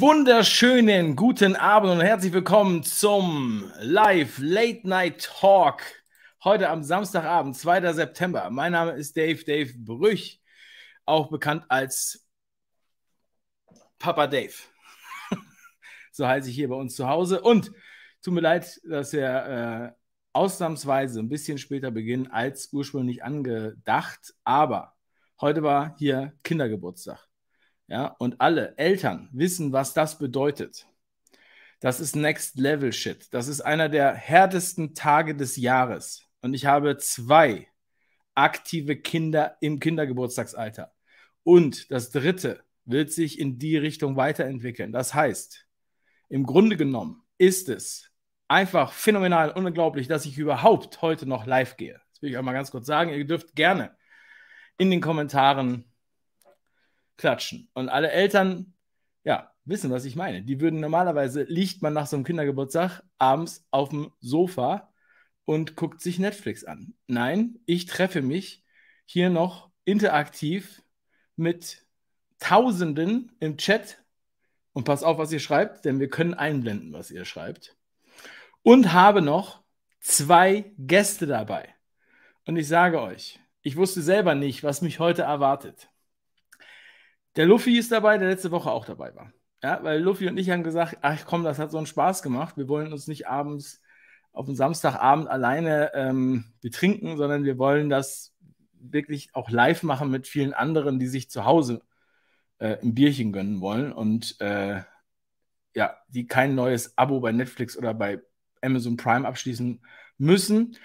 Wunderschönen guten Abend und herzlich willkommen zum Live Late Night Talk. Heute am Samstagabend, 2. September. Mein Name ist Dave, Dave Brüch, auch bekannt als Papa Dave. so heiße ich hier bei uns zu Hause. Und tut mir leid, dass wir äh, ausnahmsweise ein bisschen später beginnen als ursprünglich angedacht. Aber heute war hier Kindergeburtstag. Ja, und alle Eltern wissen, was das bedeutet. Das ist Next Level Shit. Das ist einer der härtesten Tage des Jahres. Und ich habe zwei aktive Kinder im Kindergeburtstagsalter. Und das dritte wird sich in die Richtung weiterentwickeln. Das heißt, im Grunde genommen ist es einfach phänomenal unglaublich, dass ich überhaupt heute noch live gehe. Das will ich auch mal ganz kurz sagen. Ihr dürft gerne in den Kommentaren klatschen. Und alle Eltern, ja, wissen, was ich meine. Die würden normalerweise, liegt man nach so einem Kindergeburtstag abends auf dem Sofa und guckt sich Netflix an. Nein, ich treffe mich hier noch interaktiv mit Tausenden im Chat und pass auf, was ihr schreibt, denn wir können einblenden, was ihr schreibt. Und habe noch zwei Gäste dabei. Und ich sage euch, ich wusste selber nicht, was mich heute erwartet. Der Luffy ist dabei, der letzte Woche auch dabei war. Ja, weil Luffy und ich haben gesagt, ach komm, das hat so einen Spaß gemacht. Wir wollen uns nicht abends auf dem Samstagabend alleine ähm, betrinken, sondern wir wollen das wirklich auch live machen mit vielen anderen, die sich zu Hause äh, ein Bierchen gönnen wollen und äh, ja, die kein neues Abo bei Netflix oder bei Amazon Prime abschließen müssen.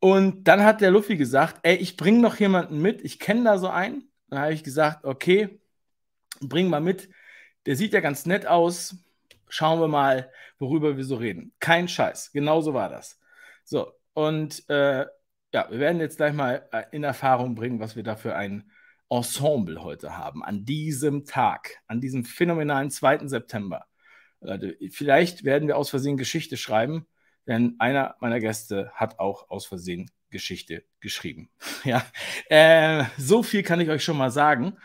Und dann hat der Luffy gesagt, ey, ich bringe noch jemanden mit, ich kenne da so einen. Dann habe ich gesagt, okay, bring mal mit. Der sieht ja ganz nett aus. Schauen wir mal, worüber wir so reden. Kein Scheiß. Genauso war das. So, und äh, ja, wir werden jetzt gleich mal äh, in Erfahrung bringen, was wir da für ein Ensemble heute haben. An diesem Tag, an diesem phänomenalen 2. September. Leute, vielleicht werden wir aus Versehen Geschichte schreiben, denn einer meiner Gäste hat auch aus Versehen Geschichte geschrieben. ja, äh, so viel kann ich euch schon mal sagen.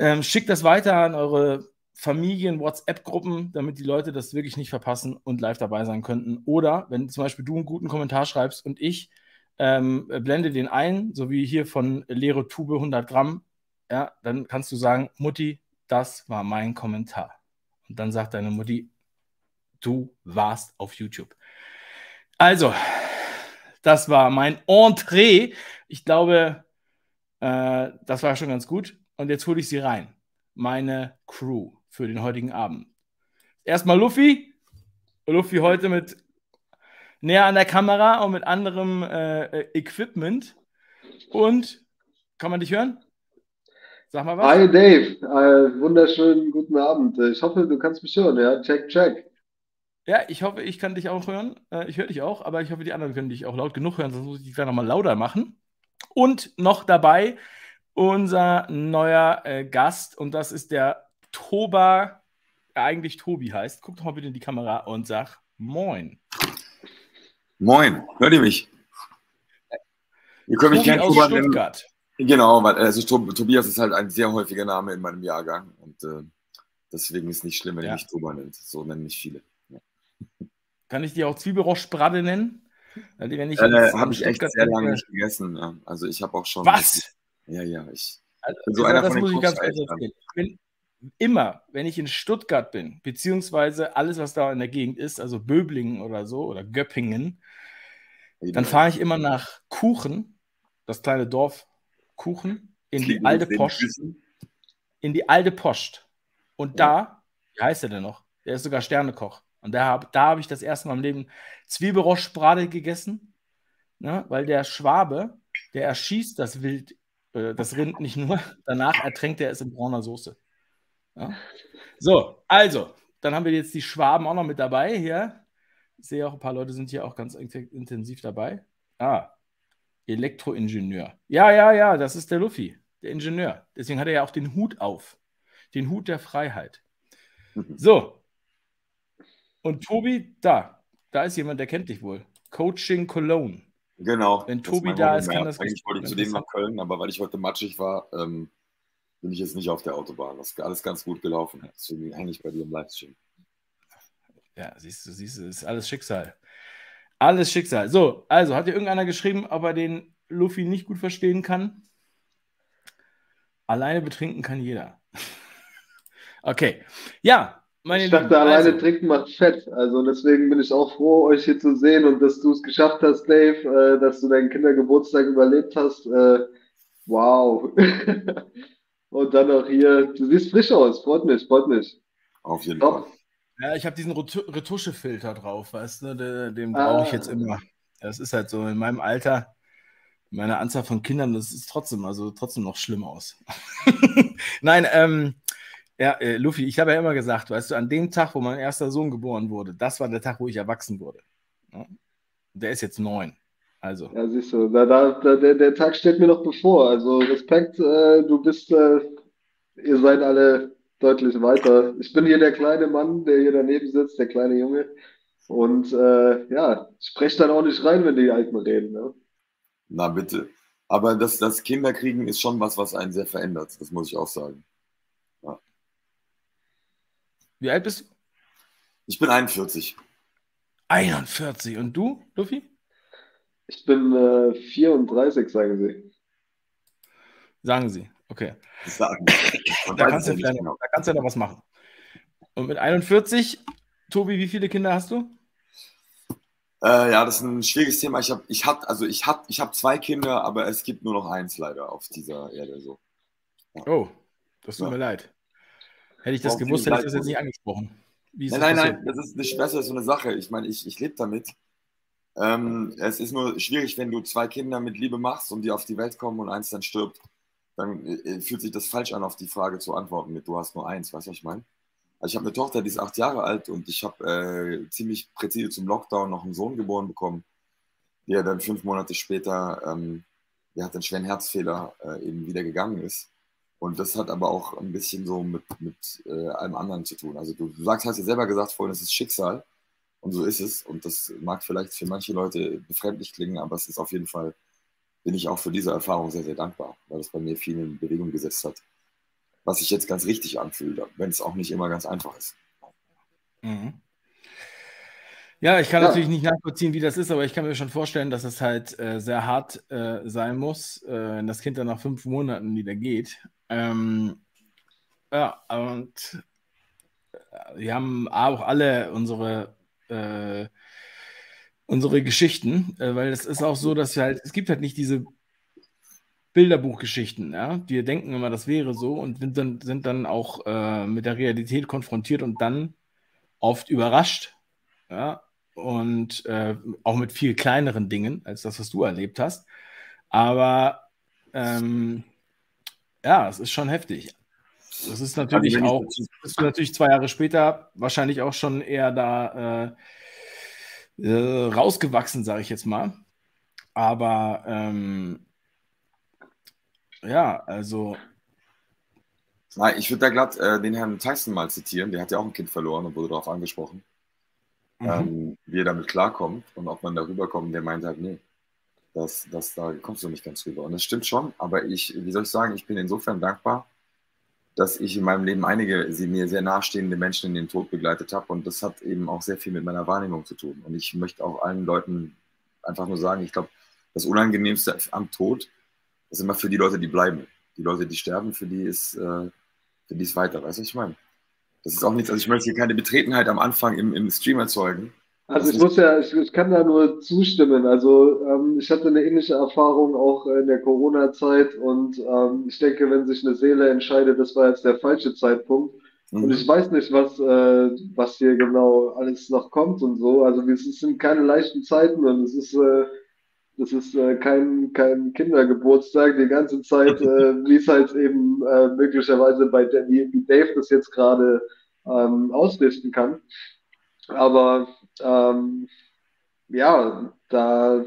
Ähm, schickt das weiter an eure Familien-WhatsApp-Gruppen, damit die Leute das wirklich nicht verpassen und live dabei sein könnten. Oder wenn zum Beispiel du einen guten Kommentar schreibst und ich ähm, blende den ein, so wie hier von Leere Tube 100 Gramm, ja, dann kannst du sagen, Mutti, das war mein Kommentar. Und dann sagt deine Mutti, du warst auf YouTube. Also, das war mein Entree. Ich glaube, äh, das war schon ganz gut. Und jetzt hole ich sie rein. Meine Crew für den heutigen Abend. Erstmal Luffy. Luffy heute mit näher an der Kamera und mit anderem äh, Equipment. Und kann man dich hören? Sag mal was. Hi Dave, äh, wunderschönen guten Abend. Ich hoffe, du kannst mich hören. Ja, check, check. Ja, ich hoffe, ich kann dich auch hören. Äh, ich höre dich auch, aber ich hoffe, die anderen können dich auch laut genug hören, sonst muss ich dich gleich nochmal lauter machen. Und noch dabei unser neuer äh, Gast und das ist der Toba, der eigentlich Tobi heißt. Guck doch mal bitte in die Kamera und sag Moin. Moin, hört ihr mich? Ihr könnt mich gerne Toba. Nennen. Genau, also Tobias ist halt ein sehr häufiger Name in meinem Jahrgang und äh, deswegen ist es nicht schlimm, wenn ja. ihr mich Toba nennt. So nennen mich viele. Ja. Kann ich dir auch Zwiebelrosch-Brade nennen? Wenn ich äh, habe ich echt sehr lange nicht gegessen. Also ich habe auch schon. Was? Ja, ja, ich. Also, so einer das muss ich ganz kurz erzählen. Ich bin immer, wenn ich in Stuttgart bin, beziehungsweise alles, was da in der Gegend ist, also Böblingen oder so oder Göppingen, dann fahre ich immer nach Kuchen, das kleine Dorf Kuchen, in die alte Post. In die alte Post. Und da, wie heißt der denn noch? Der ist sogar Sternekoch. Und da, da habe ich das erste Mal im Leben Zwiebelroschbrade gegessen, ne? weil der Schwabe, der erschießt das Wild das Rind nicht nur, danach ertränkt er es in brauner Soße. Ja? So, also, dann haben wir jetzt die Schwaben auch noch mit dabei hier. Ich sehe auch, ein paar Leute sind hier auch ganz intensiv dabei. Ah, Elektroingenieur. Ja, ja, ja, das ist der Luffy, der Ingenieur. Deswegen hat er ja auch den Hut auf. Den Hut der Freiheit. Mhm. So. Und Tobi, da. Da ist jemand, der kennt dich wohl. Coaching Cologne. Genau. Wenn Tobi da ist, kann das Eigentlich wollte ich zudem nach Köln, aber weil ich heute matschig war, ähm, bin ich jetzt nicht auf der Autobahn. Das ist alles ganz gut gelaufen. Deswegen hänge ich bei dir im Livestream. Ja, siehst du, siehst du, ist alles Schicksal. Alles Schicksal. So, also hat dir irgendeiner geschrieben, ob er den Luffy nicht gut verstehen kann? Alleine betrinken kann jeder. okay. Ja, meine Ich dachte, Lieben, alleine also, trinken macht fett. Also deswegen bin ich auch froh, euch hier zu sehen und dass du es geschafft hast, Dave, äh, dass du deinen Kindergeburtstag überlebt hast. Äh, wow. und dann auch hier, du siehst frisch aus. Freut mich, freut mich. Auf jeden Fall. Ja, ich habe diesen Retuschefilter drauf, weißt du, den, den brauche ich jetzt ah. immer. Das ist halt so in meinem Alter, meine Anzahl von Kindern, das ist trotzdem, also trotzdem noch schlimm aus. Nein, ähm, ja, äh, Luffy, ich habe ja immer gesagt, weißt du, an dem Tag, wo mein erster Sohn geboren wurde, das war der Tag, wo ich erwachsen wurde. Ja? Der ist jetzt neun. Also. Ja, siehst du, da, da, da, der, der Tag steht mir noch bevor. Also Respekt, äh, du bist, äh, ihr seid alle deutlich weiter. Ich bin hier der kleine Mann, der hier daneben sitzt, der kleine Junge. Und äh, ja, spreche dann auch nicht rein, wenn die Alten reden. Ne? Na bitte. Aber das, das Kinderkriegen ist schon was, was einen sehr verändert. Das muss ich auch sagen. Ja. Wie alt bist du? Ich bin 41. 41. Und du, Luffy? Ich bin äh, 34, sagen Sie. Sagen Sie. Okay. Sagen. da, kannst du ja genau. da kannst du ja noch was machen. Und mit 41, Tobi, wie viele Kinder hast du? Äh, ja, das ist ein schwieriges Thema. Ich habe ich hab, also ich hab, ich hab zwei Kinder, aber es gibt nur noch eins leider auf dieser Erde. So. Ja. Oh, das tut ja. mir leid. Hätte ich das Warum gewusst, hätte ich das jetzt nicht angesprochen. nein, nein, nein, das ist, eine, das ist so eine Sache. Ich meine, ich, ich lebe damit. Ähm, es ist nur schwierig, wenn du zwei Kinder mit Liebe machst und die auf die Welt kommen und eins dann stirbt dann äh, fühlt sich das falsch an, auf die Frage zu antworten mit, du hast nur eins, weißt du, was ich meine? Also ich habe eine Tochter, die ist acht Jahre alt und ich habe äh, ziemlich präzise zum Lockdown noch einen Sohn geboren bekommen, der dann fünf Monate später, ähm, der hat einen schweren Herzfehler, äh, eben wieder gegangen ist. Und das hat aber auch ein bisschen so mit, mit äh, allem anderen zu tun. Also du, du sagst, hast ja selber gesagt vorhin, es ist Schicksal. Und so ist es. Und das mag vielleicht für manche Leute befremdlich klingen, aber es ist auf jeden Fall bin ich auch für diese Erfahrung sehr, sehr dankbar, weil es bei mir viel in Bewegung gesetzt hat. Was sich jetzt ganz richtig anfühlt, wenn es auch nicht immer ganz einfach ist. Mhm. Ja, ich kann ja. natürlich nicht nachvollziehen, wie das ist, aber ich kann mir schon vorstellen, dass es halt äh, sehr hart äh, sein muss, äh, wenn das Kind dann nach fünf Monaten wieder geht. Ähm, ja, und äh, wir haben auch alle unsere äh, unsere Geschichten, äh, weil es ist auch so, dass wir halt, es gibt halt nicht diese Bilderbuchgeschichten, ja. Wir denken immer, das wäre so und sind dann, sind dann auch äh, mit der Realität konfrontiert und dann oft überrascht, ja, und äh, auch mit viel kleineren Dingen als das, was du erlebt hast. Aber ähm, ja, es ist schon heftig. Das ist natürlich also, auch, bist du natürlich zwei Jahre später wahrscheinlich auch schon eher da äh, äh, rausgewachsen, sage ich jetzt mal. Aber ähm, ja, also. Ich würde da glatt äh, den Herrn Tyson mal zitieren. Der hat ja auch ein Kind verloren und wurde darauf angesprochen, mhm. ähm, wie er damit klarkommt und ob man darüber kommt. Der meint halt, nee, das, das, da kommst du nicht ganz rüber. Und das stimmt schon, aber ich, wie soll ich sagen, ich bin insofern dankbar, dass ich in meinem Leben einige sie mir sehr nahestehende Menschen in den Tod begleitet habe. Und das hat eben auch sehr viel mit meiner Wahrnehmung zu tun. Und ich möchte auch allen Leuten einfach nur sagen, ich glaube, das Unangenehmste am Tod ist immer für die Leute, die bleiben. Die Leute, die sterben, für die ist, äh, für die ist weiter. Weißt du, was ich meine? Das ist auch nichts, also ich möchte hier keine Betretenheit am Anfang im, im Stream erzeugen. Also ich muss ja, ich, ich kann da nur zustimmen. Also ähm, ich hatte eine ähnliche Erfahrung auch in der Corona-Zeit und ähm, ich denke, wenn sich eine Seele entscheidet, das war jetzt der falsche Zeitpunkt. Mhm. Und ich weiß nicht, was, äh, was hier genau alles noch kommt und so. Also es sind keine leichten Zeiten und es ist, äh, das ist äh, kein, kein Kindergeburtstag die ganze Zeit, äh, wie es halt eben äh, möglicherweise bei wie, wie Dave das jetzt gerade ähm, ausrichten kann. Aber ähm, ja, da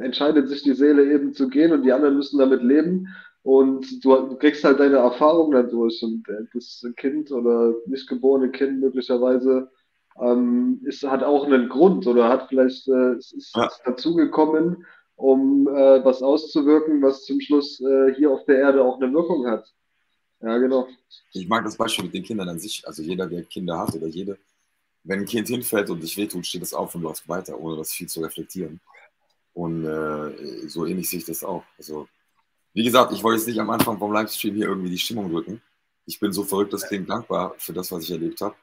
entscheidet sich die Seele eben zu gehen und die anderen müssen damit leben. Und du, kriegst halt deine Erfahrung dadurch. Und äh, das Kind oder nicht geborene Kind möglicherweise ähm, ist, hat auch einen Grund oder hat vielleicht äh, ist, ist ja. dazugekommen, um äh, was auszuwirken, was zum Schluss äh, hier auf der Erde auch eine Wirkung hat. Ja, genau. Ich mag das Beispiel mit den Kindern an sich. Also jeder, der Kinder hat oder jede, wenn ein Kind hinfällt und dich wehtut, steht es auf und läuft weiter, ohne das viel zu reflektieren. Und äh, so ähnlich sehe ich das auch. Also, wie gesagt, ich wollte jetzt nicht am Anfang vom Livestream hier irgendwie die Stimmung drücken. Ich bin so verrückt, das klingt dankbar für das, was ich erlebt habe.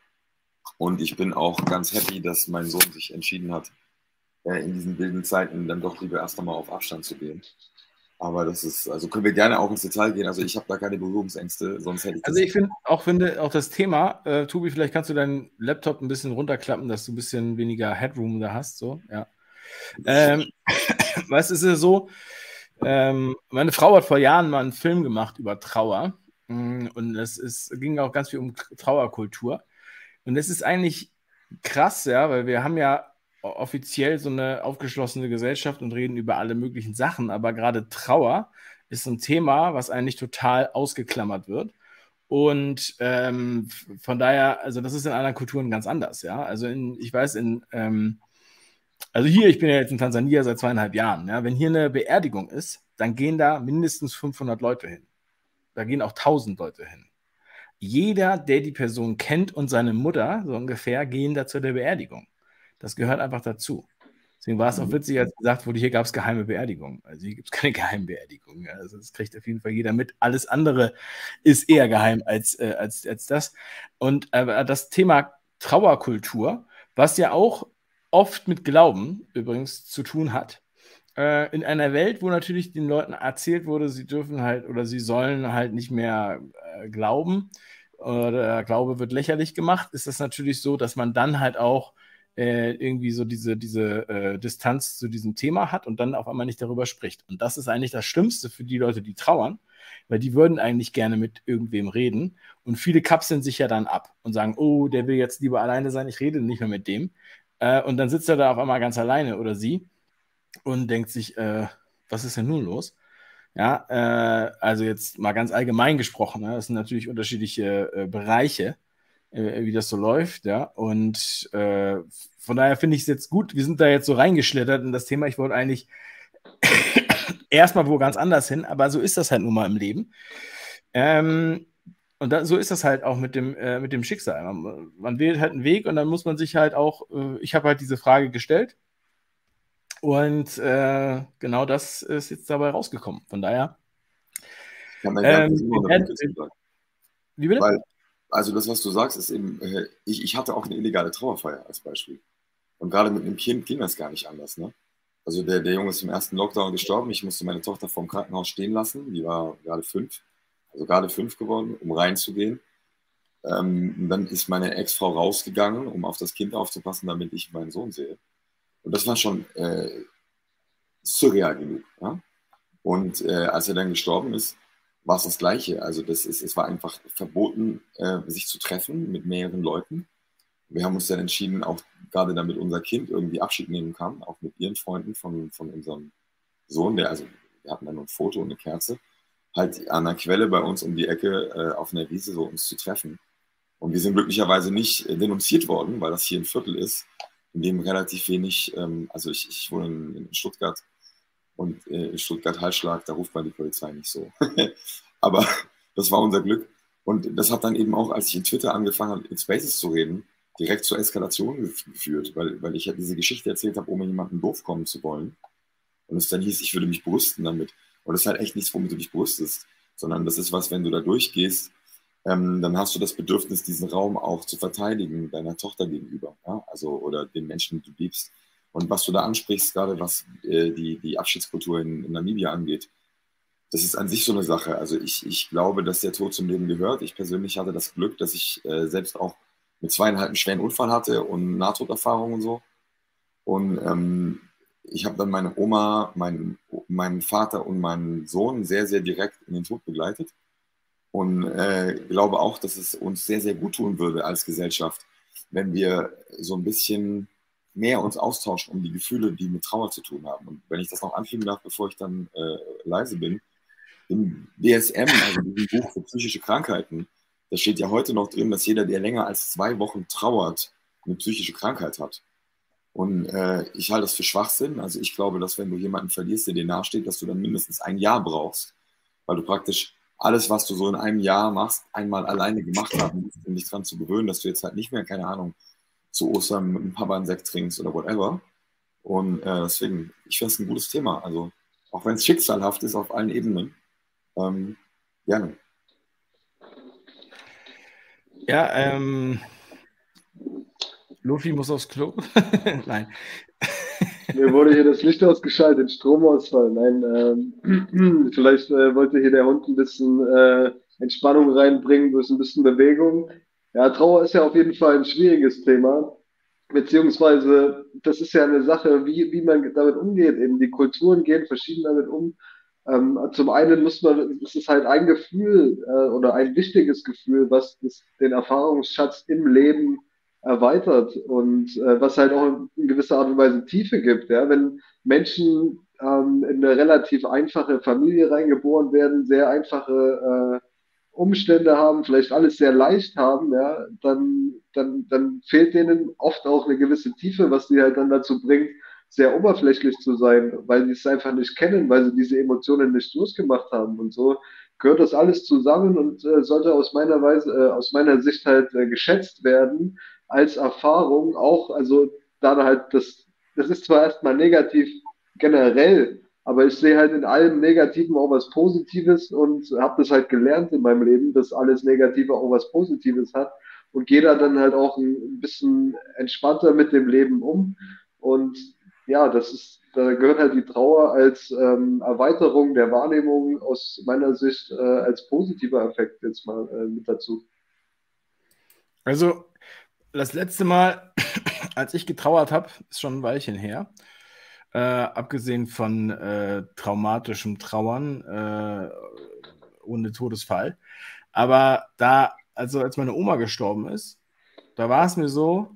Und ich bin auch ganz happy, dass mein Sohn sich entschieden hat, äh, in diesen wilden Zeiten dann doch lieber erst einmal auf Abstand zu gehen. Aber das ist, also können wir gerne auch ins Detail gehen. Also ich habe da keine Berührungsängste, sonst hätte ich Also ich finde auch, finde auch das Thema, äh, Tobi, vielleicht kannst du deinen Laptop ein bisschen runterklappen, dass du ein bisschen weniger Headroom da hast. So, ja. Ähm, weißt du, es ist so, ähm, meine Frau hat vor Jahren mal einen Film gemacht über Trauer. Mm, und es ist, ging auch ganz viel um Trauerkultur. Und es ist eigentlich krass, ja, weil wir haben ja offiziell so eine aufgeschlossene Gesellschaft und reden über alle möglichen Sachen, aber gerade Trauer ist ein Thema, was eigentlich total ausgeklammert wird. Und ähm, von daher, also das ist in anderen Kulturen ganz anders, ja. Also in, ich weiß, in, ähm, also hier, ich bin ja jetzt in Tansania seit zweieinhalb Jahren, ja. Wenn hier eine Beerdigung ist, dann gehen da mindestens 500 Leute hin. Da gehen auch 1000 Leute hin. Jeder, der die Person kennt und seine Mutter, so ungefähr, gehen da zu der Beerdigung. Das gehört einfach dazu. Deswegen war es auch mhm. witzig, als gesagt wurde, hier gab es geheime Beerdigungen. Also hier gibt es keine geheimen Beerdigungen. Also das kriegt auf jeden Fall jeder mit. Alles andere ist eher geheim als, äh, als, als das. Und äh, das Thema Trauerkultur, was ja auch oft mit Glauben übrigens zu tun hat, äh, in einer Welt, wo natürlich den Leuten erzählt wurde, sie dürfen halt oder sie sollen halt nicht mehr äh, glauben oder der Glaube wird lächerlich gemacht, ist das natürlich so, dass man dann halt auch äh, irgendwie so diese, diese äh, Distanz zu diesem Thema hat und dann auf einmal nicht darüber spricht. Und das ist eigentlich das Schlimmste für die Leute, die trauern, weil die würden eigentlich gerne mit irgendwem reden. Und viele kapseln sich ja dann ab und sagen, oh, der will jetzt lieber alleine sein, ich rede nicht mehr mit dem. Äh, und dann sitzt er da auf einmal ganz alleine oder sie und denkt sich, äh, was ist denn nun los? Ja, äh, also jetzt mal ganz allgemein gesprochen, ne? das sind natürlich unterschiedliche äh, Bereiche äh, wie das so läuft, ja. Und äh, von daher finde ich es jetzt gut. Wir sind da jetzt so reingeschlittert in das Thema. Ich wollte eigentlich erstmal wo ganz anders hin, aber so ist das halt nun mal im Leben. Ähm, und da, so ist das halt auch mit dem, äh, mit dem Schicksal. Man, man, wählt halt einen Weg und dann muss man sich halt auch, äh, ich habe halt diese Frage gestellt und äh, genau das ist jetzt dabei rausgekommen. Von daher. Ja, ähm, wie bitte? Weil also das, was du sagst, ist eben, äh, ich, ich hatte auch eine illegale Trauerfeier als Beispiel. Und gerade mit einem Kind ging das gar nicht anders. Ne? Also der, der Junge ist im ersten Lockdown gestorben. Ich musste meine Tochter vom Krankenhaus stehen lassen. Die war gerade fünf, also gerade fünf geworden, um reinzugehen. Ähm, dann ist meine Ex-Frau rausgegangen, um auf das Kind aufzupassen, damit ich meinen Sohn sehe. Und das war schon äh, surreal genug. Ja? Und äh, als er dann gestorben ist, war es das Gleiche. Also das ist, es war einfach verboten, äh, sich zu treffen mit mehreren Leuten. Wir haben uns dann entschieden, auch gerade damit unser Kind irgendwie Abschied nehmen kann, auch mit ihren Freunden von, von unserem Sohn, der, also wir hatten dann ein Foto und eine Kerze, halt an der Quelle bei uns um die Ecke äh, auf einer Wiese so uns zu treffen. Und wir sind glücklicherweise nicht denunziert worden, weil das hier ein Viertel ist, in dem relativ wenig, ähm, also ich, ich wohne in, in Stuttgart, und äh, Stuttgart-Hallschlag, da ruft man die Polizei nicht so. Aber das war unser Glück. Und das hat dann eben auch, als ich in Twitter angefangen habe, in Spaces zu reden, direkt zur Eskalation geführt, weil, weil ich ja diese Geschichte erzählt habe, ohne jemanden doof kommen zu wollen. Und es dann hieß, ich würde mich brüsten damit. Und das ist halt echt nichts, womit du dich brüstest, sondern das ist was, wenn du da durchgehst, ähm, dann hast du das Bedürfnis, diesen Raum auch zu verteidigen, deiner Tochter gegenüber, ja? also oder den Menschen, die du liebst. Und was du da ansprichst, gerade was äh, die, die Abschiedskultur in, in, Namibia angeht, das ist an sich so eine Sache. Also ich, ich glaube, dass der Tod zum Leben gehört. Ich persönlich hatte das Glück, dass ich äh, selbst auch mit zweieinhalb einen schweren Unfall hatte und Nahtoderfahrung und so. Und ähm, ich habe dann meine Oma, meinen, meinen Vater und meinen Sohn sehr, sehr direkt in den Tod begleitet. Und äh, glaube auch, dass es uns sehr, sehr gut tun würde als Gesellschaft, wenn wir so ein bisschen mehr uns austauschen um die Gefühle, die mit Trauer zu tun haben. Und wenn ich das noch anfügen darf, bevor ich dann äh, leise bin, im DSM, also diesem Buch für psychische Krankheiten, da steht ja heute noch drin, dass jeder, der länger als zwei Wochen trauert, eine psychische Krankheit hat. Und äh, ich halte das für Schwachsinn. Also ich glaube, dass wenn du jemanden verlierst, der dir nahesteht, dass du dann mindestens ein Jahr brauchst, weil du praktisch alles, was du so in einem Jahr machst, einmal alleine gemacht haben, um dich dran zu gewöhnen, dass du jetzt halt nicht mehr, keine Ahnung, zu Ostern mit dem Papa einen Sekt trinkst oder whatever. Und äh, deswegen, ich finde es ein gutes Thema. Also, auch wenn es schicksalhaft ist auf allen Ebenen, ähm, gerne. Ja, ähm, Luffy muss aufs Klo. Nein. Mir wurde hier das Licht ausgeschaltet, Stromausfall. Nein, ähm, vielleicht äh, wollte hier der Hund ein bisschen äh, Entspannung reinbringen durch ein bisschen Bewegung. Ja, Trauer ist ja auf jeden Fall ein schwieriges Thema. Beziehungsweise, das ist ja eine Sache, wie, wie man damit umgeht. Eben die Kulturen gehen verschieden damit um. Ähm, zum einen muss man, es ist halt ein Gefühl äh, oder ein wichtiges Gefühl, was das, den Erfahrungsschatz im Leben erweitert und äh, was halt auch in gewisser Art und Weise Tiefe gibt. Ja? Wenn Menschen ähm, in eine relativ einfache Familie reingeboren werden, sehr einfache äh, Umstände haben, vielleicht alles sehr leicht haben, ja, dann, dann, dann fehlt denen oft auch eine gewisse Tiefe, was die halt dann dazu bringt, sehr oberflächlich zu sein, weil sie es einfach nicht kennen, weil sie diese Emotionen nicht durchgemacht haben. Und so gehört das alles zusammen und äh, sollte aus meiner Weise, äh, aus meiner Sicht halt äh, geschätzt werden als Erfahrung. Auch, also da halt das, das ist zwar erstmal negativ generell, aber ich sehe halt in allem Negativen auch was Positives und habe das halt gelernt in meinem Leben, dass alles Negative auch was Positives hat und gehe da dann halt auch ein bisschen entspannter mit dem Leben um. Und ja, das ist, da gehört halt die Trauer als ähm, Erweiterung der Wahrnehmung aus meiner Sicht äh, als positiver Effekt jetzt mal äh, mit dazu. Also das letzte Mal, als ich getrauert habe, ist schon ein Weilchen her. Äh, abgesehen von äh, traumatischem Trauern äh, ohne Todesfall. Aber da, also als meine Oma gestorben ist, da war es mir so,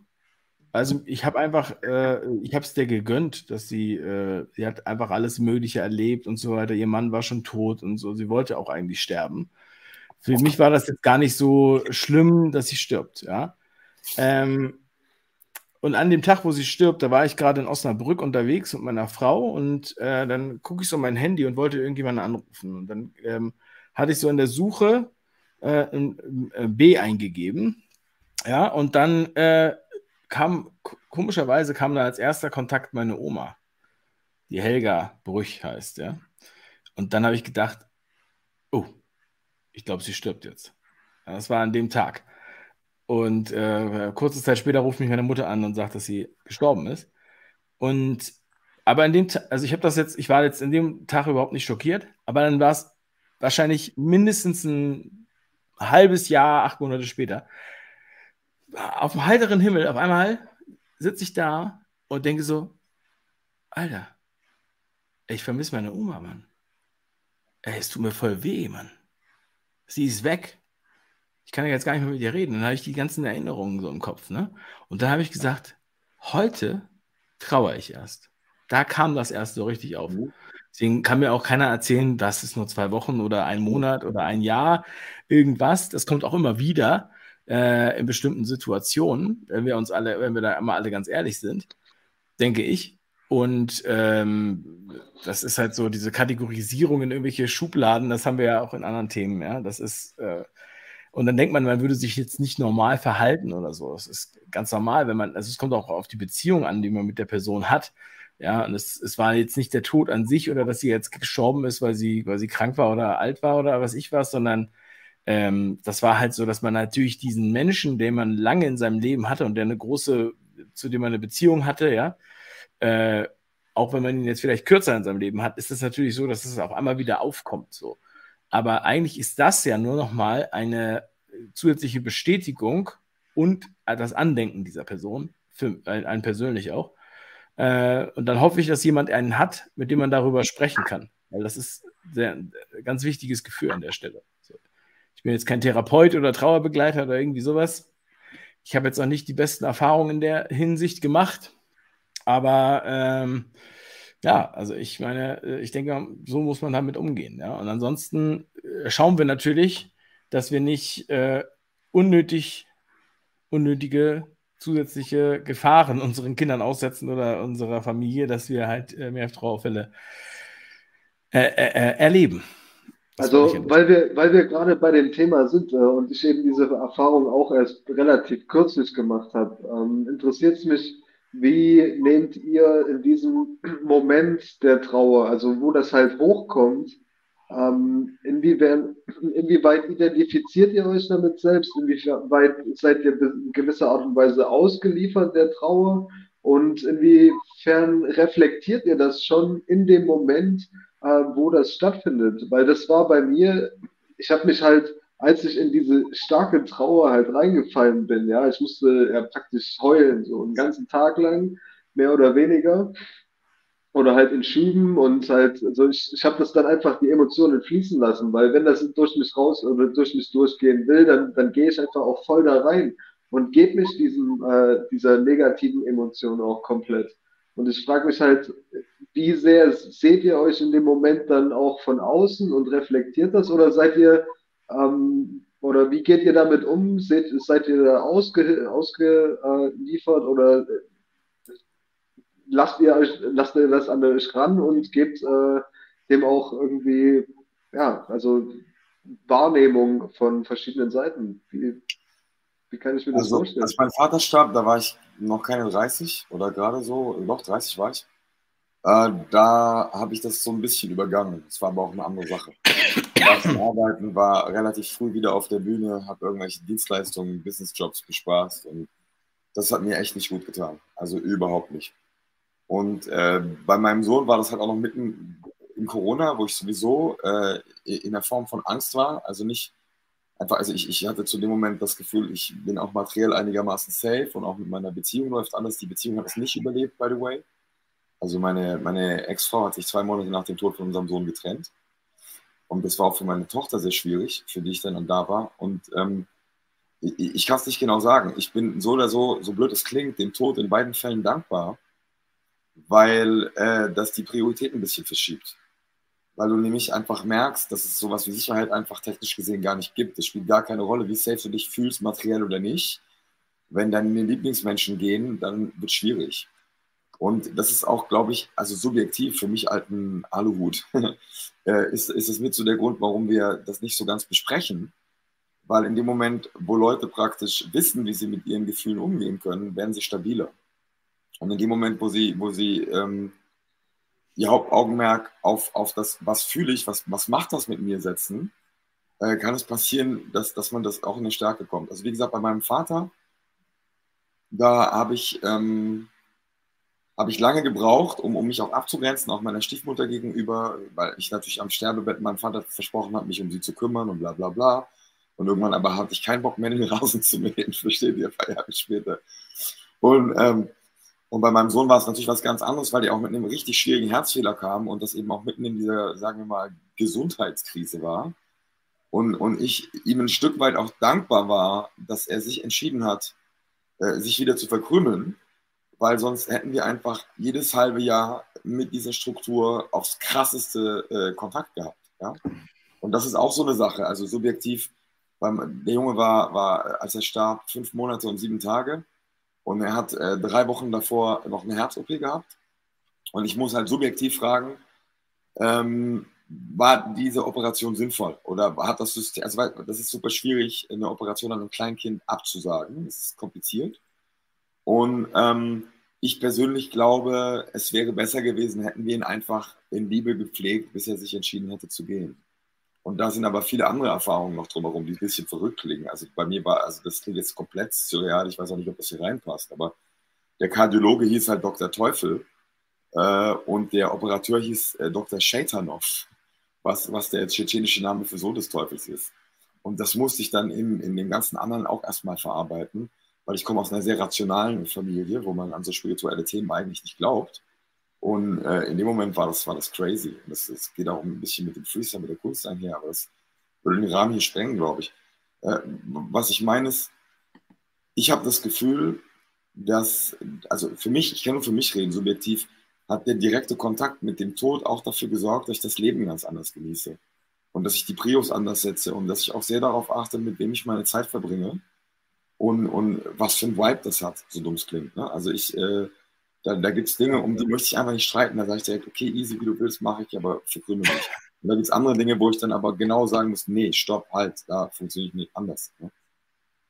also ich habe einfach, äh, ich habe es dir gegönnt, dass sie, äh, sie hat einfach alles Mögliche erlebt und so weiter. Ihr Mann war schon tot und so. Sie wollte auch eigentlich sterben. Für mich war das jetzt gar nicht so schlimm, dass sie stirbt, ja. Ähm, und an dem Tag, wo sie stirbt, da war ich gerade in Osnabrück unterwegs mit meiner Frau und äh, dann gucke ich so mein Handy und wollte irgendjemanden anrufen. Und dann ähm, hatte ich so in der Suche äh, B eingegeben. Ja, und dann äh, kam, komischerweise kam da als erster Kontakt meine Oma, die Helga Brüch heißt, ja. Und dann habe ich gedacht, oh, ich glaube, sie stirbt jetzt. Das war an dem Tag. Und äh, kurze Zeit später ruft mich meine Mutter an und sagt, dass sie gestorben ist. Und aber in dem, also ich habe das jetzt, ich war jetzt in dem Tag überhaupt nicht schockiert, aber dann war es wahrscheinlich mindestens ein halbes Jahr, acht Monate später, auf dem heiteren Himmel, auf einmal sitze ich da und denke so, Alter, ich vermisse meine Oma, Mann. Ey, es tut mir voll weh, Mann. Sie ist weg. Ich kann ja jetzt gar nicht mehr mit ihr reden. Dann habe ich die ganzen Erinnerungen so im Kopf, ne? Und dann habe ich gesagt, heute trauere ich erst. Da kam das erst so richtig auf. Mhm. Deswegen kann mir auch keiner erzählen, das ist nur zwei Wochen oder ein Monat oder ein Jahr, irgendwas. Das kommt auch immer wieder äh, in bestimmten Situationen, wenn wir uns alle, wenn wir da immer alle ganz ehrlich sind, denke ich. Und ähm, das ist halt so diese Kategorisierung in irgendwelche Schubladen, das haben wir ja auch in anderen Themen, ja. Das ist, äh, und dann denkt man, man würde sich jetzt nicht normal verhalten oder so. Das ist ganz normal, wenn man, also es kommt auch auf die Beziehung an, die man mit der Person hat. Ja, und es, es war jetzt nicht der Tod an sich oder dass sie jetzt gestorben ist, weil sie, weil sie krank war oder alt war oder was ich was, sondern ähm, das war halt so, dass man natürlich diesen Menschen, den man lange in seinem Leben hatte und der eine große, zu dem man eine Beziehung hatte, ja, äh, auch wenn man ihn jetzt vielleicht kürzer in seinem Leben hat, ist es natürlich so, dass es auf einmal wieder aufkommt. So. Aber eigentlich ist das ja nur nochmal eine zusätzliche Bestätigung und das Andenken dieser Person, für einen persönlich auch. Äh, und dann hoffe ich, dass jemand einen hat, mit dem man darüber sprechen kann. Weil das ist ein ganz wichtiges Gefühl an der Stelle bin jetzt kein Therapeut oder Trauerbegleiter oder irgendwie sowas. Ich habe jetzt auch nicht die besten Erfahrungen in der Hinsicht gemacht. Aber ähm, ja, also ich meine, äh, ich denke, so muss man damit umgehen. Ja? Und ansonsten äh, schauen wir natürlich, dass wir nicht äh, unnötig, unnötige zusätzliche Gefahren unseren Kindern aussetzen oder unserer Familie, dass wir halt äh, mehr Trauerfälle äh, äh, erleben. also, weil wir, weil wir gerade bei dem Thema sind und ich eben diese Erfahrung auch erst relativ kürzlich gemacht habe, ähm, interessiert es mich, wie nehmt ihr in diesem Moment der Trauer, also wo das halt hochkommt, ähm, inwieweit, inwieweit identifiziert ihr euch damit selbst? Inwieweit seid ihr in gewisser Art und Weise ausgeliefert der Trauer? Und inwiefern reflektiert ihr das schon in dem Moment, äh, wo das stattfindet? Weil das war bei mir, ich habe mich halt, als ich in diese starke Trauer halt reingefallen bin, ja, ich musste ja praktisch heulen, so einen ganzen Tag lang, mehr oder weniger oder halt in Schüben und halt, also ich, ich habe das dann einfach die Emotionen fließen lassen, weil wenn das durch mich raus oder durch mich durchgehen will, dann, dann gehe ich einfach auch voll da rein und gebe mich diesem, äh, dieser negativen Emotion auch komplett. Und ich frage mich halt, wie sehr seht ihr euch in dem Moment dann auch von außen und reflektiert das oder seid ihr, ähm, oder wie geht ihr damit um? Seht, seid ihr da ausge, ausgeliefert oder lasst ihr euch, lasst ihr das an euch ran und gebt äh, dem auch irgendwie, ja, also Wahrnehmung von verschiedenen Seiten. Wie, wie kann ich mir das also, vorstellen? Als mein Vater starb, da war ich noch keine 30 oder gerade so, doch 30 war ich. Äh, da habe ich das so ein bisschen übergangen. Das war aber auch eine andere Sache. War zum Arbeiten, war relativ früh wieder auf der Bühne, habe irgendwelche Dienstleistungen, Businessjobs bespaßt und das hat mir echt nicht gut getan. Also überhaupt nicht. Und äh, bei meinem Sohn war das halt auch noch mitten in Corona, wo ich sowieso äh, in der Form von Angst war. Also nicht einfach, also ich, ich hatte zu dem Moment das Gefühl, ich bin auch materiell einigermaßen safe und auch mit meiner Beziehung läuft alles. Die Beziehung hat es nicht überlebt, by the way. Also meine, meine Ex-Frau hat sich zwei Monate nach dem Tod von unserem Sohn getrennt. Und das war auch für meine Tochter sehr schwierig, für die ich dann da war. Und ähm, ich, ich kann es nicht genau sagen. Ich bin so oder so, so blöd es klingt, dem Tod in beiden Fällen dankbar weil äh, das die Priorität ein bisschen verschiebt. Weil du nämlich einfach merkst, dass es sowas wie Sicherheit einfach technisch gesehen gar nicht gibt. Es spielt gar keine Rolle, wie safe du dich fühlst, materiell oder nicht. Wenn deine Lieblingsmenschen gehen, dann wird es schwierig. Und das ist auch, glaube ich, also subjektiv für mich alten Aluhut, äh, ist, ist es mit so der Grund, warum wir das nicht so ganz besprechen. Weil in dem Moment, wo Leute praktisch wissen, wie sie mit ihren Gefühlen umgehen können, werden sie stabiler. Und in dem Moment, wo sie, wo sie ähm, ihr Hauptaugenmerk auf, auf das, was fühle ich, was, was macht das mit mir setzen, äh, kann es passieren, dass, dass man das auch in eine Stärke kommt. Also wie gesagt, bei meinem Vater, da habe ich, ähm, hab ich lange gebraucht, um, um mich auch abzugrenzen, auch meiner Stiefmutter gegenüber, weil ich natürlich am Sterbebett meinem Vater versprochen habe, mich um sie zu kümmern und bla bla bla. Und irgendwann aber hatte ich keinen Bock mehr, den Rasen zu mähen, versteht ihr, ein paar Jahre später. Und ähm, und bei meinem Sohn war es natürlich was ganz anderes, weil der auch mit einem richtig schwierigen Herzfehler kam und das eben auch mitten in dieser, sagen wir mal, Gesundheitskrise war. Und, und ich ihm ein Stück weit auch dankbar war, dass er sich entschieden hat, äh, sich wieder zu verkrümeln, weil sonst hätten wir einfach jedes halbe Jahr mit dieser Struktur aufs krasseste äh, Kontakt gehabt. Ja? Und das ist auch so eine Sache, also subjektiv. Beim, der Junge war, war, als er starb, fünf Monate und sieben Tage. Und er hat äh, drei Wochen davor noch eine Herz-OP gehabt. Und ich muss halt subjektiv fragen, ähm, war diese Operation sinnvoll? Oder hat das System, also das ist super schwierig, eine Operation an einem Kleinkind abzusagen. Das ist kompliziert. Und ähm, ich persönlich glaube, es wäre besser gewesen, hätten wir ihn einfach in Liebe gepflegt, bis er sich entschieden hätte zu gehen. Und da sind aber viele andere Erfahrungen noch drumherum, die ein bisschen verrückt klingen. Also bei mir war, also das klingt jetzt komplett surreal, ich weiß auch nicht, ob das hier reinpasst, aber der Kardiologe hieß halt Dr. Teufel äh, und der Operateur hieß äh, Dr. Shaitanov, was, was der tschetschenische Name für Sohn des Teufels ist. Und das musste ich dann in, in dem ganzen anderen auch erstmal verarbeiten, weil ich komme aus einer sehr rationalen Familie, wo man an so spirituelle Themen eigentlich nicht glaubt. Und äh, in dem Moment war das, war das crazy. Das, das geht auch ein bisschen mit dem Freestyle, mit der Kunst einher, aber das würde den Rahmen hier sprengen, glaube ich. Äh, was ich meine ist, ich habe das Gefühl, dass, also für mich, ich kann nur für mich reden, subjektiv, hat der direkte Kontakt mit dem Tod auch dafür gesorgt, dass ich das Leben ganz anders genieße. Und dass ich die Prios anders setze und dass ich auch sehr darauf achte, mit wem ich meine Zeit verbringe und, und was für ein Vibe das hat, so dumm es klingt. Ne? Also ich, äh, da, da gibt es Dinge, um die möchte ich einfach nicht streiten. Da sage ich direkt, okay, easy, wie du willst, mache ich, aber verkrümmel mich. Und da gibt es andere Dinge, wo ich dann aber genau sagen muss, nee, stopp, halt, da funktioniert nicht anders. Ne?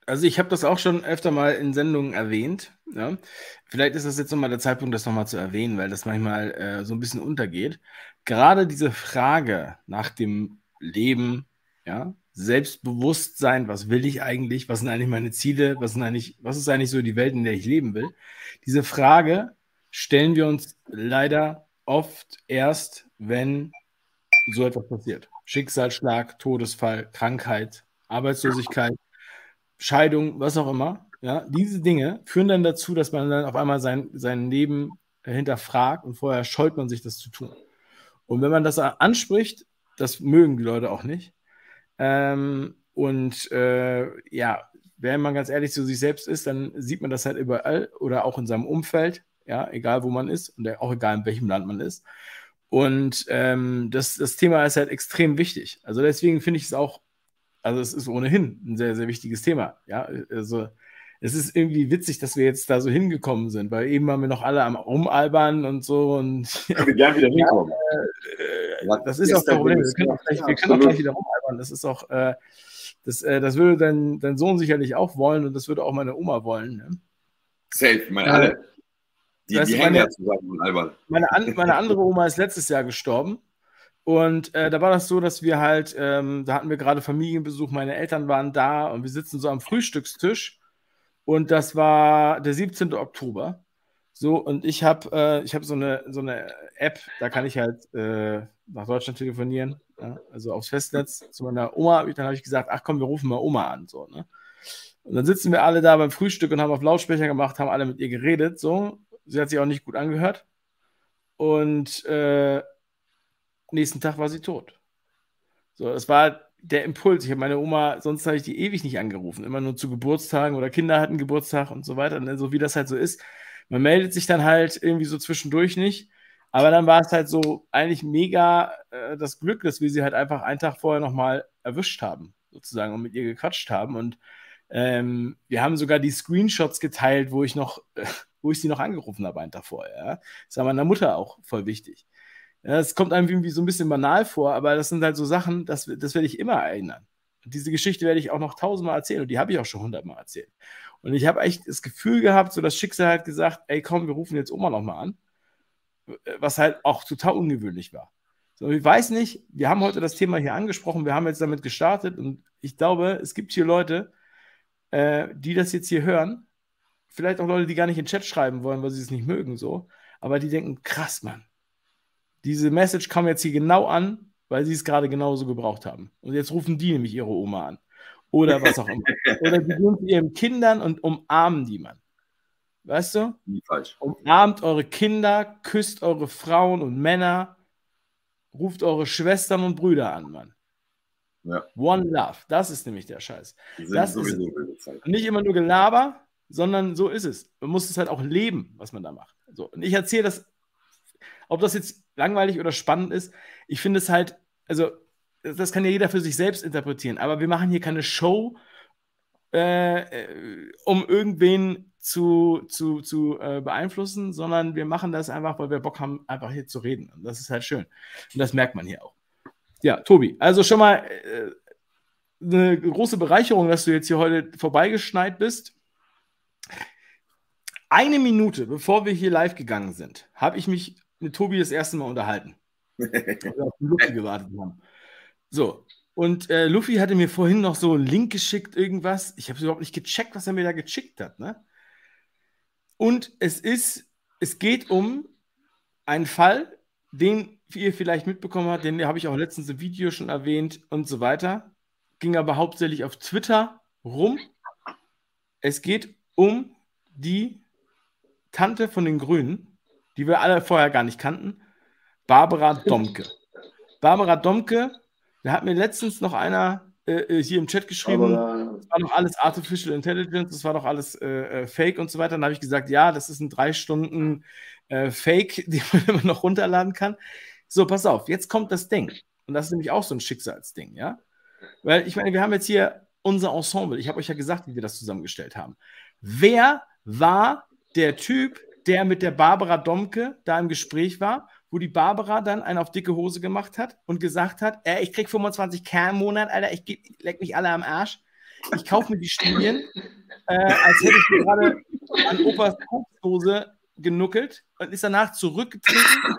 Also ich habe das auch schon öfter mal in Sendungen erwähnt. Ja. Vielleicht ist das jetzt nochmal der Zeitpunkt, das nochmal zu erwähnen, weil das manchmal äh, so ein bisschen untergeht. Gerade diese Frage nach dem Leben, ja, Selbstbewusstsein, was will ich eigentlich, was sind eigentlich meine Ziele, was, sind eigentlich, was ist eigentlich so die Welt, in der ich leben will. Diese Frage stellen wir uns leider oft erst, wenn so etwas passiert. Schicksalsschlag, Todesfall, Krankheit, Arbeitslosigkeit, Scheidung, was auch immer. Ja, diese Dinge führen dann dazu, dass man dann auf einmal sein, sein Leben hinterfragt und vorher scheut man sich, das zu tun. Und wenn man das anspricht, das mögen die Leute auch nicht. Ähm, und äh, ja, wenn man ganz ehrlich zu sich selbst ist, dann sieht man das halt überall oder auch in seinem Umfeld, ja, egal wo man ist und auch egal in welchem Land man ist. Und ähm, das, das Thema ist halt extrem wichtig. Also deswegen finde ich es auch also es ist ohnehin ein sehr, sehr wichtiges Thema. Ja, also es ist irgendwie witzig, dass wir jetzt da so hingekommen sind, weil eben waren wir noch alle am Rumalbern und so und ja, wir gerne wieder hinkommen. Ja, äh, das ist auch das Problem. Wir können auch gleich, wir können auch gleich wieder rumalbern. Das ist auch, äh, das, äh, das würde dein, dein Sohn sicherlich auch wollen und das würde auch meine Oma wollen. Ne? Safe, meine alle. Die, die hängen ja zusammen albern. Meine, meine andere Oma ist letztes Jahr gestorben und äh, da war das so, dass wir halt, ähm, da hatten wir gerade Familienbesuch, meine Eltern waren da und wir sitzen so am Frühstückstisch. Und das war der 17. Oktober. So, und ich habe äh, hab so eine, so eine App, da kann ich halt äh, nach Deutschland telefonieren, ja? also aufs Festnetz zu meiner Oma. Dann habe ich gesagt, ach komm, wir rufen mal Oma an. So, ne? Und dann sitzen wir alle da beim Frühstück und haben auf Lautsprecher gemacht, haben alle mit ihr geredet. So, sie hat sich auch nicht gut angehört. Und äh, nächsten Tag war sie tot. So, das war der Impuls. Ich habe meine Oma, sonst habe ich die ewig nicht angerufen. Immer nur zu Geburtstagen oder Kinder hatten Geburtstag und so weiter. Ne, so wie das halt so ist. Man meldet sich dann halt irgendwie so zwischendurch nicht. Aber dann war es halt so eigentlich mega äh, das Glück, dass wir sie halt einfach einen Tag vorher nochmal erwischt haben, sozusagen, und mit ihr gequatscht haben. Und ähm, wir haben sogar die Screenshots geteilt, wo ich noch, äh, wo ich sie noch angerufen habe einen Tag vorher. Ja? Das war meiner Mutter auch voll wichtig. Es kommt einem irgendwie so ein bisschen banal vor, aber das sind halt so Sachen, das, das werde ich immer erinnern. Und diese Geschichte werde ich auch noch tausendmal erzählen und die habe ich auch schon hundertmal erzählt. Und ich habe echt das Gefühl gehabt, so das Schicksal hat gesagt, ey komm, wir rufen jetzt Oma nochmal an. Was halt auch total ungewöhnlich war. So, ich weiß nicht, wir haben heute das Thema hier angesprochen, wir haben jetzt damit gestartet und ich glaube, es gibt hier Leute, äh, die das jetzt hier hören, vielleicht auch Leute, die gar nicht in den Chat schreiben wollen, weil sie es nicht mögen, so, aber die denken, krass, Mann, diese Message kam jetzt hier genau an, weil sie es gerade genauso gebraucht haben. Und jetzt rufen die nämlich ihre Oma an. Oder was auch immer. Oder die gehen zu ihren Kindern und umarmen die, Mann. Weißt du? Falsch. Umarmt eure Kinder, küsst eure Frauen und Männer, ruft eure Schwestern und Brüder an, Mann. Ja. One Love, das ist nämlich der Scheiß. Das ist nicht immer nur Gelaber, sondern so ist es. Man muss es halt auch leben, was man da macht. So, und ich erzähle das, ob das jetzt langweilig oder spannend ist. Ich finde es halt, also das kann ja jeder für sich selbst interpretieren, aber wir machen hier keine Show, äh, äh, um irgendwen zu, zu, zu äh, beeinflussen, sondern wir machen das einfach, weil wir Bock haben, einfach hier zu reden. Und das ist halt schön. Und das merkt man hier auch. Ja, Tobi, also schon mal äh, eine große Bereicherung, dass du jetzt hier heute vorbeigeschneit bist. Eine Minute, bevor wir hier live gegangen sind, habe ich mich mit Tobi das erste Mal unterhalten. auf Luffy gewartet haben. So, und äh, Luffy hatte mir vorhin noch so einen Link geschickt, irgendwas. Ich habe überhaupt nicht gecheckt, was er mir da geschickt hat. Ne? Und es ist, es geht um einen Fall, den ihr vielleicht mitbekommen habt, den habe ich auch letztens im Video schon erwähnt und so weiter. Ging aber hauptsächlich auf Twitter rum. Es geht um die Tante von den Grünen, die wir alle vorher gar nicht kannten. Barbara Domke. Barbara Domke, da hat mir letztens noch einer äh, äh hier im Chat geschrieben, das war doch alles Artificial Intelligence, das war doch alles äh, äh, Fake und so weiter. Dann habe ich gesagt, ja, das ist ein drei Stunden äh, Fake, die man immer noch runterladen kann. So, pass auf, jetzt kommt das Ding. Und das ist nämlich auch so ein Schicksalsding, ja? Weil ich meine, wir haben jetzt hier unser Ensemble. Ich habe euch ja gesagt, wie wir das zusammengestellt haben. Wer war der Typ, der mit der Barbara Domke da im Gespräch war, wo die Barbara dann einen auf dicke Hose gemacht hat und gesagt hat, äh, ich krieg 25 K im Monat, Alter, ich leck mich alle am Arsch. Ich kaufe mir die Studien, äh, als hätte ich gerade an Opas Koksdose genuckelt und ist danach zurückgetreten,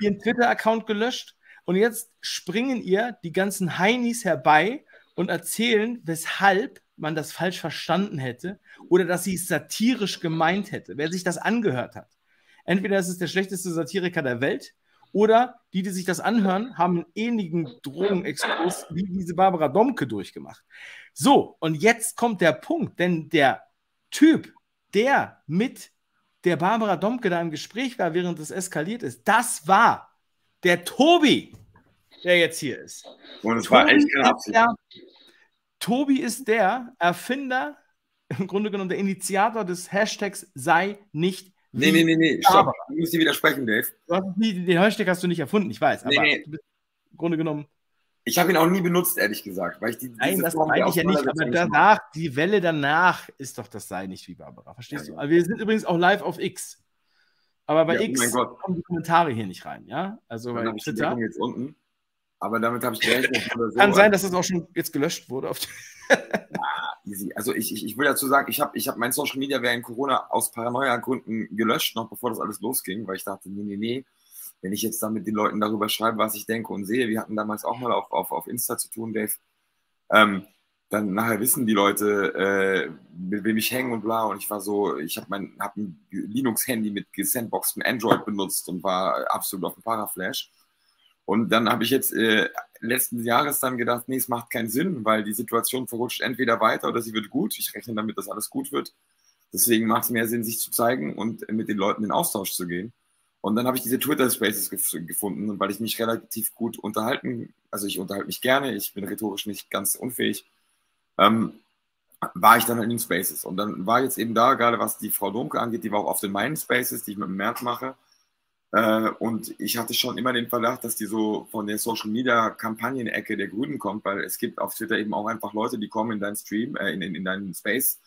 ihren Twitter-Account gelöscht und jetzt springen ihr die ganzen Heinis herbei und erzählen, weshalb man das falsch verstanden hätte oder dass sie es satirisch gemeint hätte. Wer sich das angehört hat, entweder ist es der schlechteste Satiriker der Welt oder die, die sich das anhören, haben einen ähnlichen Drogenexkurs wie diese Barbara Domke durchgemacht. So, und jetzt kommt der Punkt, denn der Typ, der mit der Barbara Domke da im Gespräch war, während es eskaliert ist, das war der Tobi, der jetzt hier ist. Und es war echt keine Absicht. Tobi ist der Erfinder, im Grunde genommen der Initiator des Hashtags sei nicht Nee, nee, nee, nee, stopp. Du musst dir widersprechen, Dave. Nie, den Hashtag hast du nicht erfunden, ich weiß. Aber nee, nee. im Grunde genommen. Ich habe ihn auch nie benutzt, ehrlich gesagt. Weil ich die, Nein, das meine ich ja nicht. Aber danach, die Welle danach ist doch das sei nicht wie Barbara. Verstehst ja, du? Also wir sind übrigens auch live auf X. Aber bei ja, X oh kommen die Kommentare hier nicht rein, ja? Also Dann bei Twitter. jetzt unten. Aber damit habe ich gerechnet. So. Kann sein, dass das auch schon jetzt gelöscht wurde. ja, easy. Also ich, ich, ich will dazu sagen, ich habe ich hab mein Social Media während Corona aus Paranoia-Gründen gelöscht, noch bevor das alles losging, weil ich dachte, nee, nee, nee, wenn ich jetzt dann mit den Leuten darüber schreibe, was ich denke und sehe, wir hatten damals auch mal auf, auf, auf Insta zu tun, Dave, ähm, dann nachher wissen die Leute, äh, mit wem ich hängen und bla. Und ich war so, ich habe mein hab ein Linux-Handy mit gesandboxtem Android benutzt und war absolut auf dem Paraflash. Und dann habe ich jetzt äh, letzten Jahres dann gedacht, nee, es macht keinen Sinn, weil die Situation verrutscht entweder weiter oder sie wird gut. Ich rechne damit, dass alles gut wird. Deswegen macht es mehr Sinn, sich zu zeigen und mit den Leuten in Austausch zu gehen. Und dann habe ich diese Twitter Spaces gef gefunden und weil ich mich relativ gut unterhalten, also ich unterhalte mich gerne, ich bin rhetorisch nicht ganz unfähig, ähm, war ich dann halt in den Spaces. Und dann war jetzt eben da, gerade was die Frau Domke angeht, die war auch auf den meinen Spaces, die ich mit dem März mache. Äh, und ich hatte schon immer den Verdacht, dass die so von der Social Media Kampagnenecke der Grünen kommt, weil es gibt auf Twitter eben auch einfach Leute, die kommen in deinen Stream, äh, in, in, in deinen Space,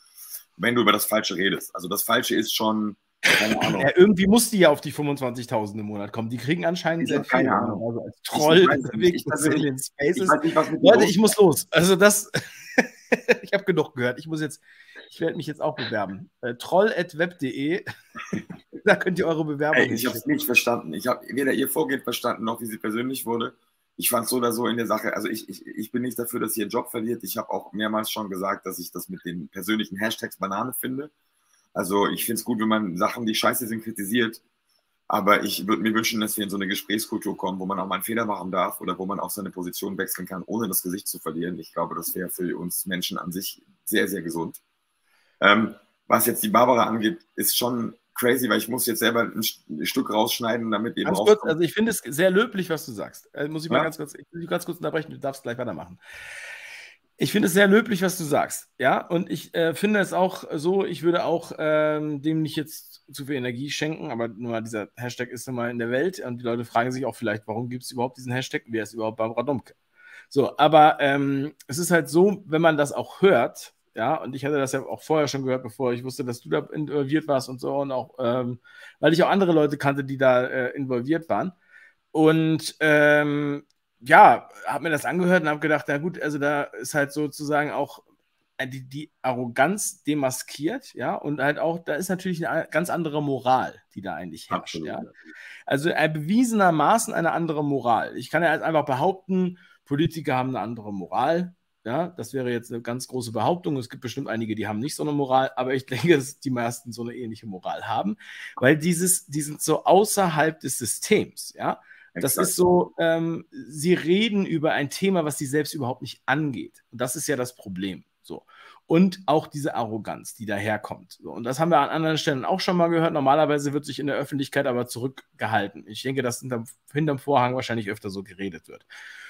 wenn du über das Falsche redest. Also das Falsche ist schon, keine Ahnung. Ja, irgendwie muss die ja auf die 25.000 im Monat kommen. Die kriegen anscheinend sehr viel. Keine Ahnung. Also als Troll unterwegs in den Spaces. Ich Leute, ich muss los. Also das, ich habe genug gehört. Ich muss jetzt, ich werde mich jetzt auch bewerben. Äh, troll.web.de da könnt ihr eure Bewerbung. Ey, ich habe es nicht verstanden. Ich habe weder ihr Vorgehen verstanden, noch wie sie persönlich wurde. Ich fand es so oder so in der Sache. Also ich, ich, ich bin nicht dafür, dass ihr einen Job verliert. Ich habe auch mehrmals schon gesagt, dass ich das mit den persönlichen Hashtags Banane finde. Also ich finde es gut, wenn man Sachen, die scheiße sind, kritisiert. Aber ich würde mir wünschen, dass wir in so eine Gesprächskultur kommen, wo man auch mal einen Fehler machen darf oder wo man auch seine Position wechseln kann, ohne das Gesicht zu verlieren. Ich glaube, das wäre für uns Menschen an sich sehr, sehr gesund. Ähm, was jetzt die Barbara angeht, ist schon crazy, weil ich muss jetzt selber ein Stück rausschneiden, damit eben ganz kurz, Also ich finde es sehr löblich, was du sagst. Also muss ich mal ganz kurz, ich will ganz kurz unterbrechen, du darfst gleich weitermachen. Ich finde es sehr löblich, was du sagst, ja, und ich äh, finde es auch so, ich würde auch ähm, dem nicht jetzt zu viel Energie schenken, aber nur mal dieser Hashtag ist nun mal in der Welt und die Leute fragen sich auch vielleicht, warum gibt es überhaupt diesen Hashtag, wer ist überhaupt Barbara Domke? So, aber ähm, es ist halt so, wenn man das auch hört, ja, und ich hatte das ja auch vorher schon gehört, bevor ich wusste, dass du da involviert warst und so. Und auch, ähm, weil ich auch andere Leute kannte, die da äh, involviert waren. Und ähm, ja, habe mir das angehört und habe gedacht, na gut, also da ist halt sozusagen auch die, die, Arroganz demaskiert, ja, und halt auch, da ist natürlich eine ganz andere Moral, die da eigentlich herrscht, Absolut. ja. Also bewiesenermaßen eine andere Moral. Ich kann ja halt einfach behaupten, Politiker haben eine andere Moral, ja, das wäre jetzt eine ganz große Behauptung. Es gibt bestimmt einige, die haben nicht so eine Moral, aber ich denke, dass die meisten so eine ähnliche Moral haben, weil dieses, die sind so außerhalb des Systems, ja. Das Exakt. ist so, ähm, sie reden über ein Thema, was sie selbst überhaupt nicht angeht. Und das ist ja das Problem. So. Und auch diese Arroganz, die daherkommt. So. Und das haben wir an anderen Stellen auch schon mal gehört. Normalerweise wird sich in der Öffentlichkeit aber zurückgehalten. Ich denke, dass hinterm, hinterm Vorhang wahrscheinlich öfter so geredet wird.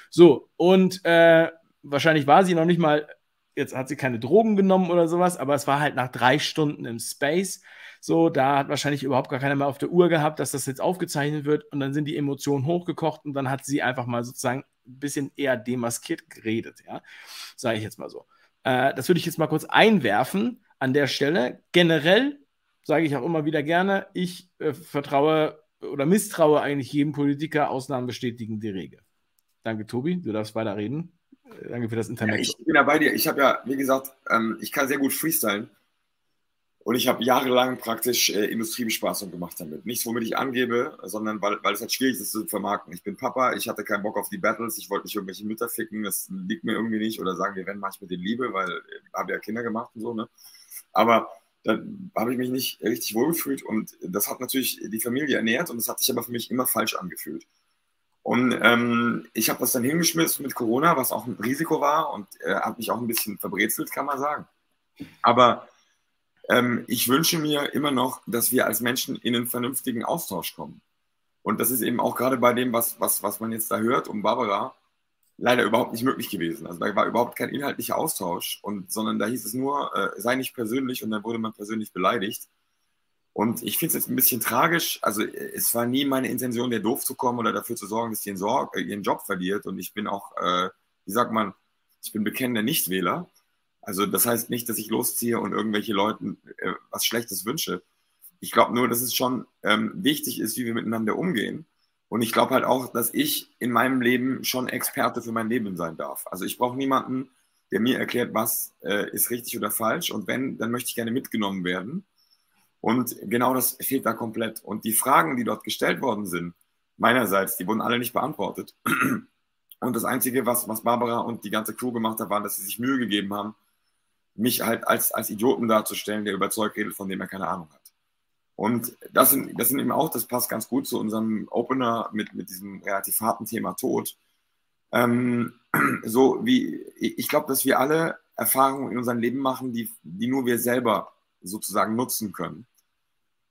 So, und äh, wahrscheinlich war sie noch nicht mal, jetzt hat sie keine Drogen genommen oder sowas, aber es war halt nach drei Stunden im Space. So, da hat wahrscheinlich überhaupt gar keiner mehr auf der Uhr gehabt, dass das jetzt aufgezeichnet wird und dann sind die Emotionen hochgekocht und dann hat sie einfach mal sozusagen ein bisschen eher demaskiert geredet, ja, sage ich jetzt mal so. Äh, das würde ich jetzt mal kurz einwerfen an der Stelle. Generell sage ich auch immer wieder gerne, ich äh, vertraue oder misstraue eigentlich jedem Politiker. Ausnahmen bestätigen die Regel. Danke, Tobi. Du darfst weiter reden. Äh, danke für das Internet. Ja, ich bin ja bei dir. Ich habe ja, wie gesagt, ähm, ich kann sehr gut freestylen. Und ich habe jahrelang praktisch äh, Industriebespaßung gemacht damit. Nichts, womit ich angebe, sondern weil, weil es halt schwierig ist zu vermarkten. Ich bin Papa, ich hatte keinen Bock auf die Battles, ich wollte nicht irgendwelche Mütter ficken, das liegt mir irgendwie nicht. Oder sagen wir, wenn mache ich mit den Liebe, weil ich äh, habe ja Kinder gemacht und so. Ne? Aber da habe ich mich nicht richtig wohlgefühlt und das hat natürlich die Familie ernährt und das hat sich aber für mich immer falsch angefühlt. Und ähm, ich habe das dann hingeschmissen mit Corona, was auch ein Risiko war und äh, hat mich auch ein bisschen verbrezelt, kann man sagen. Aber ähm, ich wünsche mir immer noch, dass wir als Menschen in einen vernünftigen Austausch kommen. Und das ist eben auch gerade bei dem, was, was, was man jetzt da hört um Barbara, leider überhaupt nicht möglich gewesen. Also da war überhaupt kein inhaltlicher Austausch, und, sondern da hieß es nur, äh, sei nicht persönlich und dann wurde man persönlich beleidigt. Und ich finde es jetzt ein bisschen tragisch. Also es war nie meine Intention, der doof zu kommen oder dafür zu sorgen, dass sie ihren, äh, ihren Job verliert. Und ich bin auch, äh, wie sagt man, ich bin bekennender Nichtwähler. Also das heißt nicht, dass ich losziehe und irgendwelche Leuten äh, was Schlechtes wünsche. Ich glaube nur, dass es schon ähm, wichtig ist, wie wir miteinander umgehen. Und ich glaube halt auch, dass ich in meinem Leben schon Experte für mein Leben sein darf. Also ich brauche niemanden, der mir erklärt, was äh, ist richtig oder falsch. Und wenn, dann möchte ich gerne mitgenommen werden. Und genau das fehlt da komplett. Und die Fragen, die dort gestellt worden sind, meinerseits, die wurden alle nicht beantwortet. Und das Einzige, was, was Barbara und die ganze Crew gemacht haben, war, dass sie sich Mühe gegeben haben, mich halt als, als Idioten darzustellen, der überzeugt redet, von dem er keine Ahnung hat. Und das sind, das sind eben auch, das passt ganz gut zu unserem Opener mit, mit diesem relativ harten Thema Tod. Ähm, so wie, ich glaube, dass wir alle Erfahrungen in unserem Leben machen, die, die nur wir selber sozusagen nutzen können.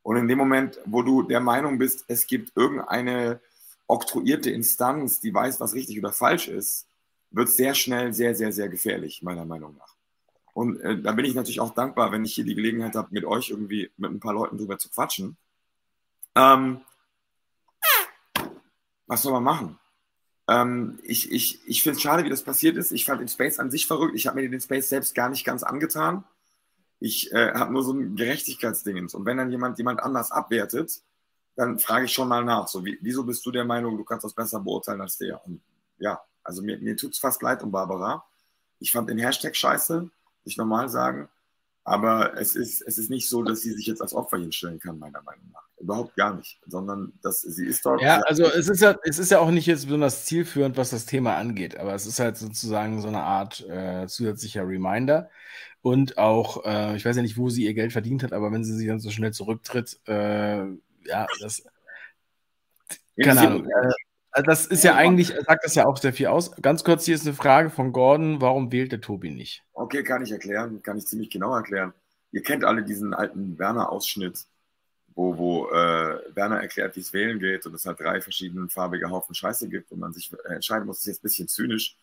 Und in dem Moment, wo du der Meinung bist, es gibt irgendeine oktroyierte Instanz, die weiß, was richtig oder falsch ist, wird es sehr schnell sehr, sehr, sehr gefährlich, meiner Meinung nach. Und äh, da bin ich natürlich auch dankbar, wenn ich hier die Gelegenheit habe, mit euch irgendwie mit ein paar Leuten drüber zu quatschen. Ähm, was soll man machen? Ähm, ich ich, ich finde es schade, wie das passiert ist. Ich fand den Space an sich verrückt. Ich habe mir den Space selbst gar nicht ganz angetan. Ich äh, habe nur so ein Gerechtigkeitsdingens. Und wenn dann jemand jemand anders abwertet, dann frage ich schon mal nach. So, wie, wieso bist du der Meinung, du kannst das besser beurteilen als der? Und ja, also mir, mir tut es fast leid um Barbara. Ich fand den Hashtag scheiße nicht normal sagen. Aber es ist, es ist nicht so, dass sie sich jetzt als Opfer hinstellen kann, meiner Meinung nach. Überhaupt gar nicht. Sondern dass sie ist dort. Ja, also es ist ja, es ist ja auch nicht jetzt besonders zielführend, was das Thema angeht, aber es ist halt sozusagen so eine Art äh, zusätzlicher Reminder. Und auch, äh, ich weiß ja nicht, wo sie ihr Geld verdient hat, aber wenn sie sich dann so schnell zurücktritt, äh, ja, das. Keine Ahnung. Äh, das ist ja eigentlich, sagt das ja auch sehr viel aus. Ganz kurz, hier ist eine Frage von Gordon. Warum wählt der Tobi nicht? Okay, kann ich erklären, kann ich ziemlich genau erklären. Ihr kennt alle diesen alten Werner-Ausschnitt, wo, wo äh, Werner erklärt, wie es wählen geht und es halt drei verschiedene farbige Haufen Scheiße gibt und man sich entscheiden muss. Das ist jetzt ein bisschen zynisch.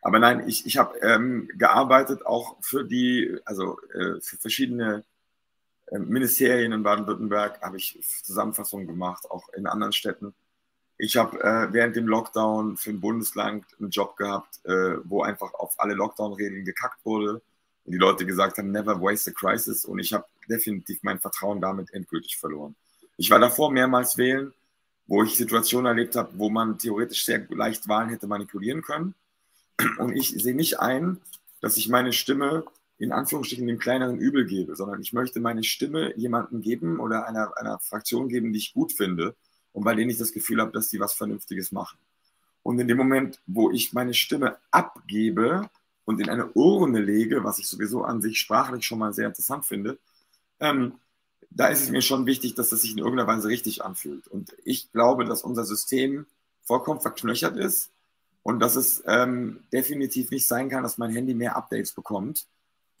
Aber nein, ich, ich habe ähm, gearbeitet auch für die, also äh, für verschiedene äh, Ministerien in Baden-Württemberg habe ich Zusammenfassungen gemacht, auch in anderen Städten. Ich habe äh, während dem Lockdown für ein Bundesland einen Job gehabt, äh, wo einfach auf alle Lockdown-Regeln gekackt wurde die Leute gesagt haben, never waste a crisis. Und ich habe definitiv mein Vertrauen damit endgültig verloren. Ich war davor mehrmals wählen, wo ich Situationen erlebt habe, wo man theoretisch sehr leicht Wahlen hätte manipulieren können. Und ich sehe nicht ein, dass ich meine Stimme in Anführungsstrichen dem kleineren Übel gebe, sondern ich möchte meine Stimme jemandem geben oder einer, einer Fraktion geben, die ich gut finde und bei denen ich das Gefühl habe, dass sie was Vernünftiges machen. Und in dem Moment, wo ich meine Stimme abgebe und in eine Urne lege, was ich sowieso an sich sprachlich schon mal sehr interessant finde, ähm, da ist es mir schon wichtig, dass das sich in irgendeiner Weise richtig anfühlt. Und ich glaube, dass unser System vollkommen verknöchert ist und dass es ähm, definitiv nicht sein kann, dass mein Handy mehr Updates bekommt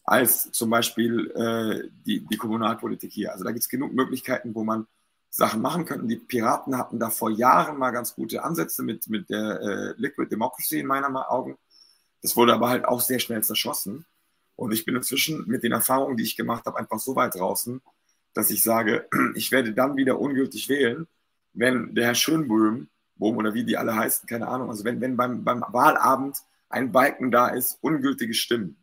als zum Beispiel äh, die, die Kommunalpolitik hier. Also da gibt es genug Möglichkeiten, wo man Sachen machen könnten. Die Piraten hatten da vor Jahren mal ganz gute Ansätze mit, mit der äh, Liquid Democracy in meiner Augen. Das wurde aber halt auch sehr schnell zerschossen. Und ich bin inzwischen mit den Erfahrungen, die ich gemacht habe, einfach so weit draußen, dass ich sage, ich werde dann wieder ungültig wählen, wenn der Herr Schönböhm, Bohm oder wie die alle heißen, keine Ahnung, also wenn, wenn beim, beim Wahlabend ein Balken da ist, ungültige Stimmen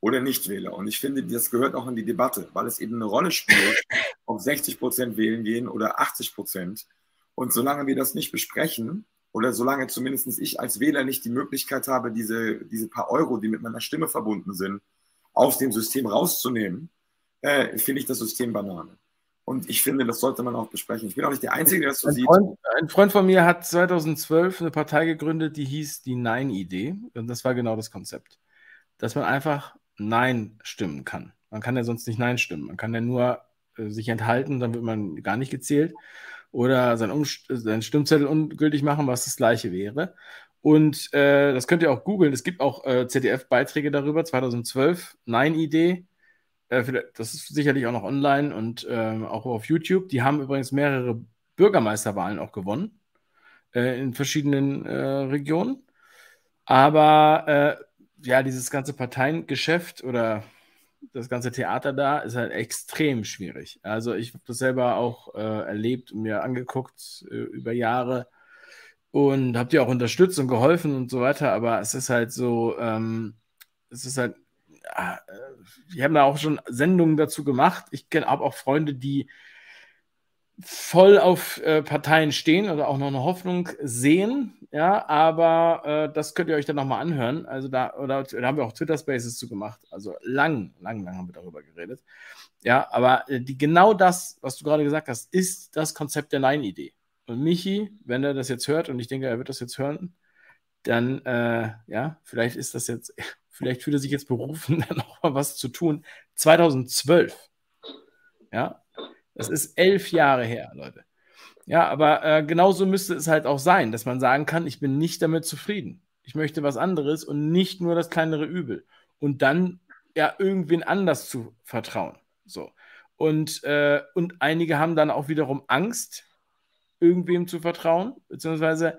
oder Nichtwähler. Und ich finde, das gehört auch in die Debatte, weil es eben eine Rolle spielt, ob 60 Prozent wählen gehen oder 80 Prozent. Und solange wir das nicht besprechen, oder solange zumindest ich als Wähler nicht die Möglichkeit habe, diese, diese paar Euro, die mit meiner Stimme verbunden sind, aus dem System rauszunehmen, äh, finde ich das System Banane. Und ich finde, das sollte man auch besprechen. Ich bin auch nicht der Einzige, der das so ein sieht. Freund, ein Freund von mir hat 2012 eine Partei gegründet, die hieß die Nein-Idee. Und das war genau das Konzept. Dass man einfach Nein stimmen kann. Man kann ja sonst nicht Nein stimmen. Man kann ja nur äh, sich enthalten, dann wird man gar nicht gezählt. Oder sein, sein Stimmzettel ungültig machen, was das gleiche wäre. Und äh, das könnt ihr auch googeln. Es gibt auch äh, ZDF-Beiträge darüber, 2012, Nein-Idee äh, das ist sicherlich auch noch online und äh, auch auf YouTube. Die haben übrigens mehrere Bürgermeisterwahlen auch gewonnen äh, in verschiedenen äh, Regionen. Aber äh, ja, dieses ganze Parteiengeschäft oder das ganze Theater da ist halt extrem schwierig. Also ich habe das selber auch äh, erlebt und mir angeguckt über Jahre und habe die auch unterstützt und geholfen und so weiter. Aber es ist halt so, ähm, es ist halt wir haben da auch schon Sendungen dazu gemacht. Ich habe auch Freunde, die voll auf äh, Parteien stehen oder auch noch eine Hoffnung sehen. Ja, aber äh, das könnt ihr euch dann nochmal anhören. Also da, oder, da haben wir auch Twitter Spaces zu gemacht. Also lang, lang, lang haben wir darüber geredet. Ja, aber äh, die, genau das, was du gerade gesagt hast, ist das Konzept der Nein-Idee. Und Michi, wenn er das jetzt hört, und ich denke, er wird das jetzt hören, dann, äh, ja, vielleicht ist das jetzt Vielleicht fühlt er sich jetzt berufen, da noch mal was zu tun. 2012. Ja, das ist elf Jahre her, Leute. Ja, aber äh, genauso müsste es halt auch sein, dass man sagen kann, ich bin nicht damit zufrieden. Ich möchte was anderes und nicht nur das kleinere Übel. Und dann ja irgendwen anders zu vertrauen. So. Und, äh, und einige haben dann auch wiederum Angst, irgendwem zu vertrauen, beziehungsweise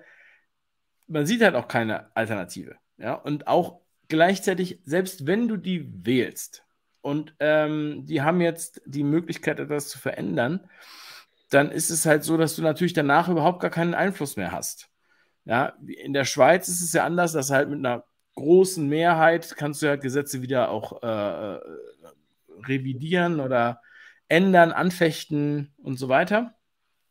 man sieht halt auch keine Alternative. Ja, und auch gleichzeitig, selbst wenn du die wählst und ähm, die haben jetzt die Möglichkeit, etwas zu verändern, dann ist es halt so, dass du natürlich danach überhaupt gar keinen Einfluss mehr hast. Ja, in der Schweiz ist es ja anders, dass halt mit einer großen Mehrheit kannst du ja Gesetze wieder auch äh, äh revidieren oder ändern, anfechten und so weiter.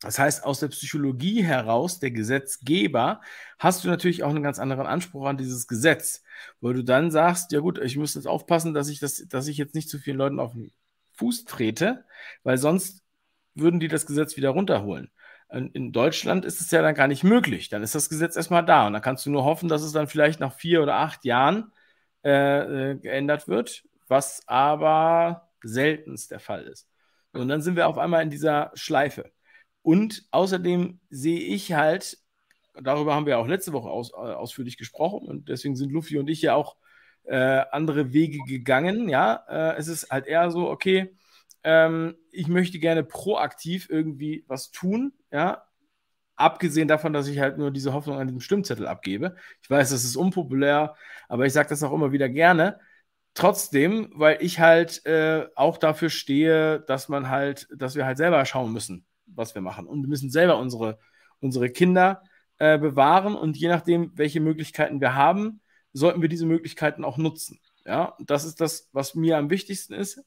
Das heißt, aus der Psychologie heraus, der Gesetzgeber, hast du natürlich auch einen ganz anderen Anspruch an dieses Gesetz, wo du dann sagst, ja gut, ich muss jetzt aufpassen, dass ich das, dass ich jetzt nicht zu vielen Leuten auf den Fuß trete, weil sonst würden die das Gesetz wieder runterholen. In Deutschland ist es ja dann gar nicht möglich. Dann ist das Gesetz erstmal da und dann kannst du nur hoffen, dass es dann vielleicht nach vier oder acht Jahren äh, äh geändert wird, was aber seltenst der Fall ist. Und dann sind wir auf einmal in dieser Schleife. Und außerdem sehe ich halt, darüber haben wir auch letzte Woche aus, äh, ausführlich gesprochen und deswegen sind Luffy und ich ja auch äh, andere Wege gegangen. Ja, äh, es ist halt eher so, okay, ähm, ich möchte gerne proaktiv irgendwie was tun. Ja, abgesehen davon, dass ich halt nur diese Hoffnung an diesem Stimmzettel abgebe. Ich weiß, das ist unpopulär, aber ich sage das auch immer wieder gerne. Trotzdem, weil ich halt äh, auch dafür stehe, dass man halt, dass wir halt selber schauen müssen, was wir machen. Und wir müssen selber unsere, unsere Kinder äh, bewahren und je nachdem, welche Möglichkeiten wir haben, sollten wir diese Möglichkeiten auch nutzen. Ja, das ist das, was mir am wichtigsten ist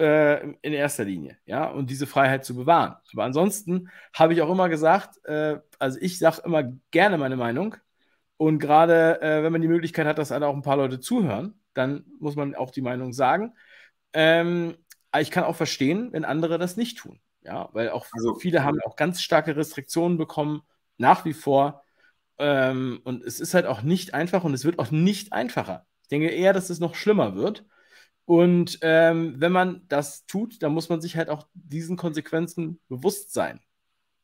äh, in erster Linie. Ja, und diese Freiheit zu bewahren. Aber ansonsten habe ich auch immer gesagt, äh, also ich sage immer gerne meine Meinung. Und gerade äh, wenn man die Möglichkeit hat, dass alle auch ein paar Leute zuhören, dann muss man auch die Meinung sagen. Ähm, ich kann auch verstehen, wenn andere das nicht tun. Ja, weil auch also, viele haben auch ganz starke Restriktionen bekommen, nach wie vor. Ähm, und es ist halt auch nicht einfach und es wird auch nicht einfacher. Ich denke eher, dass es noch schlimmer wird. Und ähm, wenn man das tut, dann muss man sich halt auch diesen Konsequenzen bewusst sein.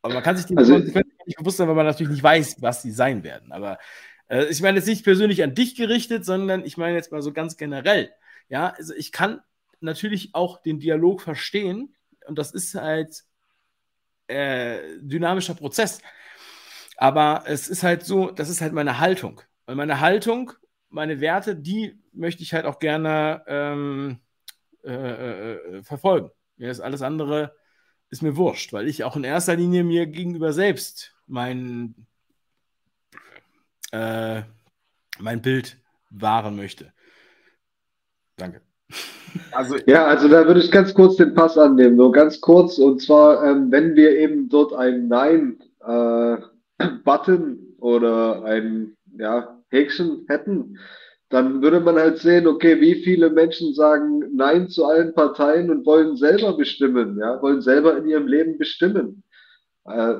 Aber man kann sich diesen also, Konsequenzen nicht bewusst sein, weil man natürlich nicht weiß, was sie sein werden. Aber äh, ich meine jetzt nicht persönlich an dich gerichtet, sondern ich meine jetzt mal so ganz generell. Ja, also ich kann natürlich auch den Dialog verstehen, und das ist halt äh, dynamischer Prozess. Aber es ist halt so, das ist halt meine Haltung. Und meine Haltung, meine Werte, die möchte ich halt auch gerne ähm, äh, äh, äh, verfolgen. Mir ist alles andere ist mir wurscht, weil ich auch in erster Linie mir gegenüber selbst mein, äh, mein Bild wahren möchte. Danke. Also, ja, also da würde ich ganz kurz den Pass annehmen, nur ganz kurz. Und zwar, ähm, wenn wir eben dort ein Nein äh, oder ein ja, Häkchen hätten, dann würde man halt sehen, okay, wie viele Menschen sagen Nein zu allen Parteien und wollen selber bestimmen, ja, wollen selber in ihrem Leben bestimmen, äh,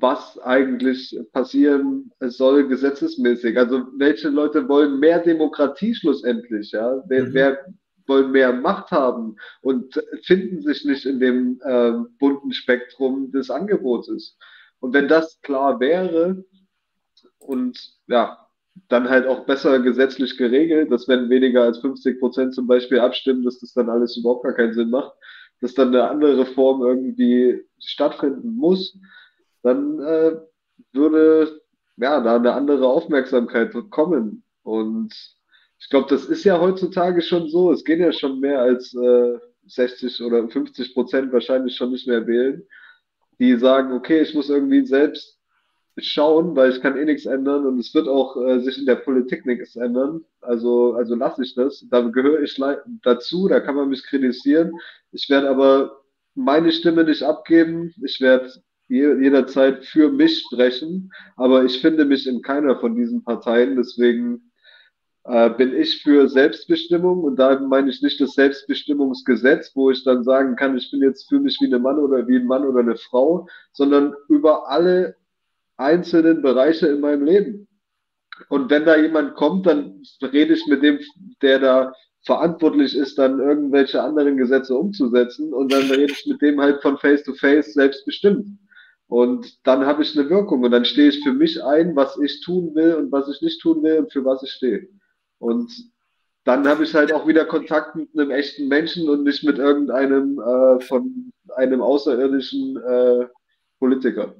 was eigentlich passieren soll gesetzesmäßig. Also welche Leute wollen mehr Demokratie schlussendlich, ja, wer, mhm. wer wollen mehr Macht haben und finden sich nicht in dem äh, bunten Spektrum des Angebotes. Und wenn das klar wäre und ja, dann halt auch besser gesetzlich geregelt, dass wenn weniger als 50 Prozent zum Beispiel abstimmen, dass das dann alles überhaupt gar keinen Sinn macht, dass dann eine andere Reform irgendwie stattfinden muss, dann äh, würde ja da eine andere Aufmerksamkeit kommen. Und ich glaube, das ist ja heutzutage schon so. Es gehen ja schon mehr als äh, 60 oder 50 Prozent wahrscheinlich schon nicht mehr wählen, die sagen, okay, ich muss irgendwie selbst schauen, weil ich kann eh nichts ändern und es wird auch äh, sich in der Politik nichts ändern. Also, also lasse ich das. Da gehöre ich dazu, da kann man mich kritisieren. Ich werde aber meine Stimme nicht abgeben. Ich werde jederzeit für mich sprechen, aber ich finde mich in keiner von diesen Parteien. Deswegen äh, bin ich für Selbstbestimmung und da meine ich nicht das Selbstbestimmungsgesetz, wo ich dann sagen kann, ich bin jetzt für mich wie ein Mann oder wie ein Mann oder eine Frau, sondern über alle einzelnen Bereiche in meinem Leben. Und wenn da jemand kommt, dann rede ich mit dem, der da verantwortlich ist, dann irgendwelche anderen Gesetze umzusetzen. Und dann rede ich mit dem halt von Face to Face selbstbestimmt. Und dann habe ich eine Wirkung und dann stehe ich für mich ein, was ich tun will und was ich nicht tun will und für was ich stehe. Und dann habe ich halt auch wieder Kontakt mit einem echten Menschen und nicht mit irgendeinem äh, von einem außerirdischen äh, Politiker.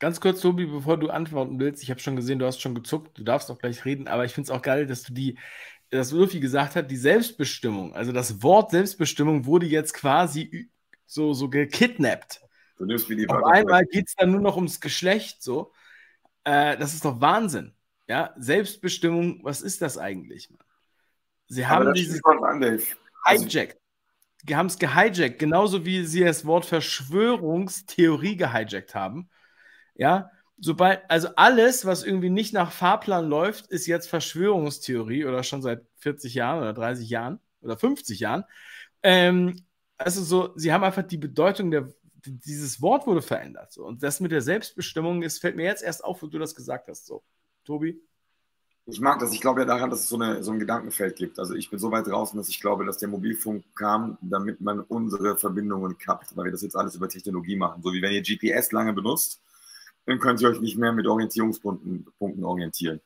Ganz kurz, Tobi, bevor du antworten willst, ich habe schon gesehen, du hast schon gezuckt, du darfst auch gleich reden, aber ich finde es auch geil, dass du die, dass Ulfi gesagt hat, die Selbstbestimmung, also das Wort Selbstbestimmung wurde jetzt quasi so, so gekidnappt. Du nimmst wie die Auf einmal geht es dann nur noch ums Geschlecht, so. Äh, das ist doch Wahnsinn. Ja, Selbstbestimmung, was ist das eigentlich? Sie haben dieses hijacked. Sie haben es gehijackt, genauso wie sie das Wort Verschwörungstheorie gehijackt haben. Ja, sobald, also alles, was irgendwie nicht nach Fahrplan läuft, ist jetzt Verschwörungstheorie oder schon seit 40 Jahren oder 30 Jahren oder 50 Jahren. Ähm, also so, sie haben einfach die Bedeutung der, dieses Wort wurde verändert. So. Und das mit der Selbstbestimmung, es fällt mir jetzt erst auf, wo du das gesagt hast. So, Tobi? Ich mag das. Ich glaube ja daran, dass es so, eine, so ein Gedankenfeld gibt. Also ich bin so weit draußen, dass ich glaube, dass der Mobilfunk kam, damit man unsere Verbindungen kappt, weil wir das jetzt alles über Technologie machen. So wie wenn ihr GPS lange benutzt, dann könnt ihr euch nicht mehr mit Orientierungspunkten Punkten orientieren.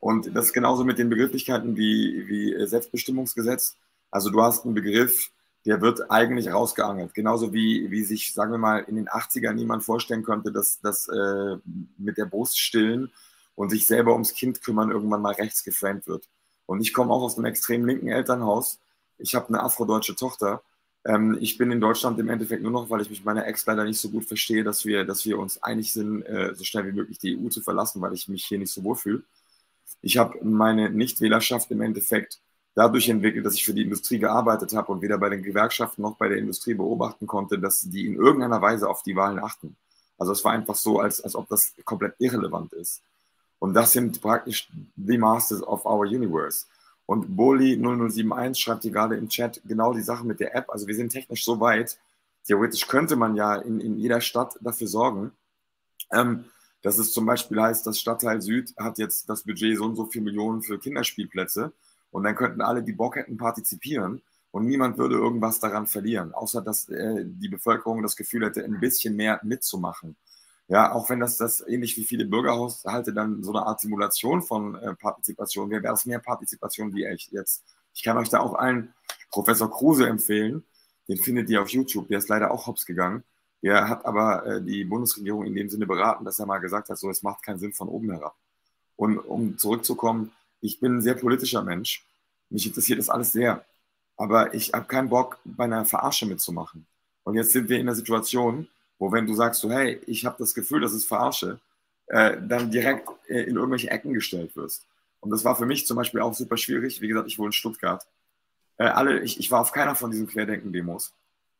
Und das ist genauso mit den Begrifflichkeiten wie, wie Selbstbestimmungsgesetz. Also du hast einen Begriff, der wird eigentlich rausgeangelt. Genauso wie, wie sich, sagen wir mal, in den 80ern niemand vorstellen könnte, dass das äh, mit der Brust stillen und sich selber ums Kind kümmern irgendwann mal rechts geframed wird. Und ich komme auch aus einem extrem linken Elternhaus. Ich habe eine afrodeutsche Tochter ähm, ich bin in Deutschland im Endeffekt nur noch, weil ich mich meiner Ex leider nicht so gut verstehe, dass wir, dass wir uns einig sind, äh, so schnell wie möglich die EU zu verlassen, weil ich mich hier nicht so wohl fühle. Ich habe meine Nichtwählerschaft im Endeffekt dadurch entwickelt, dass ich für die Industrie gearbeitet habe und weder bei den Gewerkschaften noch bei der Industrie beobachten konnte, dass die in irgendeiner Weise auf die Wahlen achten. Also es war einfach so, als, als ob das komplett irrelevant ist. Und das sind praktisch the Masters of our Universe. Und Boli0071 schreibt hier gerade im Chat genau die Sache mit der App. Also wir sind technisch so weit, theoretisch könnte man ja in, in jeder Stadt dafür sorgen, ähm, dass es zum Beispiel heißt, das Stadtteil Süd hat jetzt das Budget so und so viel Millionen für Kinderspielplätze und dann könnten alle, die Bock hätten, partizipieren und niemand würde irgendwas daran verlieren, außer dass äh, die Bevölkerung das Gefühl hätte, ein bisschen mehr mitzumachen. Ja, auch wenn das, das ähnlich wie viele Bürgerhaushalte dann so eine Art Simulation von äh, Partizipation wäre, wäre es mehr Partizipation wie ich jetzt. Ich kann euch da auch allen Professor Kruse empfehlen. Den findet ihr auf YouTube. Der ist leider auch hops gegangen. Der hat aber äh, die Bundesregierung in dem Sinne beraten, dass er mal gesagt hat, so, es macht keinen Sinn von oben herab. Und um zurückzukommen, ich bin ein sehr politischer Mensch. Mich interessiert das alles sehr. Aber ich habe keinen Bock, bei einer Verarsche mitzumachen. Und jetzt sind wir in der Situation, wo wenn du sagst, so, hey, ich habe das Gefühl, das ist Verarsche, äh, dann direkt äh, in irgendwelche Ecken gestellt wirst. Und das war für mich zum Beispiel auch super schwierig. Wie gesagt, ich wohne in Stuttgart. Äh, alle, ich, ich war auf keiner von diesen Querdenken-Demos.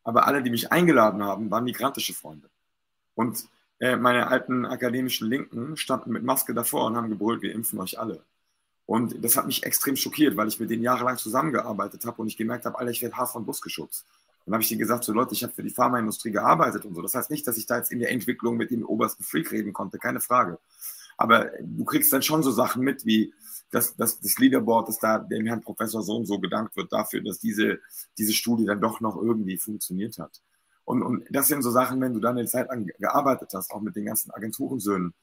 Aber alle, die mich eingeladen haben, waren migrantische Freunde. Und äh, meine alten akademischen Linken standen mit Maske davor und haben gebrüllt, wir impfen euch alle. Und das hat mich extrem schockiert, weil ich mit denen jahrelang zusammengearbeitet habe und ich gemerkt habe, Alter, ich werde hart von Bus geschubst. Dann habe ich denen gesagt, so Leute, ich habe für die Pharmaindustrie gearbeitet und so. Das heißt nicht, dass ich da jetzt in der Entwicklung mit dem obersten Freak reden konnte, keine Frage. Aber du kriegst dann schon so Sachen mit, wie dass, dass das Leaderboard, dass da dem Herrn Professor so und so gedankt wird dafür, dass diese, diese Studie dann doch noch irgendwie funktioniert hat. Und, und das sind so Sachen, wenn du dann eine Zeit lang gearbeitet hast, auch mit den ganzen Agenturensöhnen,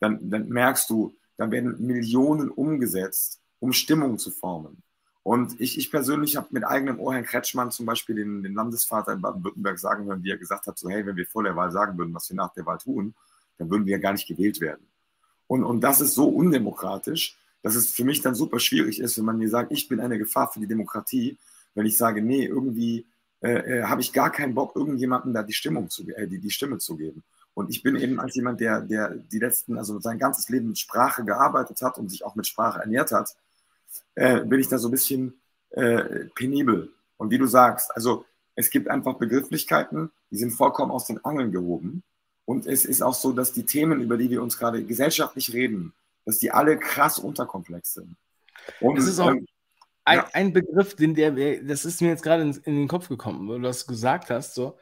dann, dann merkst du, dann werden Millionen umgesetzt, um Stimmung zu formen. Und ich, ich persönlich habe mit eigenem Ohr Herrn Kretschmann zum Beispiel den, den Landesvater in Baden-Württemberg sagen hören, wie er gesagt hat, so hey, wenn wir vor der Wahl sagen würden, was wir nach der Wahl tun, dann würden wir ja gar nicht gewählt werden. Und, und das ist so undemokratisch, dass es für mich dann super schwierig ist, wenn man mir sagt, ich bin eine Gefahr für die Demokratie, wenn ich sage, nee, irgendwie äh, äh, habe ich gar keinen Bock, irgendjemandem da die Stimmung zu, äh, die, die Stimme zu geben. Und ich bin eben als jemand, der, der die letzten, also sein ganzes Leben mit Sprache gearbeitet hat und sich auch mit Sprache ernährt hat, äh, bin ich da so ein bisschen äh, penibel. Und wie du sagst, also es gibt einfach Begrifflichkeiten, die sind vollkommen aus den Angeln gehoben. Und es ist auch so, dass die Themen, über die wir uns gerade gesellschaftlich reden, dass die alle krass unterkomplex sind. Und es ist auch, ähm, ein, ja. ein, Begriff, den der, das ist mir jetzt gerade in, in, den Kopf gekommen, wo du das gesagt hast, so,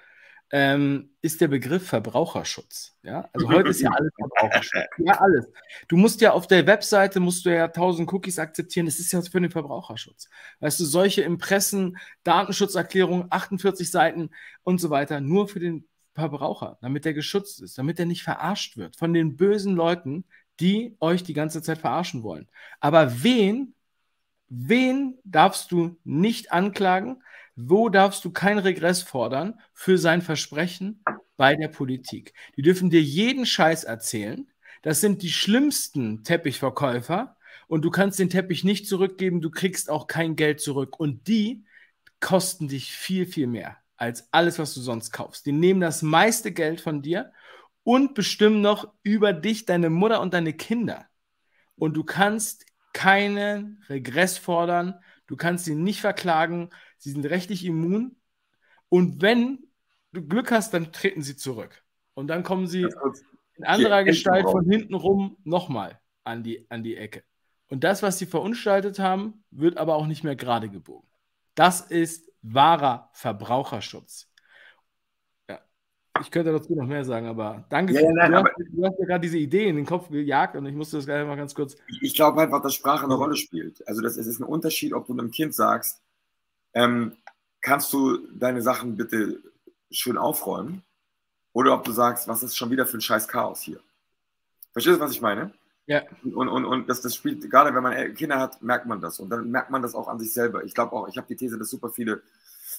ähm, ist der Begriff Verbraucherschutz. Ja, also heute ist ja alles Verbraucherschutz. Ja, alles. Du musst ja auf der Webseite musst du ja 1000 Cookies akzeptieren. Das ist ja für den Verbraucherschutz. Weißt du, solche Impressen, Datenschutzerklärungen, 48 Seiten und so weiter, nur für den Verbraucher, damit der geschützt ist, damit er nicht verarscht wird von den bösen Leuten, die euch die ganze Zeit verarschen wollen. Aber wen Wen darfst du nicht anklagen? Wo darfst du keinen Regress fordern für sein Versprechen bei der Politik? Die dürfen dir jeden Scheiß erzählen. Das sind die schlimmsten Teppichverkäufer und du kannst den Teppich nicht zurückgeben, du kriegst auch kein Geld zurück. Und die kosten dich viel, viel mehr als alles, was du sonst kaufst. Die nehmen das meiste Geld von dir und bestimmen noch über dich, deine Mutter und deine Kinder. Und du kannst keinen Regress fordern. Du kannst sie nicht verklagen. Sie sind rechtlich immun. Und wenn du Glück hast, dann treten sie zurück. Und dann kommen sie in anderer Gestalt von hinten rum nochmal an die, an die Ecke. Und das, was sie verunstaltet haben, wird aber auch nicht mehr gerade gebogen. Das ist wahrer Verbraucherschutz ich könnte dazu noch mehr sagen, aber danke. Ja, für, nein, du, hast, du hast mir gerade diese Idee in den Kopf gejagt und ich musste das gleich mal ganz kurz. Ich glaube einfach, dass Sprache eine Rolle spielt. Also das, es ist ein Unterschied, ob du einem Kind sagst, ähm, kannst du deine Sachen bitte schön aufräumen? Oder ob du sagst, was ist schon wieder für ein scheiß Chaos hier? Verstehst du, was ich meine? Ja. Und, und, und das, das spielt, gerade wenn man Kinder hat, merkt man das. Und dann merkt man das auch an sich selber. Ich glaube auch, ich habe die These, dass super viele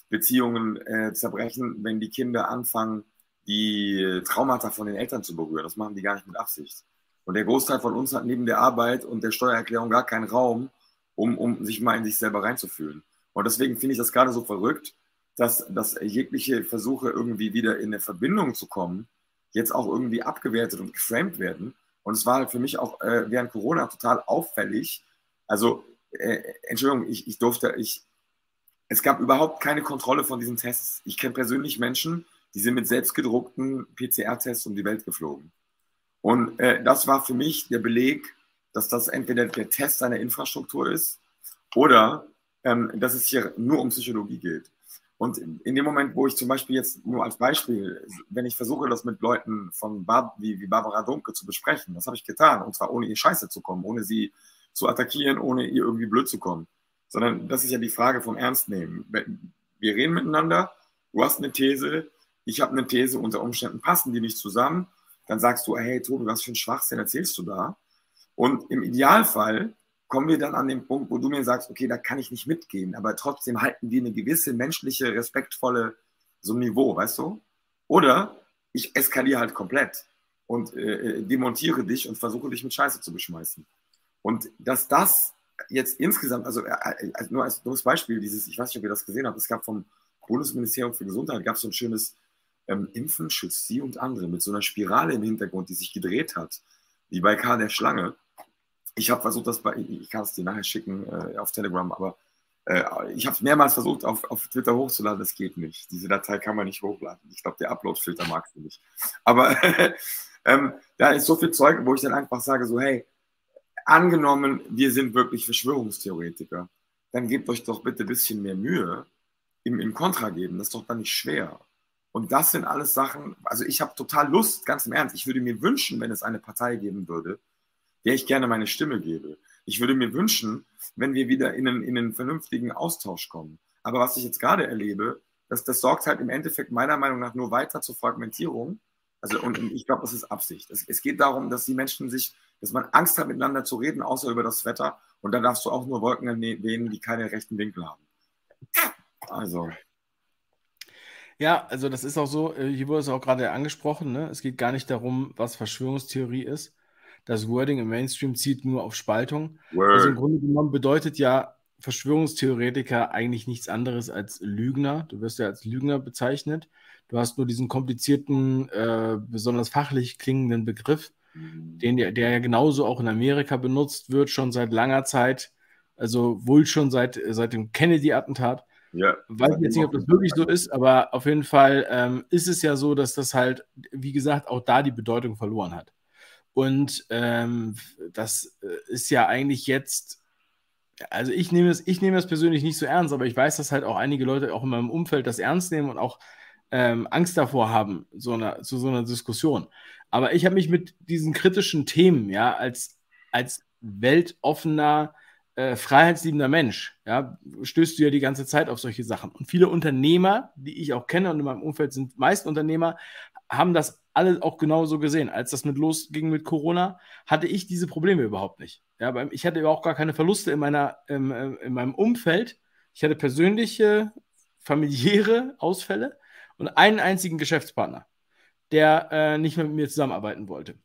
Beziehungen äh, zerbrechen, wenn die Kinder anfangen, die Traumata von den Eltern zu berühren. Das machen die gar nicht mit Absicht. Und der Großteil von uns hat neben der Arbeit und der Steuererklärung gar keinen Raum, um, um sich mal in sich selber reinzufühlen. Und deswegen finde ich das gerade so verrückt, dass, dass jegliche Versuche, irgendwie wieder in eine Verbindung zu kommen, jetzt auch irgendwie abgewertet und geframed werden. Und es war halt für mich auch äh, während Corona total auffällig. Also, äh, Entschuldigung, ich, ich durfte, ich, es gab überhaupt keine Kontrolle von diesen Tests. Ich kenne persönlich Menschen, die sind mit selbstgedruckten PCR-Tests um die Welt geflogen. Und äh, das war für mich der Beleg, dass das entweder der Test einer Infrastruktur ist oder ähm, dass es hier nur um Psychologie geht. Und in dem Moment, wo ich zum Beispiel jetzt nur als Beispiel, wenn ich versuche, das mit Leuten von Bar wie, wie Barbara Domke zu besprechen, das habe ich getan. Und zwar ohne ihr Scheiße zu kommen, ohne sie zu attackieren, ohne ihr irgendwie blöd zu kommen. Sondern das ist ja die Frage vom Ernst nehmen. Wir reden miteinander, du hast eine These, ich habe eine These, unter Umständen passen die nicht zusammen, dann sagst du, hey Tobi, was für ein Schwachsinn erzählst du da? Und im Idealfall kommen wir dann an den Punkt, wo du mir sagst, okay, da kann ich nicht mitgehen, aber trotzdem halten wir eine gewisse menschliche, respektvolle so Niveau, weißt du? Oder ich eskaliere halt komplett und äh, äh demontiere dich und versuche dich mit Scheiße zu beschmeißen. Und dass das jetzt insgesamt, also äh, äh nur als dummes Beispiel, dieses, ich weiß nicht, ob ihr das gesehen habt, es gab vom Bundesministerium für Gesundheit, gab es so ein schönes ähm, Impfen schützt sie und andere mit so einer Spirale im Hintergrund, die sich gedreht hat, wie bei K. der Schlange. Ich habe versucht, das bei, ich kann es dir nachher schicken äh, auf Telegram, aber äh, ich habe mehrmals versucht, auf, auf Twitter hochzuladen, das geht nicht. Diese Datei kann man nicht hochladen. Ich glaube, der Upload-Filter mag sie nicht. Aber Ähm, da ist so viel Zeug, wo ich dann einfach sage, so, hey, angenommen, wir sind wirklich Verschwörungstheoretiker, dann gebt euch doch bitte ein bisschen mehr Mühe im, im Kontra geben. Das ist doch dann nicht schwer. Und das sind alles Sachen, also ich habe total Lust, ganz im Ernst, ich würde mir wünschen, wenn es eine Partei geben würde, der ich gerne meine Stimme gebe. Ich würde mir wünschen, wenn wir wieder in einen, in einen vernünftigen Austausch kommen. Aber was ich jetzt gerade erlebe, das, das sorgt halt im Endeffekt meiner Meinung nach nur weiter zur Fragmentierung. Also, und ich glaube, das ist Absicht. Es, es, geht darum, dass die Menschen sich, dass man Angst hat, miteinander zu reden, außer über das Wetter. Und dann darfst du auch nur Wolken erwähnen, die keine rechten Winkel haben. Also. Ja, also das ist auch so, hier wurde es auch gerade angesprochen, ne? es geht gar nicht darum, was Verschwörungstheorie ist. Das Wording im Mainstream zieht nur auf Spaltung. Word. Also im Grunde genommen bedeutet ja Verschwörungstheoretiker eigentlich nichts anderes als Lügner. Du wirst ja als Lügner bezeichnet. Du hast nur diesen komplizierten, äh, besonders fachlich klingenden Begriff, den, der, der ja genauso auch in Amerika benutzt wird, schon seit langer Zeit. Also wohl schon seit, seit dem Kennedy-Attentat. Ja, Weiß jetzt nicht, ob das wirklich so ist, aber auf jeden Fall ähm, ist es ja so, dass das halt, wie gesagt, auch da die Bedeutung verloren hat. Und ähm, das äh, ist ja eigentlich jetzt also ich nehme es, ich nehme es persönlich nicht so ernst, aber ich weiß, dass halt auch einige Leute auch in meinem Umfeld das ernst nehmen und auch ähm, Angst davor haben, so eine, zu so einer Diskussion. Aber ich habe mich mit diesen kritischen Themen, ja, als, als weltoffener, äh, freiheitsliebender Mensch, ja, stößt du ja die ganze Zeit auf solche Sachen. Und viele Unternehmer, die ich auch kenne und in meinem Umfeld sind meist Unternehmer, haben das alle auch genauso gesehen. Als das mit losging mit Corona, hatte ich diese Probleme überhaupt nicht. Ja, ich hatte überhaupt gar keine Verluste in, meiner, ähm, in meinem Umfeld. Ich hatte persönliche, familiäre Ausfälle und einen einzigen Geschäftspartner, der äh, nicht mehr mit mir zusammenarbeiten wollte.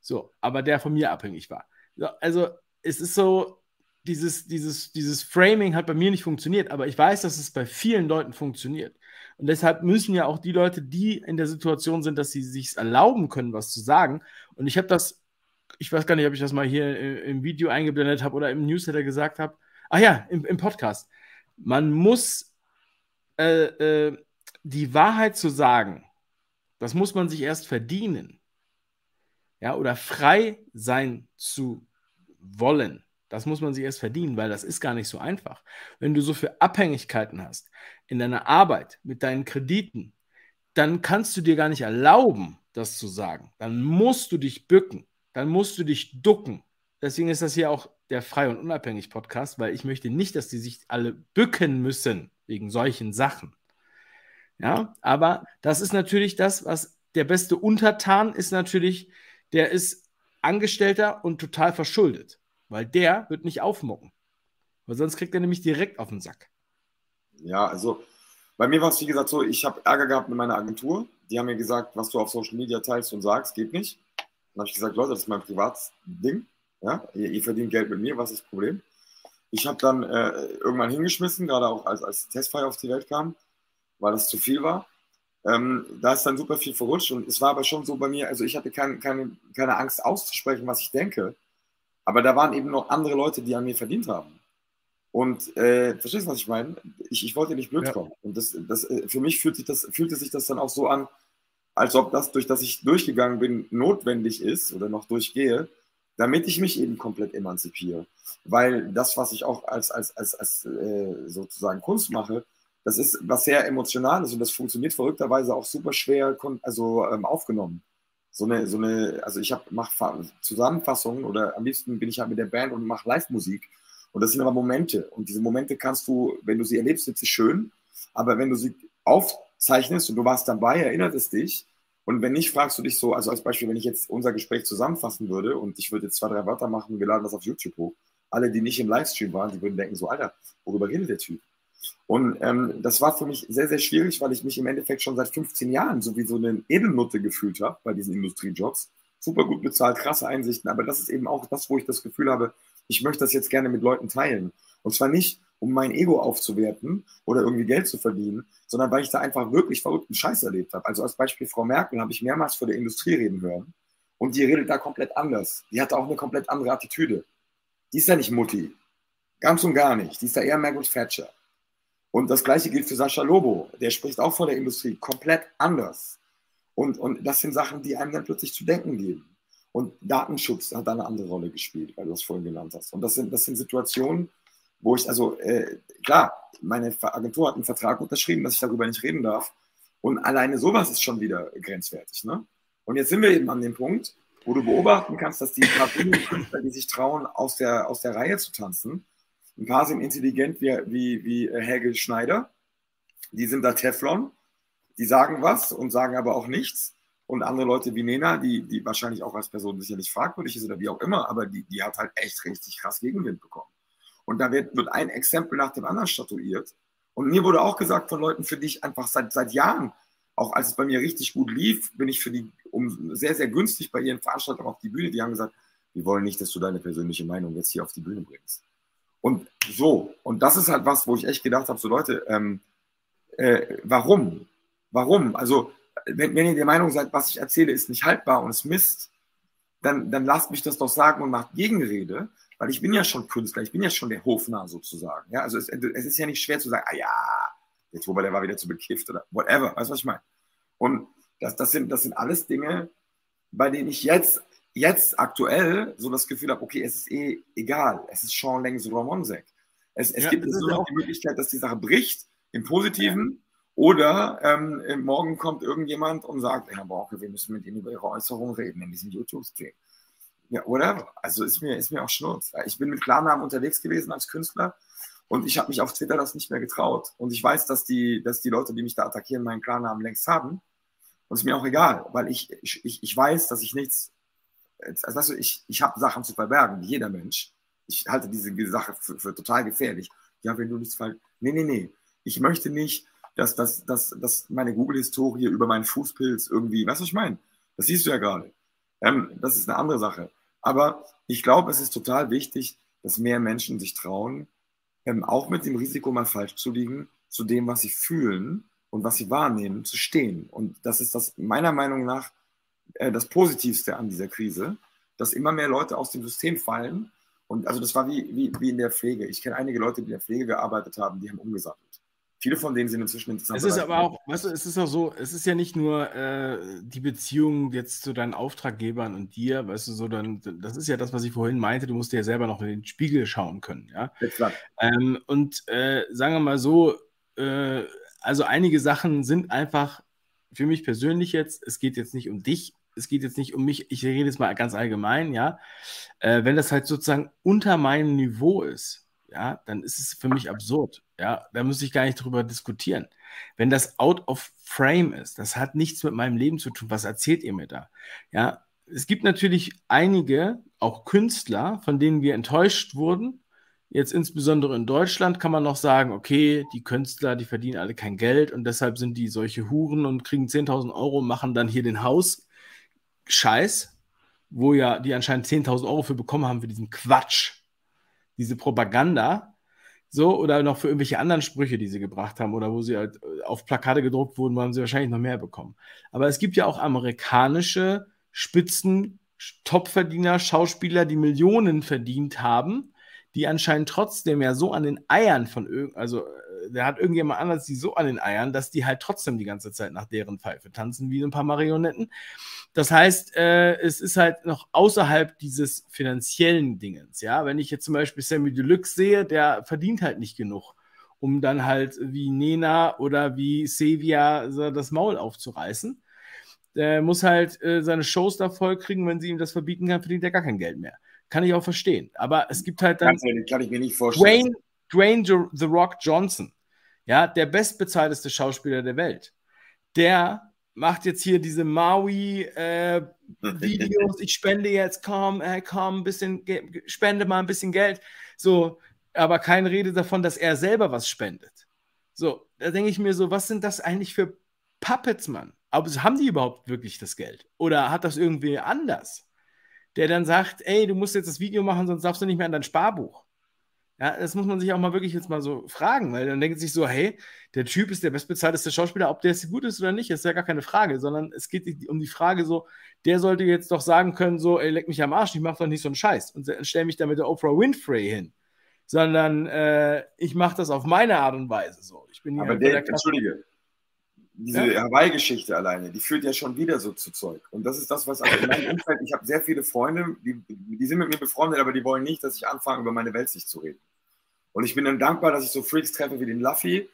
So, aber der von mir abhängig war. So, also es ist so, dieses, dieses, dieses Framing hat bei mir nicht funktioniert, aber ich weiß, dass es bei vielen Leuten funktioniert. Und deshalb müssen ja auch die Leute, die in der Situation sind, dass sie sich erlauben können, was zu sagen. Und ich habe das, ich weiß gar nicht, ob ich das mal hier im Video eingeblendet habe oder im Newsletter gesagt habe. Ach ja, im, im Podcast. Man muss äh, äh, die Wahrheit zu sagen, das muss man sich erst verdienen. Ja, oder frei sein zu wollen. Das muss man sich erst verdienen, weil das ist gar nicht so einfach. Wenn du so viele Abhängigkeiten hast in deiner Arbeit, mit deinen Krediten, dann kannst du dir gar nicht erlauben, das zu sagen. Dann musst du dich bücken, dann musst du dich ducken. Deswegen ist das hier auch der Frei und Unabhängig Podcast, weil ich möchte nicht, dass die sich alle bücken müssen wegen solchen Sachen. Ja, aber das ist natürlich das, was der beste Untertan ist natürlich, der ist Angestellter und total verschuldet. Weil der wird nicht aufmucken. Weil sonst kriegt er nämlich direkt auf den Sack. Ja, also bei mir war es wie gesagt so, ich habe Ärger gehabt mit meiner Agentur. Die haben mir gesagt, was du auf Social Media teilst und sagst, geht nicht. Dann habe ich gesagt, Leute, das ist mein Privatding. Ja? Ihr, ihr, verdient Geld mit mir, was ist das Problem? Ich habe dann äh, irgendwann hingeschmissen, gerade auch als, als Testfire auf die Welt kam, weil das zu viel war. Ähm, da ist dann super viel verrutscht und es war aber schon so bei mir, also ich hatte kein, keine, keine Angst auszusprechen, was ich denke. Aber da waren eben noch andere Leute, die an mir verdient haben. Und äh, verstehst du, was ich meine? Ich, ich wollte nicht blöd ja. kommen. Und das, das, äh, für mich fühlt sich das, fühlte sich das dann auch so an, als ob das, durch das ich durchgegangen bin, notwendig ist oder noch durchgehe, damit ich mich eben komplett emanzipiere. Weil das, was ich auch als, als, als, als äh, sozusagen Kunst mache, das ist was sehr Emotionales und das funktioniert verrückterweise auch super schwer also, ähm, aufgenommen so eine, so eine, also ich mache Zusammenfassungen oder am liebsten bin ich halt mit der Band und mache Live-Musik. Und das sind aber Momente. Und diese Momente kannst du, wenn du sie erlebst, sind sie schön. Aber wenn du sie aufzeichnest und du warst dabei, erinnert es dich. Und wenn nicht, fragst du dich so, also als Beispiel, wenn ich jetzt unser Gespräch zusammenfassen würde und ich würde jetzt zwei, drei Wörter machen, wir laden das auf YouTube hoch. Alle, die nicht im Livestream waren, die würden denken so, Alter, worüber redet der Typ? Und ähm, das war für mich sehr, sehr schwierig, weil ich mich im Endeffekt schon seit 15 Jahren so wie so eine Edelnutte gefühlt habe bei diesen Industriejobs. Super gut bezahlt, krasse Einsichten, aber das ist eben auch das, wo ich das Gefühl habe, ich möchte das jetzt gerne mit Leuten teilen. Und zwar nicht, um mein Ego aufzuwerten oder irgendwie Geld zu verdienen, sondern weil ich da einfach wirklich verrückten Scheiß erlebt habe. Also als Beispiel Frau Merkel habe ich mehrmals vor der Industrie reden hören und die redet da komplett anders. Die hatte auch eine komplett andere Attitüde. Die ist ja nicht Mutti. Ganz und gar nicht. Die ist da eher Margaret Thatcher. Und das gleiche gilt für Sascha Lobo. Der spricht auch vor der Industrie komplett anders. Und, und das sind Sachen, die einem dann plötzlich zu denken geben. Und Datenschutz hat eine andere Rolle gespielt, weil du es vorhin genannt hast. Und das sind, das sind Situationen, wo ich, also äh, klar, meine Agentur hat einen Vertrag unterschrieben, dass ich darüber nicht reden darf. Und alleine sowas ist schon wieder grenzwertig. Ne? Und jetzt sind wir eben an dem Punkt, wo du beobachten kannst, dass die paar die sich trauen, aus der, aus der Reihe zu tanzen, ein paar sind intelligent wie, wie, wie äh, Helge Schneider, die sind da Teflon, die sagen was und sagen aber auch nichts. Und andere Leute wie Nena, die, die wahrscheinlich auch als Person sicherlich fragwürdig ist oder wie auch immer, aber die, die hat halt echt richtig krass Gegenwind bekommen. Und da wird, wird ein Exempel nach dem anderen statuiert. Und mir wurde auch gesagt von Leuten, für die ich einfach seit, seit Jahren, auch als es bei mir richtig gut lief, bin ich für die um sehr, sehr günstig bei ihren Veranstaltungen auf die Bühne. Die haben gesagt, wir wollen nicht, dass du deine persönliche Meinung jetzt hier auf die Bühne bringst. Und so, und das ist halt was, wo ich echt gedacht habe, so Leute, ähm, äh, warum? Warum? Also, wenn, wenn ihr der Meinung seid, was ich erzähle, ist nicht haltbar und es Mist, dann, dann lasst mich das doch sagen und macht Gegenrede, weil ich bin ja schon Künstler, ich bin ja schon der Hofnarr sozusagen. Ja, also es, es ist ja nicht schwer zu sagen, ah ja, jetzt wobei der war wieder zu bekifft oder whatever, weißt du, was ich meine? Und das, das, sind, das sind alles Dinge, bei denen ich jetzt, jetzt aktuell so das Gefühl habe, okay, es ist eh egal, es ist Sean Lengs Romonsek. Es, es ja, gibt nur noch die Möglichkeit, dass die Sache bricht, im Positiven, oder ähm, morgen kommt irgendjemand und sagt, Herr Borke, wir müssen mit Ihnen über Ihre Äußerungen reden in diesem YouTube-Stream. Ja, oder? Also ist mir, ist mir auch Schnurz. Ich bin mit Klarnamen unterwegs gewesen als Künstler und ich habe mich auf Twitter das nicht mehr getraut. Und ich weiß, dass die, dass die Leute, die mich da attackieren, meinen Klarnamen längst haben. Und es ist mir auch egal, weil ich, ich, ich weiß, dass ich nichts, also weißt du, ich, ich habe Sachen zu verbergen, wie jeder Mensch. Ich halte diese Sache für, für total gefährlich. Ja, wenn du nichts falsch. Nee, nee, nee. Ich möchte nicht, dass, dass, dass, dass meine Google-Historie über meinen Fußpilz irgendwie, weißt du, was ich meine? Das siehst du ja gerade. Ähm, das ist eine andere Sache. Aber ich glaube, es ist total wichtig, dass mehr Menschen sich trauen, ähm, auch mit dem Risiko mal falsch zu liegen, zu dem, was sie fühlen und was sie wahrnehmen, zu stehen. Und das ist das meiner Meinung nach äh, das Positivste an dieser Krise, dass immer mehr Leute aus dem System fallen. Und also das war wie, wie, wie in der Pflege. Ich kenne einige Leute, die in der Pflege gearbeitet haben, die haben umgesattelt. Viele von denen sind inzwischen interessant. Es ist aber auch, weißt du, es ist auch so, es ist ja nicht nur äh, die Beziehung jetzt zu deinen Auftraggebern und dir, weißt du, sondern das ist ja das, was ich vorhin meinte, du musst dir ja selber noch in den Spiegel schauen können, ja. Ähm, und äh, sagen wir mal so, äh, also einige Sachen sind einfach für mich persönlich jetzt, es geht jetzt nicht um dich, es geht jetzt nicht um mich, ich rede jetzt mal ganz allgemein, ja. Äh, wenn das halt sozusagen unter meinem Niveau ist, ja, dann ist es für mich absurd. Ja, da muss ich gar nicht drüber diskutieren. Wenn das out of frame ist, das hat nichts mit meinem Leben zu tun. Was erzählt ihr mir da? Ja, es gibt natürlich einige, auch Künstler, von denen wir enttäuscht wurden. Jetzt insbesondere in Deutschland kann man noch sagen, okay, die Künstler, die verdienen alle kein Geld und deshalb sind die solche Huren und kriegen 10.000 Euro, machen dann hier den Haus Scheiß, wo ja die anscheinend 10.000 Euro für bekommen haben für diesen Quatsch diese Propaganda, so, oder noch für irgendwelche anderen Sprüche, die sie gebracht haben, oder wo sie halt äh, auf Plakate gedruckt wurden, haben sie wahrscheinlich noch mehr bekommen. Aber es gibt ja auch amerikanische Spitzen, Topverdiener, Schauspieler, die Millionen verdient haben, die anscheinend trotzdem ja so an den Eiern von irgend, also äh, der hat irgendjemand anders die so an den Eiern, dass die halt trotzdem die ganze Zeit nach deren Pfeife tanzen, wie ein paar Marionetten. Das heißt, äh, es ist halt noch außerhalb dieses finanziellen Dingens. Ja, wenn ich jetzt zum Beispiel Sammy Deluxe sehe, der verdient halt nicht genug, um dann halt wie Nena oder wie Sevia das Maul aufzureißen. Der muss halt äh, seine Shows da voll kriegen, wenn sie ihm das verbieten kann, verdient er gar kein Geld mehr. Kann ich auch verstehen. Aber es gibt halt dann. Kann, kann ich mir nicht vorstellen. Dwayne, Dwayne The Rock Johnson, ja, der bestbezahlteste Schauspieler der Welt. Der macht jetzt hier diese Maui-Videos, äh, ich spende jetzt, komm, äh, komm, bisschen, spende mal ein bisschen Geld. So, aber keine Rede davon, dass er selber was spendet. So, da denke ich mir so, was sind das eigentlich für Puppets, Mann? Aber haben die überhaupt wirklich das Geld? Oder hat das irgendwie anders? Der dann sagt, ey, du musst jetzt das Video machen, sonst darfst du nicht mehr an dein Sparbuch. Ja, das muss man sich auch mal wirklich jetzt mal so fragen, weil dann denkt sich so, hey, der Typ ist der bestbezahlteste Schauspieler, ob der jetzt gut ist oder nicht, ist ja gar keine Frage, sondern es geht um die Frage so, der sollte jetzt doch sagen können, so, ey, leck mich am Arsch, ich mach doch nicht so einen Scheiß und stell mich da mit der Oprah Winfrey hin, sondern äh, ich mache das auf meine Art und Weise so. Ich bin Aber der, der Entschuldige, diese ja. Hawaii-Geschichte alleine, die führt ja schon wieder so zu Zeug. Und das ist das, was also in meinem Umfeld, ich habe sehr viele Freunde, die, die sind mit mir befreundet, aber die wollen nicht, dass ich anfange, über meine Weltsicht zu reden. Und ich bin dann dankbar, dass ich so Freaks treffe wie den Luffy,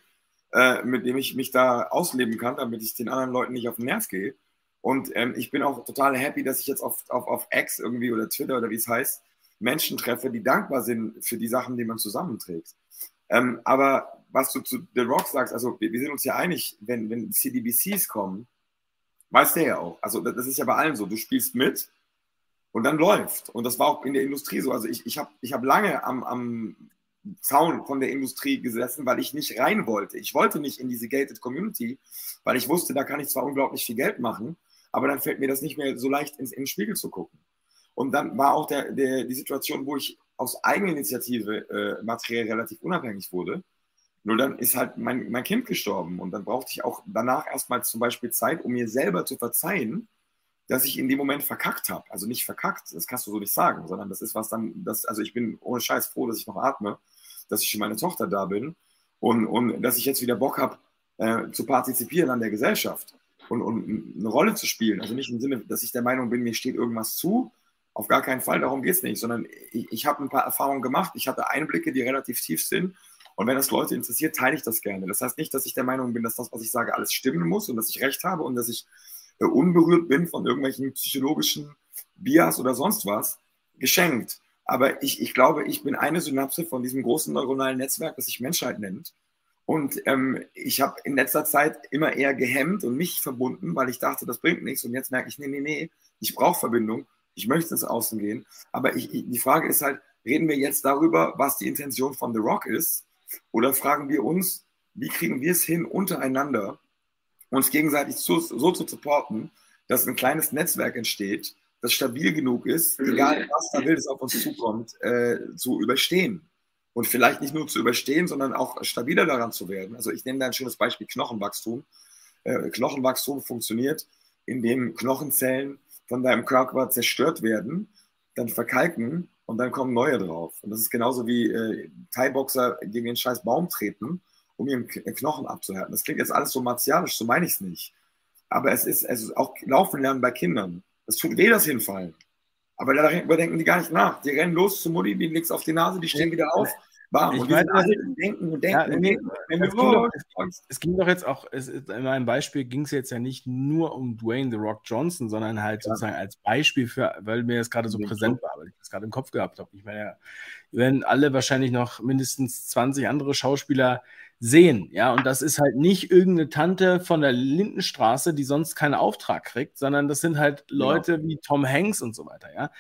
äh, mit dem ich mich da ausleben kann, damit ich den anderen Leuten nicht auf den Nerv gehe. Und ähm, ich bin auch total happy, dass ich jetzt auf, auf, auf X irgendwie oder Twitter oder wie es heißt, Menschen treffe, die dankbar sind für die Sachen, die man zusammenträgt. Ähm, aber was du zu The Rock sagst, also wir, wir, sind uns ja einig, wenn, wenn CDBCs kommen, weiß der ja auch. Also das ist ja bei allen so. Du spielst mit und dann läuft. Und das war auch in der Industrie so. Also ich, ich habe ich hab lange am, am Zaun von der Industrie gesessen, weil ich nicht rein wollte. Ich wollte nicht in diese gated Community, weil ich wusste, da kann ich zwar unglaublich viel Geld machen, aber dann fällt mir das nicht mehr so leicht ins, in den Spiegel zu gucken. Und dann war auch der, der, die Situation, wo ich aus Eigeninitiative äh, materiell relativ unabhängig wurde. Nur dann ist halt mein, mein Kind gestorben und dann brauchte ich auch danach erstmal zum Beispiel Zeit, um mir selber zu verzeihen, dass ich in dem Moment verkackt habe. Also nicht verkackt, das kannst du so nicht sagen, sondern das ist was dann, das, also ich bin ohne Scheiß froh, dass ich noch atme, dass ich für meine Tochter da bin und, und dass ich jetzt wieder Bock habe, äh, zu partizipieren an der Gesellschaft und, und eine Rolle zu spielen. Also nicht im Sinne, dass ich der Meinung bin, mir steht irgendwas zu. Auf gar keinen Fall, darum geht es nicht, sondern ich, ich habe ein paar Erfahrungen gemacht, ich hatte Einblicke, die relativ tief sind. Und wenn das Leute interessiert, teile ich das gerne. Das heißt nicht, dass ich der Meinung bin, dass das, was ich sage, alles stimmen muss und dass ich recht habe und dass ich äh, unberührt bin von irgendwelchen psychologischen Bias oder sonst was. Geschenkt. Aber ich, ich glaube, ich bin eine Synapse von diesem großen neuronalen Netzwerk, das sich Menschheit nennt. Und ähm, ich habe in letzter Zeit immer eher gehemmt und mich verbunden, weil ich dachte, das bringt nichts. Und jetzt merke ich, nee, nee, nee, ich brauche Verbindung. Ich möchte ins Außen gehen. Aber ich, ich, die Frage ist halt, reden wir jetzt darüber, was die Intention von The Rock ist? Oder fragen wir uns, wie kriegen wir es hin, untereinander uns gegenseitig zu, so zu supporten, dass ein kleines Netzwerk entsteht, das stabil genug ist, egal was da Wildes auf uns zukommt, äh, zu überstehen und vielleicht nicht nur zu überstehen, sondern auch stabiler daran zu werden. Also ich nehme da ein schönes Beispiel Knochenwachstum. Äh, Knochenwachstum funktioniert, indem Knochenzellen von deinem Körper zerstört werden, dann verkalken und dann kommen neue drauf. Und das ist genauso wie äh, Thai-Boxer gegen den scheiß Baum treten, um ihren Knochen abzuhärten. Das klingt jetzt alles so martialisch, so meine ich es nicht. Aber es ist, es ist auch Laufen lernen bei Kindern. Es tut weh, das Hinfallen. Aber darüber denken die gar nicht nach. Die rennen los zu Mutti, die legst auf die Nase, die stehen wieder auf warm. Ich und meine, alle denken und denken. Ja, und denken. Es, ging doch, es, ging doch, jetzt auch, es, in meinem Beispiel ging es jetzt ja nicht nur um Dwayne The Rock Johnson, sondern halt ja. sozusagen als Beispiel für, weil mir das gerade so präsent war, weil ich das gerade im Kopf gehabt habe. Ich meine, wir werden alle wahrscheinlich noch mindestens 20 andere Schauspieler sehen. Ja, und das ist halt nicht irgendeine Tante von der Lindenstraße, die sonst keinen Auftrag kriegt, sondern das sind halt genau. Leute genau. wie Tom Hanks und so weiter, ja,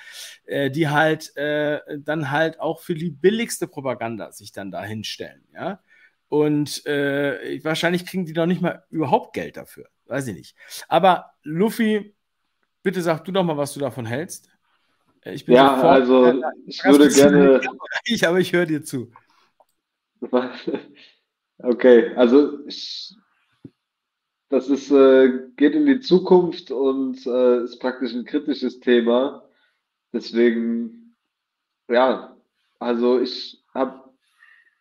äh, die halt äh, dann halt auch für die billigste Propaganda sich dann da hinstellen, ja. Und äh, wahrscheinlich kriegen die doch nicht mal überhaupt Geld dafür. Weiß ich nicht. Aber Luffy, bitte sag du doch mal, was du davon hältst. Äh, ich bin ja, sofort, also ich würde gerne. Ich, aber ich höre dir zu. Okay, also ich, das ist, äh, geht in die Zukunft und äh, ist praktisch ein kritisches Thema. Deswegen, ja, also ich habe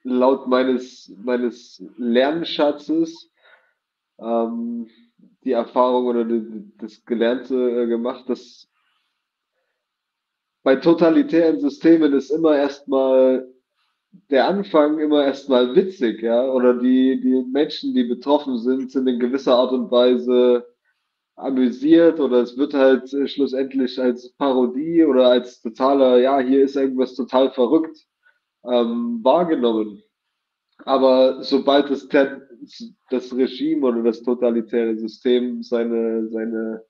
laut meines, meines Lernschatzes ähm, die Erfahrung oder die, das Gelernte äh, gemacht, dass bei totalitären Systemen ist immer erstmal der Anfang immer erstmal witzig, ja, oder die, die Menschen, die betroffen sind, sind in gewisser Art und Weise amüsiert oder es wird halt äh, schlussendlich als Parodie oder als totaler, ja, hier ist irgendwas total verrückt ähm, wahrgenommen. Aber sobald das, das Regime oder das totalitäre System seine, seine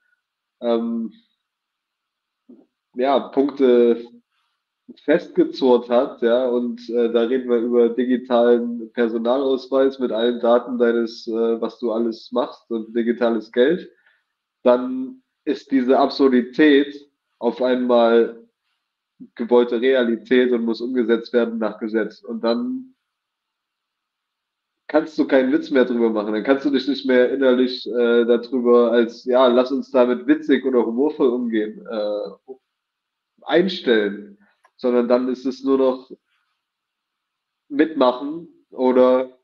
ähm, ja, Punkte festgezurrt hat, ja, und äh, da reden wir über digitalen Personalausweis mit allen Daten deines, äh, was du alles machst und digitales Geld, dann ist diese Absurdität auf einmal gewollte Realität und muss umgesetzt werden nach Gesetz. Und dann kannst du keinen Witz mehr drüber machen. Dann kannst du dich nicht mehr innerlich äh, darüber als, ja, lass uns damit witzig oder humorvoll umgehen, äh, einstellen sondern dann ist es nur noch mitmachen oder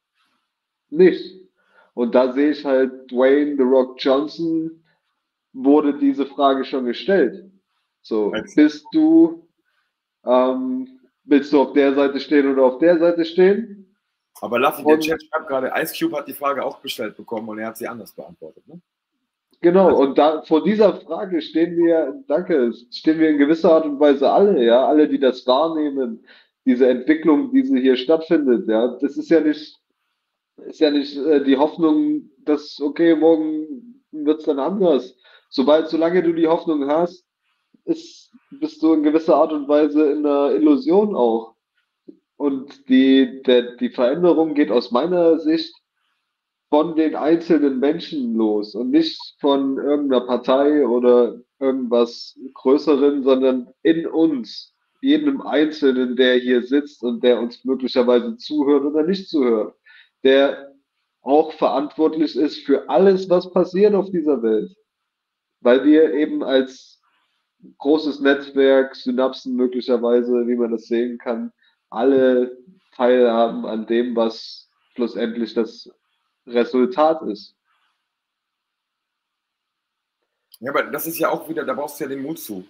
nicht. Und da sehe ich halt, Dwayne The Rock Johnson wurde diese Frage schon gestellt. So, bist du, ähm, willst du auf der Seite stehen oder auf der Seite stehen? Aber Laffy, der Chat schreibt gerade, Ice Cube hat die Frage auch gestellt bekommen und er hat sie anders beantwortet. Ne? Genau, und da vor dieser Frage stehen wir, danke, stehen wir in gewisser Art und Weise alle, ja, alle, die das wahrnehmen, diese Entwicklung, die hier stattfindet, ja, das ist ja nicht, ist ja nicht äh, die Hoffnung, dass, okay, morgen wird es dann anders. Sobald, solange du die Hoffnung hast, ist, bist du in gewisser Art und Weise in einer Illusion auch. Und die, der, die Veränderung geht aus meiner Sicht von den einzelnen Menschen los und nicht von irgendeiner Partei oder irgendwas Größeren, sondern in uns, jedem Einzelnen, der hier sitzt und der uns möglicherweise zuhört oder nicht zuhört, der auch verantwortlich ist für alles, was passiert auf dieser Welt. Weil wir eben als großes Netzwerk, Synapsen möglicherweise, wie man das sehen kann, alle teilhaben an dem, was schlussendlich das Resultat ist. Ja, aber das ist ja auch wieder, da brauchst du ja den Mut zu.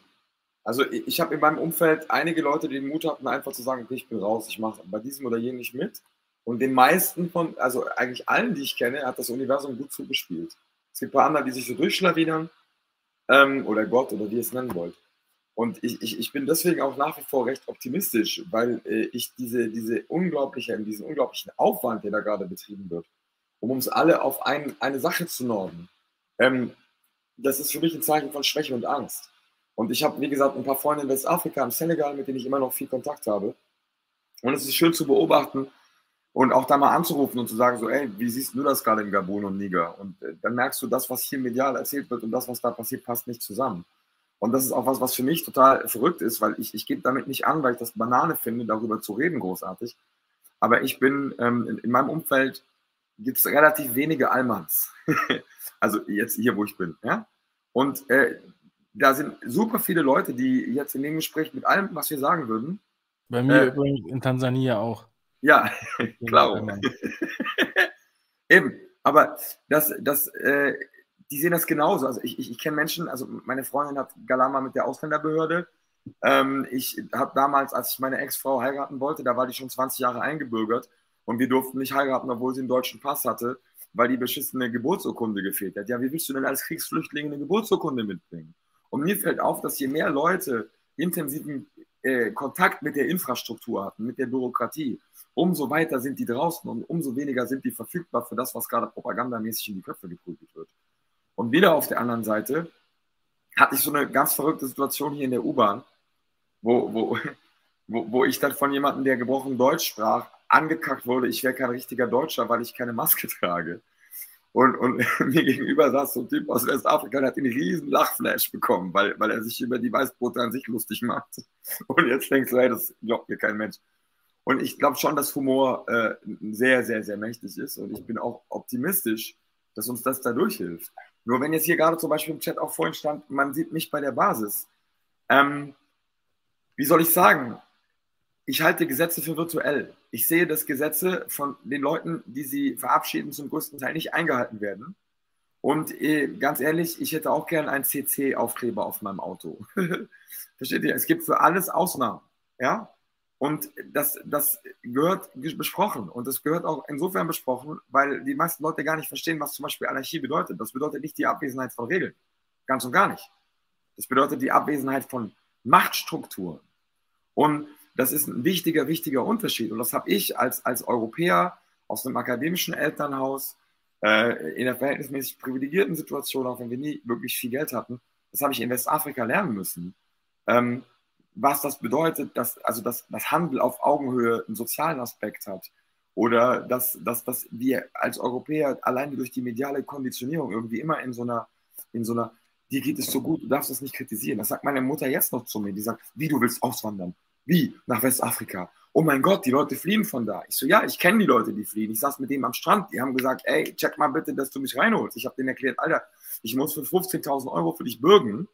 Also ich, habe in meinem Umfeld einige Leute, die den Mut hatten, einfach zu sagen, okay, ich bin raus, ich mache bei diesem oder jenem nicht mit. Und den meisten von, also eigentlich allen, die ich kenne, hat das Universum gut zugespielt. Es gibt ein paar andere, die sich so durchschlawinern, ähm, oder Gott, oder wie ihr es nennen wollt. Und ich, ich, ich bin deswegen auch nach wie vor recht optimistisch, weil äh, ich diese, diese unglaubliche, diesen unglaublichen Aufwand, der da gerade betrieben wird, um uns alle auf ein, eine Sache zu norden, ähm, das ist für mich ein Zeichen von Schwäche und Angst. Und ich habe, wie gesagt, ein paar Freunde in Westafrika, im Senegal, mit denen ich immer noch viel Kontakt habe. Und es ist schön zu beobachten und auch da mal anzurufen und zu sagen, so, ey, wie siehst du das gerade in Gabun und Niger? Und äh, dann merkst du, das, was hier medial erzählt wird und das, was da passiert, passt nicht zusammen. Und das ist auch was, was für mich total verrückt ist, weil ich, ich gebe damit nicht an, weil ich das Banane finde, darüber zu reden, großartig. Aber ich bin, ähm, in, in meinem Umfeld gibt es relativ wenige Allmanns. also jetzt hier, wo ich bin. Ja? Und äh, da sind super viele Leute, die jetzt in dem Gespräch mit allem, was wir sagen würden. Bei mir äh, übrigens in Tansania auch. Ja, klar. Eben, aber das, das, äh, die sehen das genauso. Also ich, ich, ich kenne Menschen, also meine Freundin hat Galama mit der Ausländerbehörde. Ähm, ich habe damals, als ich meine Ex-Frau heiraten wollte, da war die schon 20 Jahre eingebürgert und wir durften nicht heiraten, obwohl sie einen deutschen Pass hatte, weil die beschissene Geburtsurkunde gefehlt hat. Ja, wie willst du denn als Kriegsflüchtling eine Geburtsurkunde mitbringen? Und mir fällt auf, dass je mehr Leute intensiven äh, Kontakt mit der Infrastruktur hatten, mit der Bürokratie, umso weiter sind die draußen und umso weniger sind die verfügbar für das, was gerade propagandamäßig in die Köpfe geprügelt wird. Und wieder auf der anderen Seite hatte ich so eine ganz verrückte Situation hier in der U-Bahn, wo, wo, wo, wo ich dann von jemandem, der gebrochen Deutsch sprach, angekackt wurde, ich wäre kein richtiger Deutscher, weil ich keine Maske trage. Und, und mir gegenüber saß so ein Typ aus Westafrika, der hat einen riesen Lachflash bekommen, weil, weil er sich über die Weißbrote an sich lustig macht. Und jetzt denkst du, hey, das glaubt mir kein Mensch. Und ich glaube schon, dass Humor äh, sehr, sehr, sehr mächtig ist. Und ich bin auch optimistisch, dass uns das dadurch hilft. Nur wenn jetzt hier gerade zum Beispiel im Chat auch vorhin stand, man sieht mich bei der Basis. Ähm, wie soll ich sagen? Ich halte Gesetze für virtuell. Ich sehe, dass Gesetze von den Leuten, die sie verabschieden, zum größten Teil nicht eingehalten werden. Und äh, ganz ehrlich, ich hätte auch gern einen CC-Aufkleber auf meinem Auto. Versteht ihr? Es gibt für alles Ausnahmen. Ja? Und das, das gehört besprochen. Und das gehört auch insofern besprochen, weil die meisten Leute gar nicht verstehen, was zum Beispiel Anarchie bedeutet. Das bedeutet nicht die Abwesenheit von Regeln. Ganz und gar nicht. Das bedeutet die Abwesenheit von Machtstrukturen. Und das ist ein wichtiger, wichtiger Unterschied. Und das habe ich als, als Europäer aus einem akademischen Elternhaus äh, in einer verhältnismäßig privilegierten Situation, auch wenn wir nie wirklich viel Geld hatten, das habe ich in Westafrika lernen müssen. Ähm, was das bedeutet, dass, also dass das Handel auf Augenhöhe einen sozialen Aspekt hat. Oder dass, dass, dass wir als Europäer alleine durch die mediale Konditionierung irgendwie immer in so einer, in so einer, dir geht es so gut, du darfst das nicht kritisieren. Das sagt meine Mutter jetzt noch zu mir. Die sagt, wie du willst auswandern? Wie? Nach Westafrika. Oh mein Gott, die Leute fliehen von da. Ich so, ja, ich kenne die Leute, die fliehen. Ich saß mit denen am Strand. Die haben gesagt, ey, check mal bitte, dass du mich reinholst. Ich habe denen erklärt, Alter, ich muss für 15.000 Euro für dich bürgen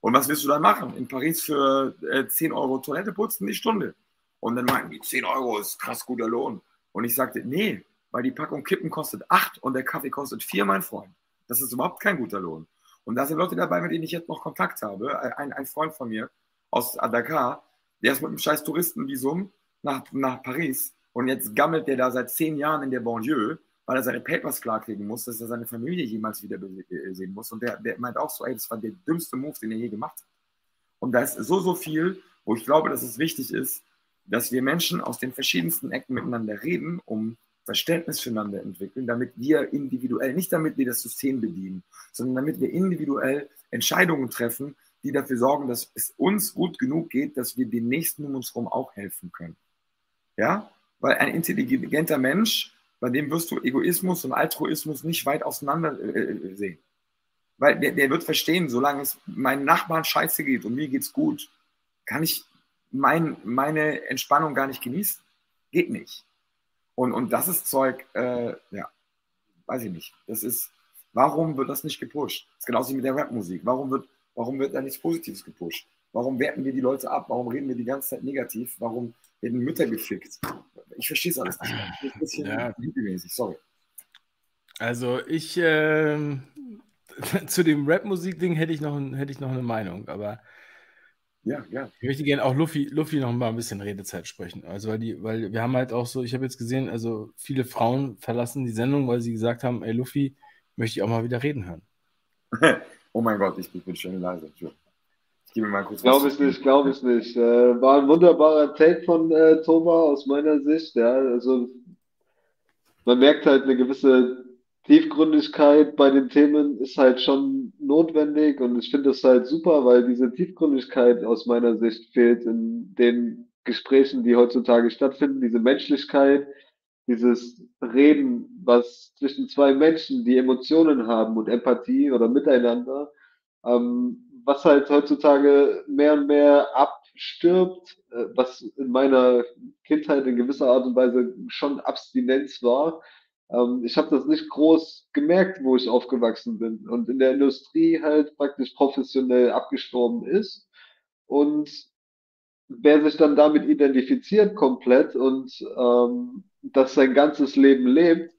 und was willst du dann machen? In Paris für äh, 10 Euro Toilette putzen die Stunde. Und dann meinten die, 10 Euro ist krass guter Lohn. Und ich sagte, nee, weil die Packung Kippen kostet acht und der Kaffee kostet vier, mein Freund. Das ist überhaupt kein guter Lohn. Und da sind Leute dabei, mit denen ich jetzt noch Kontakt habe. Ein, ein Freund von mir aus Dakar, der ist mit einem scheiß Touristenvisum nach, nach Paris und jetzt gammelt der da seit zehn Jahren in der Banlieue, weil er seine Papers klarkriegen muss, dass er seine Familie jemals wieder äh, sehen muss. Und der, der meint auch so, ey, das war der dümmste Move, den er je gemacht hat. Und da ist so, so viel, wo ich glaube, dass es wichtig ist, dass wir Menschen aus den verschiedensten Ecken miteinander reden, um Verständnis füreinander entwickeln, damit wir individuell, nicht damit wir das System bedienen, sondern damit wir individuell Entscheidungen treffen, die dafür sorgen, dass es uns gut genug geht, dass wir den Nächsten um uns herum auch helfen können. Ja? Weil ein intelligenter Mensch, bei dem wirst du Egoismus und Altruismus nicht weit auseinander äh, äh, sehen. Weil der, der wird verstehen, solange es meinen Nachbarn scheiße geht und mir geht's gut, kann ich mein, meine Entspannung gar nicht genießen. Geht nicht. Und, und das ist Zeug, äh, ja, weiß ich nicht. Das ist, warum wird das nicht gepusht? Das ist genauso wie mit der Rapmusik. Warum wird, warum wird da nichts Positives gepusht? Warum werten wir die Leute ab? Warum reden wir die ganze Zeit negativ? Warum werden Mütter gefickt? Ich verstehe es alles nicht. Ein bisschen ja. sorry. Also ich äh, zu dem Rap-Musik-Ding hätte ich, noch, hätte ich noch eine Meinung, aber ja, ja. Ich möchte gerne auch Luffy, Luffy noch mal ein bisschen Redezeit sprechen. Also, weil, die, weil wir haben halt auch so, ich habe jetzt gesehen, also viele Frauen verlassen die Sendung, weil sie gesagt haben, ey Luffy, möchte ich auch mal wieder reden hören. oh mein Gott, ich bin schon leise. Ich gebe mir mal kurz Glaube ich nicht, glaube ich nicht. Äh, war ein wunderbarer Take von äh, Thomas aus meiner Sicht. Ja, also man merkt halt eine gewisse Tiefgründigkeit bei den Themen ist halt schon notwendig und ich finde das halt super, weil diese Tiefgründigkeit aus meiner Sicht fehlt in den Gesprächen, die heutzutage stattfinden, diese Menschlichkeit, dieses Reden, was zwischen zwei Menschen, die Emotionen haben und Empathie oder miteinander, ähm, was halt heutzutage mehr und mehr abstirbt, äh, was in meiner Kindheit in gewisser Art und Weise schon Abstinenz war, ähm, ich habe das nicht groß gemerkt, wo ich aufgewachsen bin und in der Industrie halt praktisch professionell abgestorben ist. Und wer sich dann damit identifiziert komplett und ähm, das sein ganzes Leben lebt,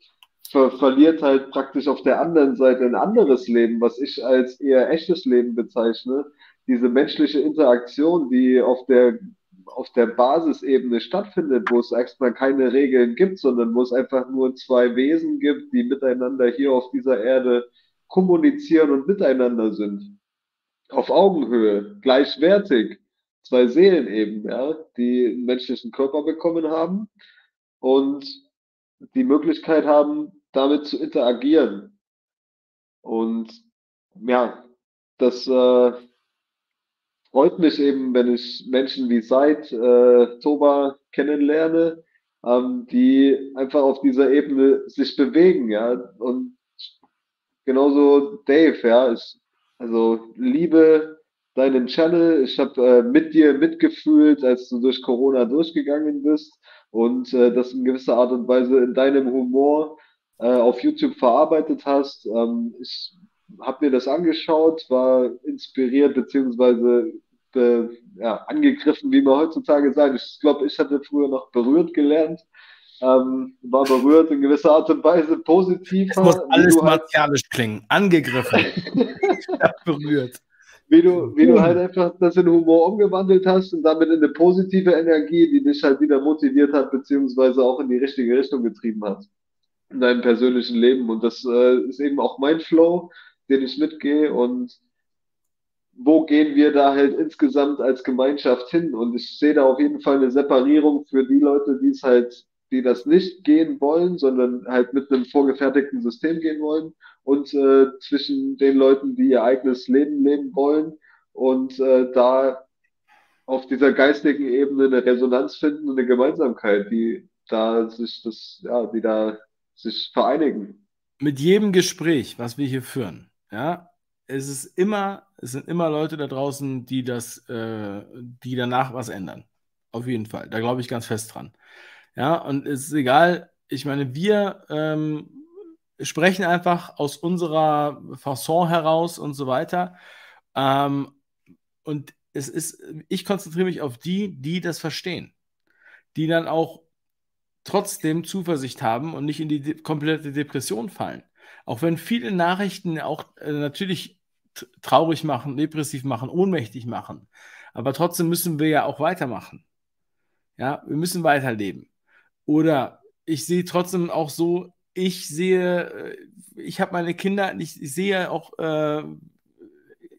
ver verliert halt praktisch auf der anderen Seite ein anderes Leben, was ich als eher echtes Leben bezeichne. Diese menschliche Interaktion, die auf der auf der Basisebene stattfindet, wo es erstmal keine Regeln gibt, sondern wo es einfach nur zwei Wesen gibt, die miteinander hier auf dieser Erde kommunizieren und miteinander sind. Auf Augenhöhe, gleichwertig. Zwei Seelen eben, ja, die einen menschlichen Körper bekommen haben und die Möglichkeit haben, damit zu interagieren. Und ja, das äh, freut mich eben, wenn ich Menschen wie Seid, äh, Toba kennenlerne, ähm, die einfach auf dieser Ebene sich bewegen, ja. Und genauso Dave, ja. Ich, also liebe deinen Channel. Ich habe äh, mit dir mitgefühlt, als du durch Corona durchgegangen bist und äh, das in gewisser Art und Weise in deinem Humor äh, auf YouTube verarbeitet hast. Ähm, ich habe mir das angeschaut, war inspiriert beziehungsweise äh, ja, angegriffen, wie man heutzutage sagt. Ich glaube, ich hatte früher noch berührt gelernt. Ähm, war berührt in gewisser Art und Weise positiv. Es muss alles halt martialisch klingen. Angegriffen. berührt. Wie du, wie du halt einfach das in Humor umgewandelt hast und damit in eine positive Energie, die dich halt wieder motiviert hat, beziehungsweise auch in die richtige Richtung getrieben hat in deinem persönlichen Leben. Und das äh, ist eben auch mein Flow den ich mitgehe und wo gehen wir da halt insgesamt als Gemeinschaft hin? Und ich sehe da auf jeden Fall eine Separierung für die Leute, die es halt, die das nicht gehen wollen, sondern halt mit einem vorgefertigten System gehen wollen und äh, zwischen den Leuten, die ihr eigenes Leben leben wollen und äh, da auf dieser geistigen Ebene eine Resonanz finden und eine Gemeinsamkeit, die da sich das, ja, die da sich vereinigen. Mit jedem Gespräch, was wir hier führen, ja, es ist immer, es sind immer Leute da draußen, die das, äh, die danach was ändern. Auf jeden Fall. Da glaube ich ganz fest dran. Ja, und es ist egal, ich meine, wir ähm, sprechen einfach aus unserer Fasson heraus und so weiter. Ähm, und es ist, ich konzentriere mich auf die, die das verstehen. Die dann auch trotzdem Zuversicht haben und nicht in die komplette Depression fallen. Auch wenn viele Nachrichten auch äh, natürlich traurig machen, depressiv machen, ohnmächtig machen. Aber trotzdem müssen wir ja auch weitermachen. Ja, wir müssen weiterleben. Oder ich sehe trotzdem auch so, ich sehe, äh, ich habe meine Kinder, ich, ich sehe auch, äh,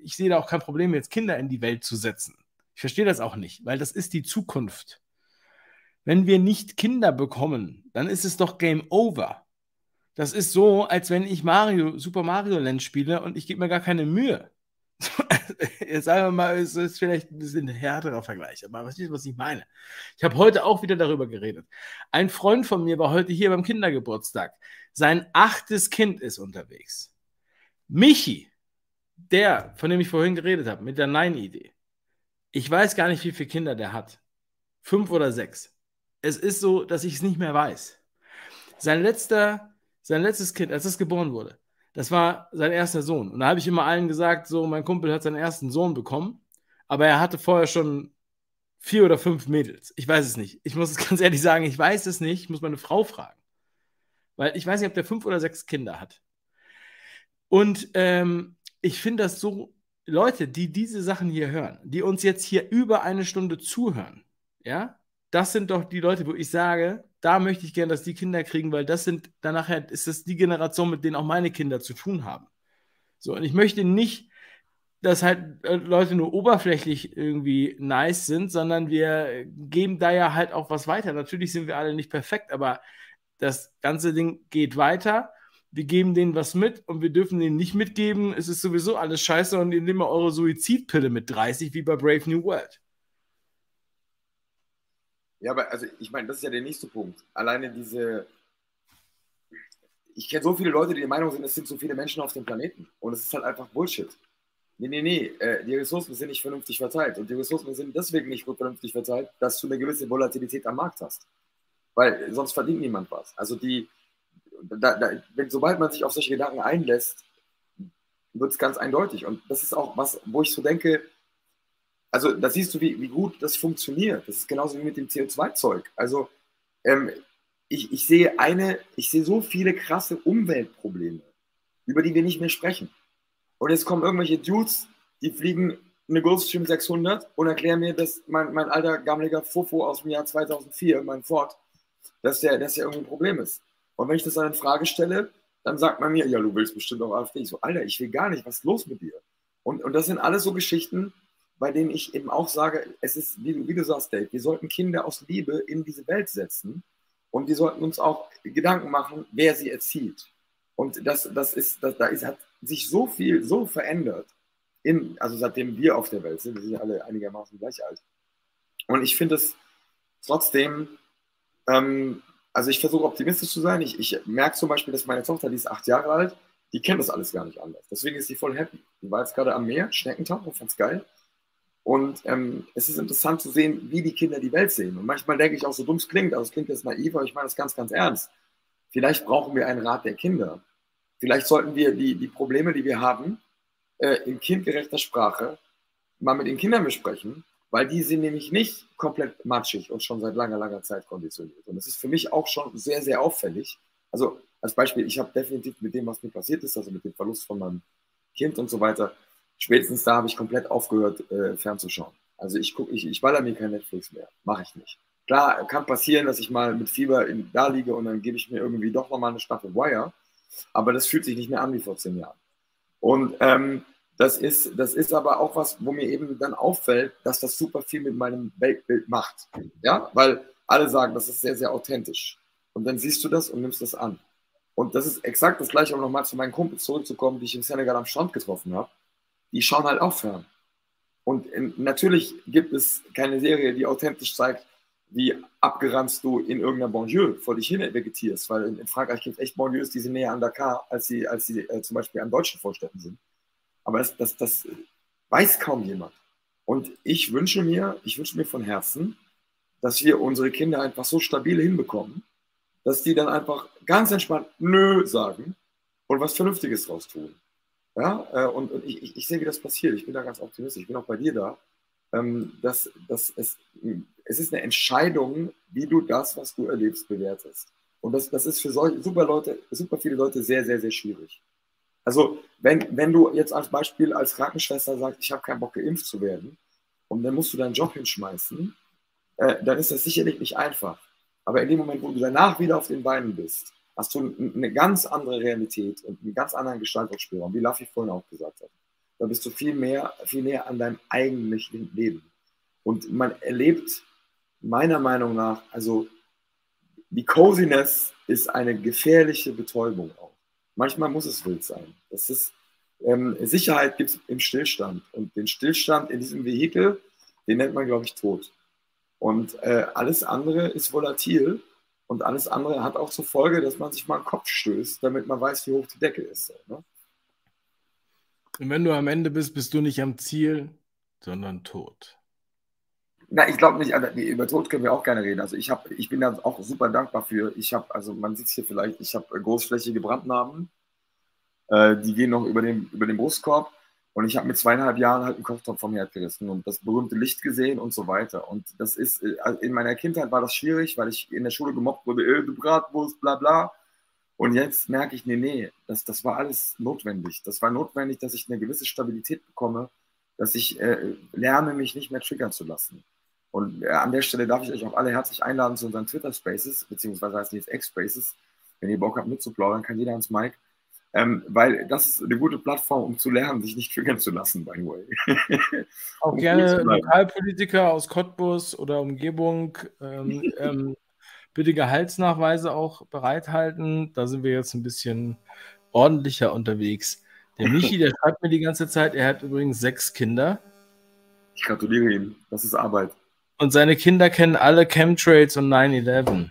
ich sehe da auch kein Problem, jetzt Kinder in die Welt zu setzen. Ich verstehe das auch nicht, weil das ist die Zukunft. Wenn wir nicht Kinder bekommen, dann ist es doch Game Over. Das ist so, als wenn ich Mario, Super Mario Land spiele und ich gebe mir gar keine Mühe. Jetzt sagen wir mal, es ist vielleicht ein bisschen härterer Vergleich, aber was ist, was ich meine? Ich habe heute auch wieder darüber geredet. Ein Freund von mir war heute hier beim Kindergeburtstag. Sein achtes Kind ist unterwegs. Michi, der, von dem ich vorhin geredet habe, mit der Nein-Idee. Ich weiß gar nicht, wie viele Kinder der hat. Fünf oder sechs. Es ist so, dass ich es nicht mehr weiß. Sein letzter, sein letztes Kind, als es geboren wurde, das war sein erster Sohn. Und da habe ich immer allen gesagt, so, mein Kumpel hat seinen ersten Sohn bekommen, aber er hatte vorher schon vier oder fünf Mädels. Ich weiß es nicht. Ich muss es ganz ehrlich sagen, ich weiß es nicht. Ich muss meine Frau fragen. Weil ich weiß nicht, ob der fünf oder sechs Kinder hat. Und ähm, ich finde das so, Leute, die diese Sachen hier hören, die uns jetzt hier über eine Stunde zuhören, ja, das sind doch die Leute, wo ich sage, da möchte ich gerne, dass die Kinder kriegen, weil das sind, danach ist das die Generation, mit denen auch meine Kinder zu tun haben. So, und ich möchte nicht, dass halt äh, Leute nur oberflächlich irgendwie nice sind, sondern wir geben da ja halt auch was weiter. Natürlich sind wir alle nicht perfekt, aber das ganze Ding geht weiter. Wir geben denen was mit und wir dürfen denen nicht mitgeben, es ist sowieso alles scheiße und ihr nehmt mal eure Suizidpille mit 30, wie bei Brave New World. Ja, aber also ich meine, das ist ja der nächste Punkt. Alleine diese. Ich kenne so viele Leute, die der Meinung sind, es sind so viele Menschen auf dem Planeten. Und es ist halt einfach Bullshit. Nee, nee, nee. Äh, die Ressourcen sind nicht vernünftig verteilt. Und die Ressourcen sind deswegen nicht gut vernünftig verteilt, dass du eine gewisse Volatilität am Markt hast. Weil sonst verdient niemand was. Also die. Da, da, wenn, sobald man sich auf solche Gedanken einlässt, wird es ganz eindeutig. Und das ist auch was, wo ich so denke, also da siehst du, wie, wie gut das funktioniert. Das ist genauso wie mit dem CO2-Zeug. Also ähm, ich, ich sehe eine, ich sehe so viele krasse Umweltprobleme, über die wir nicht mehr sprechen. Und jetzt kommen irgendwelche Dudes, die fliegen eine Gulfstream 600 und erklären mir, dass mein, mein alter gammeliger Fofo aus dem Jahr 2004, mein Ford, dass der, dass der irgendwie ein Problem ist. Und wenn ich das dann in Frage stelle, dann sagt man mir, ja, du willst bestimmt auch AfD. Ich so, Alter, ich will gar nicht, was ist los mit dir? Und, und das sind alles so Geschichten, bei denen ich eben auch sage, es ist, wie, wie du sagst, Dave, wir sollten Kinder aus Liebe in diese Welt setzen und wir sollten uns auch Gedanken machen, wer sie erzieht. Und das, das ist, das, da ist, hat sich so viel, so verändert, in, also seitdem wir auf der Welt sind, wir sind ja alle einigermaßen gleich alt. Und ich finde es trotzdem, ähm, also ich versuche optimistisch zu sein. Ich, ich merke zum Beispiel, dass meine Tochter, die ist acht Jahre alt, die kennt das alles gar nicht anders. Deswegen ist sie voll happy. Die war jetzt gerade am Meer, Schneckentauchen, fand's geil. Und ähm, es ist interessant zu sehen, wie die Kinder die Welt sehen. Und manchmal denke ich auch, so dumm es klingt, also es klingt jetzt naiv, aber ich meine das ganz, ganz ernst. Vielleicht brauchen wir einen Rat der Kinder. Vielleicht sollten wir die, die Probleme, die wir haben, äh, in kindgerechter Sprache mal mit den Kindern besprechen, weil die sind nämlich nicht komplett matschig und schon seit langer, langer Zeit konditioniert. Und das ist für mich auch schon sehr, sehr auffällig. Also als Beispiel, ich habe definitiv mit dem, was mir passiert ist, also mit dem Verlust von meinem Kind und so weiter, spätestens da habe ich komplett aufgehört, äh, fernzuschauen. Also ich gucke, ich, ich baller mir kein Netflix mehr. Mache ich nicht. Klar, kann passieren, dass ich mal mit Fieber in, da liege und dann gebe ich mir irgendwie doch nochmal eine Staffel Wire. Aber das fühlt sich nicht mehr an wie vor zehn Jahren. Und ähm, das, ist, das ist aber auch was, wo mir eben dann auffällt, dass das super viel mit meinem Weltbild macht. Ja, weil alle sagen, das ist sehr, sehr authentisch. Und dann siehst du das und nimmst das an. Und das ist exakt das Gleiche, um nochmal zu meinen Kumpels zurückzukommen, die ich im Senegal am Strand getroffen habe die schauen halt auch fern. Und in, natürlich gibt es keine Serie, die authentisch zeigt, wie abgeranzt du in irgendeiner Banlieue vor dich hin vegetierst, weil in, in Frankreich gibt es echt Banlieues, die sind näher an Dakar, als sie, als sie äh, zum Beispiel an deutschen Vorstädten sind. Aber das, das, das weiß kaum jemand. Und ich wünsche mir, ich wünsche mir von Herzen, dass wir unsere Kinder einfach so stabil hinbekommen, dass die dann einfach ganz entspannt Nö sagen und was Vernünftiges draus tun. Ja, äh, und, und ich, ich, sehe, wie das passiert. Ich bin da ganz optimistisch. Ich bin auch bei dir da. ähm, dass, dass es, es ist eine Entscheidung, wie du das, was du erlebst, bewertest. Und das, das ist für solche super Leute, super viele Leute sehr, sehr, sehr schwierig. Also, wenn, wenn du jetzt als Beispiel als Krankenschwester sagst, ich habe keinen Bock, geimpft zu werden, und dann musst du deinen Job hinschmeißen, äh, dann ist das sicherlich nicht einfach. Aber in dem Moment, wo du danach wieder auf den Beinen bist, hast du eine ganz andere Realität und einen ganz anderen Gestaltungsspielraum, wie Laffy vorhin auch gesagt hat. Da bist du viel mehr, viel näher an deinem eigentlichen Leben. Und man erlebt meiner Meinung nach, also die Coziness ist eine gefährliche Betäubung auch. Manchmal muss es wild sein. Das ist, ähm, Sicherheit gibt es im Stillstand. Und den Stillstand in diesem Vehikel, den nennt man, glaube ich, tot. Und äh, alles andere ist volatil und alles andere hat auch zur Folge, dass man sich mal einen Kopf stößt, damit man weiß, wie hoch die Decke ist. Ne? Und wenn du am Ende bist, bist du nicht am Ziel, sondern tot. Na, ich glaube nicht, also, über Tod können wir auch gerne reden. Also ich, hab, ich bin da auch super dankbar für. Ich habe, also man sieht es hier vielleicht, ich habe großflächige Brandnarben, äh, die gehen noch über den, über den Brustkorb. Und ich habe mit zweieinhalb Jahren halt einen Kochtopf vom Herd gerissen und das berühmte Licht gesehen und so weiter. Und das ist, äh, in meiner Kindheit war das schwierig, weil ich in der Schule gemobbt wurde, äh, du Bratwurst, bla bla. Und jetzt merke ich, nee, nee, das, das war alles notwendig. Das war notwendig, dass ich eine gewisse Stabilität bekomme, dass ich äh, lerne, mich nicht mehr triggern zu lassen. Und äh, an der Stelle darf ich euch auch alle herzlich einladen zu unseren Twitter Spaces, beziehungsweise heißt jetzt X Spaces. Wenn ihr Bock habt mitzuplaudern, kann jeder ans Mic. Ähm, weil das ist eine gute Plattform, um zu lernen, sich nicht triggern zu lassen, by the way. Auch um gerne Lokalpolitiker aus Cottbus oder Umgebung ähm, ähm, bitte Gehaltsnachweise auch bereithalten. Da sind wir jetzt ein bisschen ordentlicher unterwegs. Der Michi, der schreibt mir die ganze Zeit, er hat übrigens sechs Kinder. Ich gratuliere ihm. Das ist Arbeit. Und seine Kinder kennen alle Chemtrails und 9-11.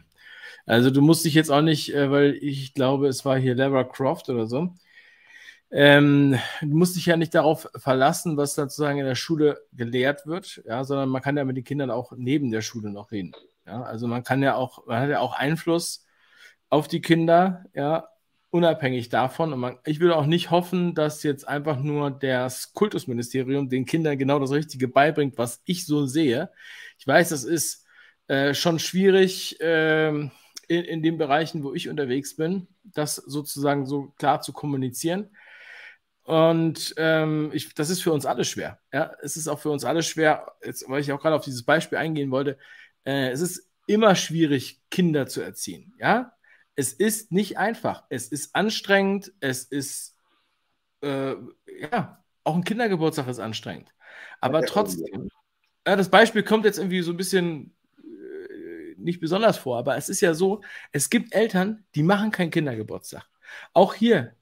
Also du musst dich jetzt auch nicht, äh, weil ich glaube, es war hier Lara Croft oder so. Ähm, du musst dich ja nicht darauf verlassen, was dann sozusagen in der Schule gelehrt wird, ja, sondern man kann ja mit den Kindern auch neben der Schule noch reden. Ja, also man kann ja auch, man hat ja auch Einfluss auf die Kinder, ja, unabhängig davon. Und man, ich würde auch nicht hoffen, dass jetzt einfach nur das Kultusministerium den Kindern genau das Richtige beibringt, was ich so sehe. Ich weiß, das ist äh, schon schwierig äh, in, in den Bereichen, wo ich unterwegs bin, das sozusagen so klar zu kommunizieren. Und ähm, ich, das ist für uns alle schwer. Ja? Es ist auch für uns alle schwer, jetzt, weil ich auch gerade auf dieses Beispiel eingehen wollte, äh, es ist immer schwierig, Kinder zu erziehen. Ja? Es ist nicht einfach. Es ist anstrengend. Es ist, äh, ja, auch ein Kindergeburtstag ist anstrengend. Aber trotzdem, ja, das Beispiel kommt jetzt irgendwie so ein bisschen nicht besonders vor, aber es ist ja so, es gibt Eltern, die machen keinen Kindergeburtstag. Auch hier,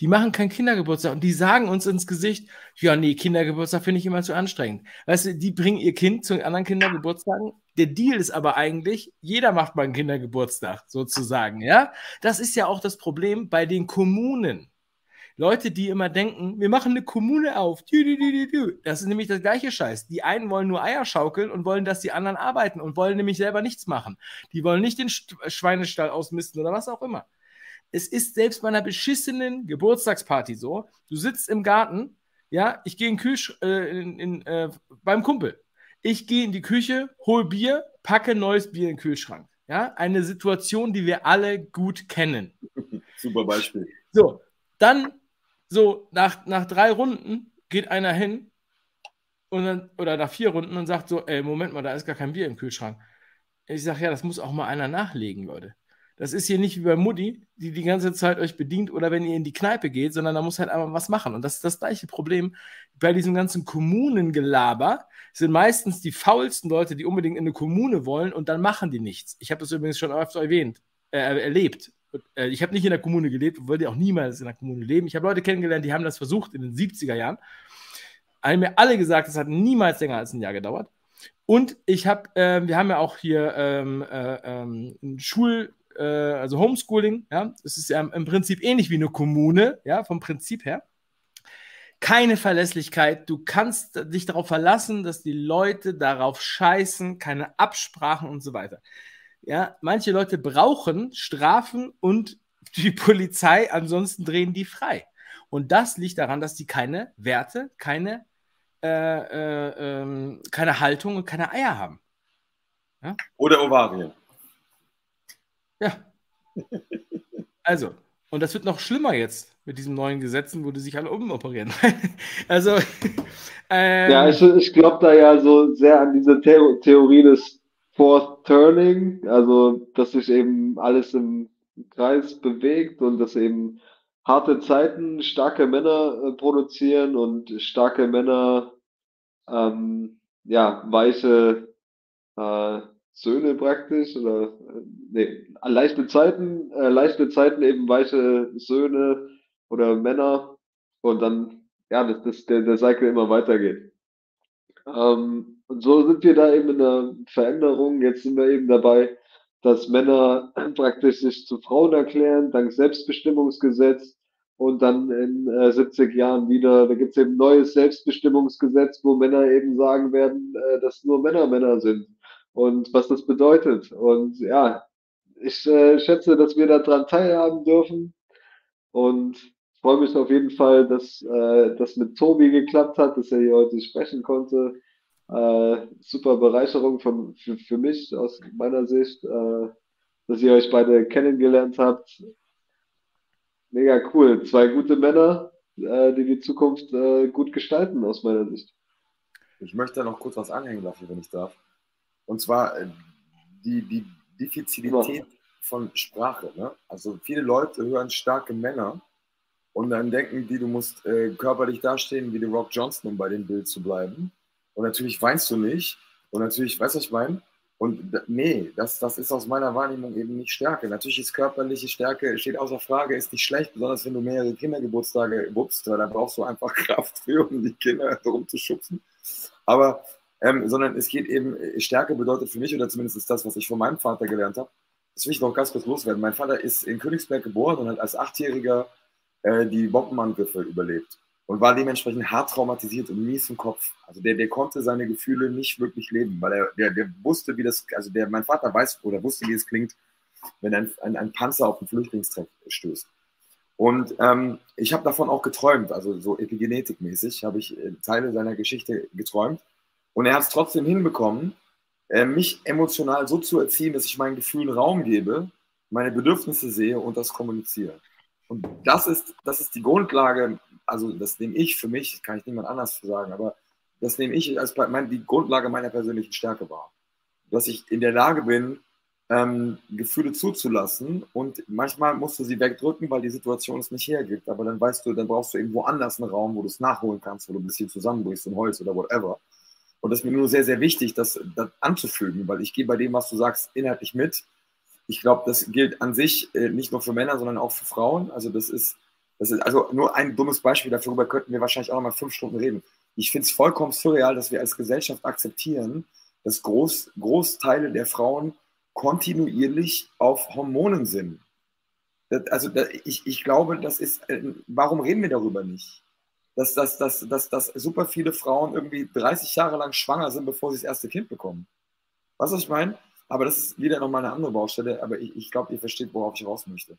die machen keinen Kindergeburtstag und die sagen uns ins Gesicht, ja, nee, Kindergeburtstag finde ich immer zu anstrengend. Weißt du, die bringen ihr Kind zu anderen Kindergeburtstagen. Der Deal ist aber eigentlich, jeder macht mal einen Kindergeburtstag, sozusagen, ja. Das ist ja auch das Problem bei den Kommunen. Leute, die immer denken, wir machen eine Kommune auf. Das ist nämlich das gleiche Scheiß. Die einen wollen nur Eier schaukeln und wollen, dass die anderen arbeiten und wollen nämlich selber nichts machen. Die wollen nicht den Schweinestall ausmisten oder was auch immer. Es ist selbst bei einer beschissenen Geburtstagsparty so. Du sitzt im Garten, ja, ich gehe in Küche, äh, in, in, äh, beim Kumpel. Ich gehe in die Küche, hol Bier, packe neues Bier in den Kühlschrank. Ja, eine Situation, die wir alle gut kennen. Super Beispiel. So, dann so, nach, nach drei Runden geht einer hin und dann, oder nach vier Runden und sagt so, ey, Moment mal, da ist gar kein Bier im Kühlschrank. Ich sage, ja, das muss auch mal einer nachlegen, Leute. Das ist hier nicht wie bei Mutti, die die ganze Zeit euch bedient oder wenn ihr in die Kneipe geht, sondern da muss halt einmal was machen. Und das ist das gleiche Problem bei diesem ganzen Kommunengelaber. Sind meistens die faulsten Leute, die unbedingt in eine Kommune wollen und dann machen die nichts. Ich habe das übrigens schon öfter erwähnt, äh, erlebt. Äh, ich habe nicht in der Kommune gelebt und wollte auch niemals in der Kommune leben. Ich habe Leute kennengelernt, die haben das versucht in den 70er Jahren. Haben mir alle gesagt, es hat niemals länger als ein Jahr gedauert. Und ich habe, äh, wir haben ja auch hier ähm, äh, ähm, Schul, äh, also Homeschooling, ja, es ist ja im Prinzip ähnlich wie eine Kommune, ja, vom Prinzip her. Keine Verlässlichkeit. Du kannst dich darauf verlassen, dass die Leute darauf scheißen, keine Absprachen und so weiter. Ja, manche Leute brauchen Strafen und die Polizei, ansonsten drehen die frei. Und das liegt daran, dass die keine Werte, keine äh, äh, ähm, keine Haltung und keine Eier haben. Ja? Oder Ovarien. Ja. Also, und das wird noch schlimmer jetzt mit diesen neuen Gesetzen, wo die sich alle umoperieren. also. Ähm, ja, ich, ich glaube da ja so sehr an diese The Theorie des Fourth Turning, also dass sich eben alles im Kreis bewegt und dass eben harte Zeiten starke Männer äh, produzieren und starke Männer ähm, ja weiche äh, Söhne praktisch oder äh, nee, leichte Zeiten, äh, leichte Zeiten eben weiche Söhne oder Männer und dann ja, dass, dass der, der Cycle immer weitergeht. Ähm, und so sind wir da eben in der Veränderung. Jetzt sind wir eben dabei, dass Männer praktisch sich zu Frauen erklären, dank Selbstbestimmungsgesetz. Und dann in äh, 70 Jahren wieder, da gibt es eben ein neues Selbstbestimmungsgesetz, wo Männer eben sagen werden, äh, dass nur Männer Männer sind und was das bedeutet. Und ja, ich äh, schätze, dass wir daran teilhaben dürfen und freue mich auf jeden Fall, dass äh, das mit Tobi geklappt hat, dass er hier heute sprechen konnte. Äh, super Bereicherung von, für, für mich aus meiner Sicht, äh, dass ihr euch beide kennengelernt habt. Mega cool. Zwei gute Männer, äh, die die Zukunft äh, gut gestalten, aus meiner Sicht. Ich möchte da noch kurz was anhängen lassen, wenn ich darf. Und zwar äh, die, die Diffizilität ja. von Sprache. Ne? Also viele Leute hören starke Männer und dann denken die, du musst äh, körperlich dastehen wie die Rock Johnson, um bei dem Bild zu bleiben. Und natürlich weinst du nicht. Und natürlich, weißt du, ich meine? Und nee, das, das ist aus meiner Wahrnehmung eben nicht Stärke. Natürlich ist körperliche Stärke, steht außer Frage, ist nicht schlecht, besonders wenn du mehrere Kindergeburtstage wuppst, weil dann brauchst du einfach Kraft für, um die Kinder rumzuschubsen. Aber, ähm, sondern es geht eben, Stärke bedeutet für mich, oder zumindest ist das, was ich von meinem Vater gelernt habe, das will ich noch ganz kurz loswerden. Mein Vater ist in Königsberg geboren und hat als Achtjähriger äh, die Bombenangriffe überlebt und war dementsprechend hart traumatisiert und mies im Kopf. Also der, der konnte seine Gefühle nicht wirklich leben, weil er, der, der wusste, wie das, also der, mein Vater weiß oder wusste, wie es klingt, wenn ein, ein, ein Panzer auf einen Flüchtlingstreck stößt. Und ähm, ich habe davon auch geträumt, also so epigenetikmäßig habe ich äh, Teile seiner Geschichte geträumt. Und er hat es trotzdem hinbekommen, äh, mich emotional so zu erziehen, dass ich meinen Gefühlen Raum gebe, meine Bedürfnisse sehe und das kommuniziere. Und das ist, das ist die Grundlage, also das nehme ich für mich, kann ich niemand anders sagen, aber das nehme ich als mein, die Grundlage meiner persönlichen Stärke wahr. Dass ich in der Lage bin, ähm, Gefühle zuzulassen und manchmal musst du sie wegdrücken, weil die Situation es nicht hergibt. Aber dann weißt du, dann brauchst du irgendwo anders einen Raum, wo du es nachholen kannst, wo du ein bisschen zusammenbrichst, in Holz oder whatever. Und das ist mir nur sehr, sehr wichtig, das, das anzufügen, weil ich gehe bei dem, was du sagst, inhaltlich mit ich glaube, das gilt an sich äh, nicht nur für Männer, sondern auch für Frauen. Also das ist, das ist also nur ein dummes Beispiel, darüber könnten wir wahrscheinlich auch noch mal fünf Stunden reden. Ich finde es vollkommen surreal, dass wir als Gesellschaft akzeptieren, dass Groß, Großteile der Frauen kontinuierlich auf Hormonen sind. Das, also das, ich, ich glaube, das ist, äh, warum reden wir darüber nicht? Dass, dass, dass, dass, dass super viele Frauen irgendwie 30 Jahre lang schwanger sind, bevor sie das erste Kind bekommen. Was ich meine? Aber das ist wieder nochmal eine andere Baustelle. Aber ich, ich glaube, ihr versteht, worauf ich raus möchte.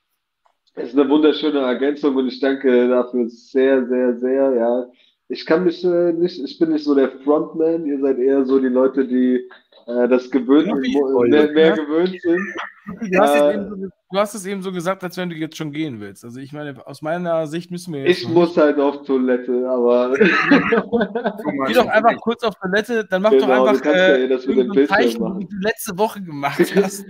Das ist eine wunderschöne Ergänzung und ich danke dafür sehr, sehr, sehr. Ja, ich kann mich äh, nicht, ich bin nicht so der Frontman. Ihr seid eher so die Leute, die äh, das gewöhnt, mehr, mehr gewöhnt sind. Du hast, äh, so, du hast, es eben so gesagt, als wenn du jetzt schon gehen willst. Also ich meine, aus meiner Sicht müssen wir jetzt. Ich muss halt auf Toilette, aber. Geh doch einfach kurz auf Toilette, dann mach genau, doch einfach äh, ja das mit dem Zeichen, machen. wie du letzte Woche gemacht hast.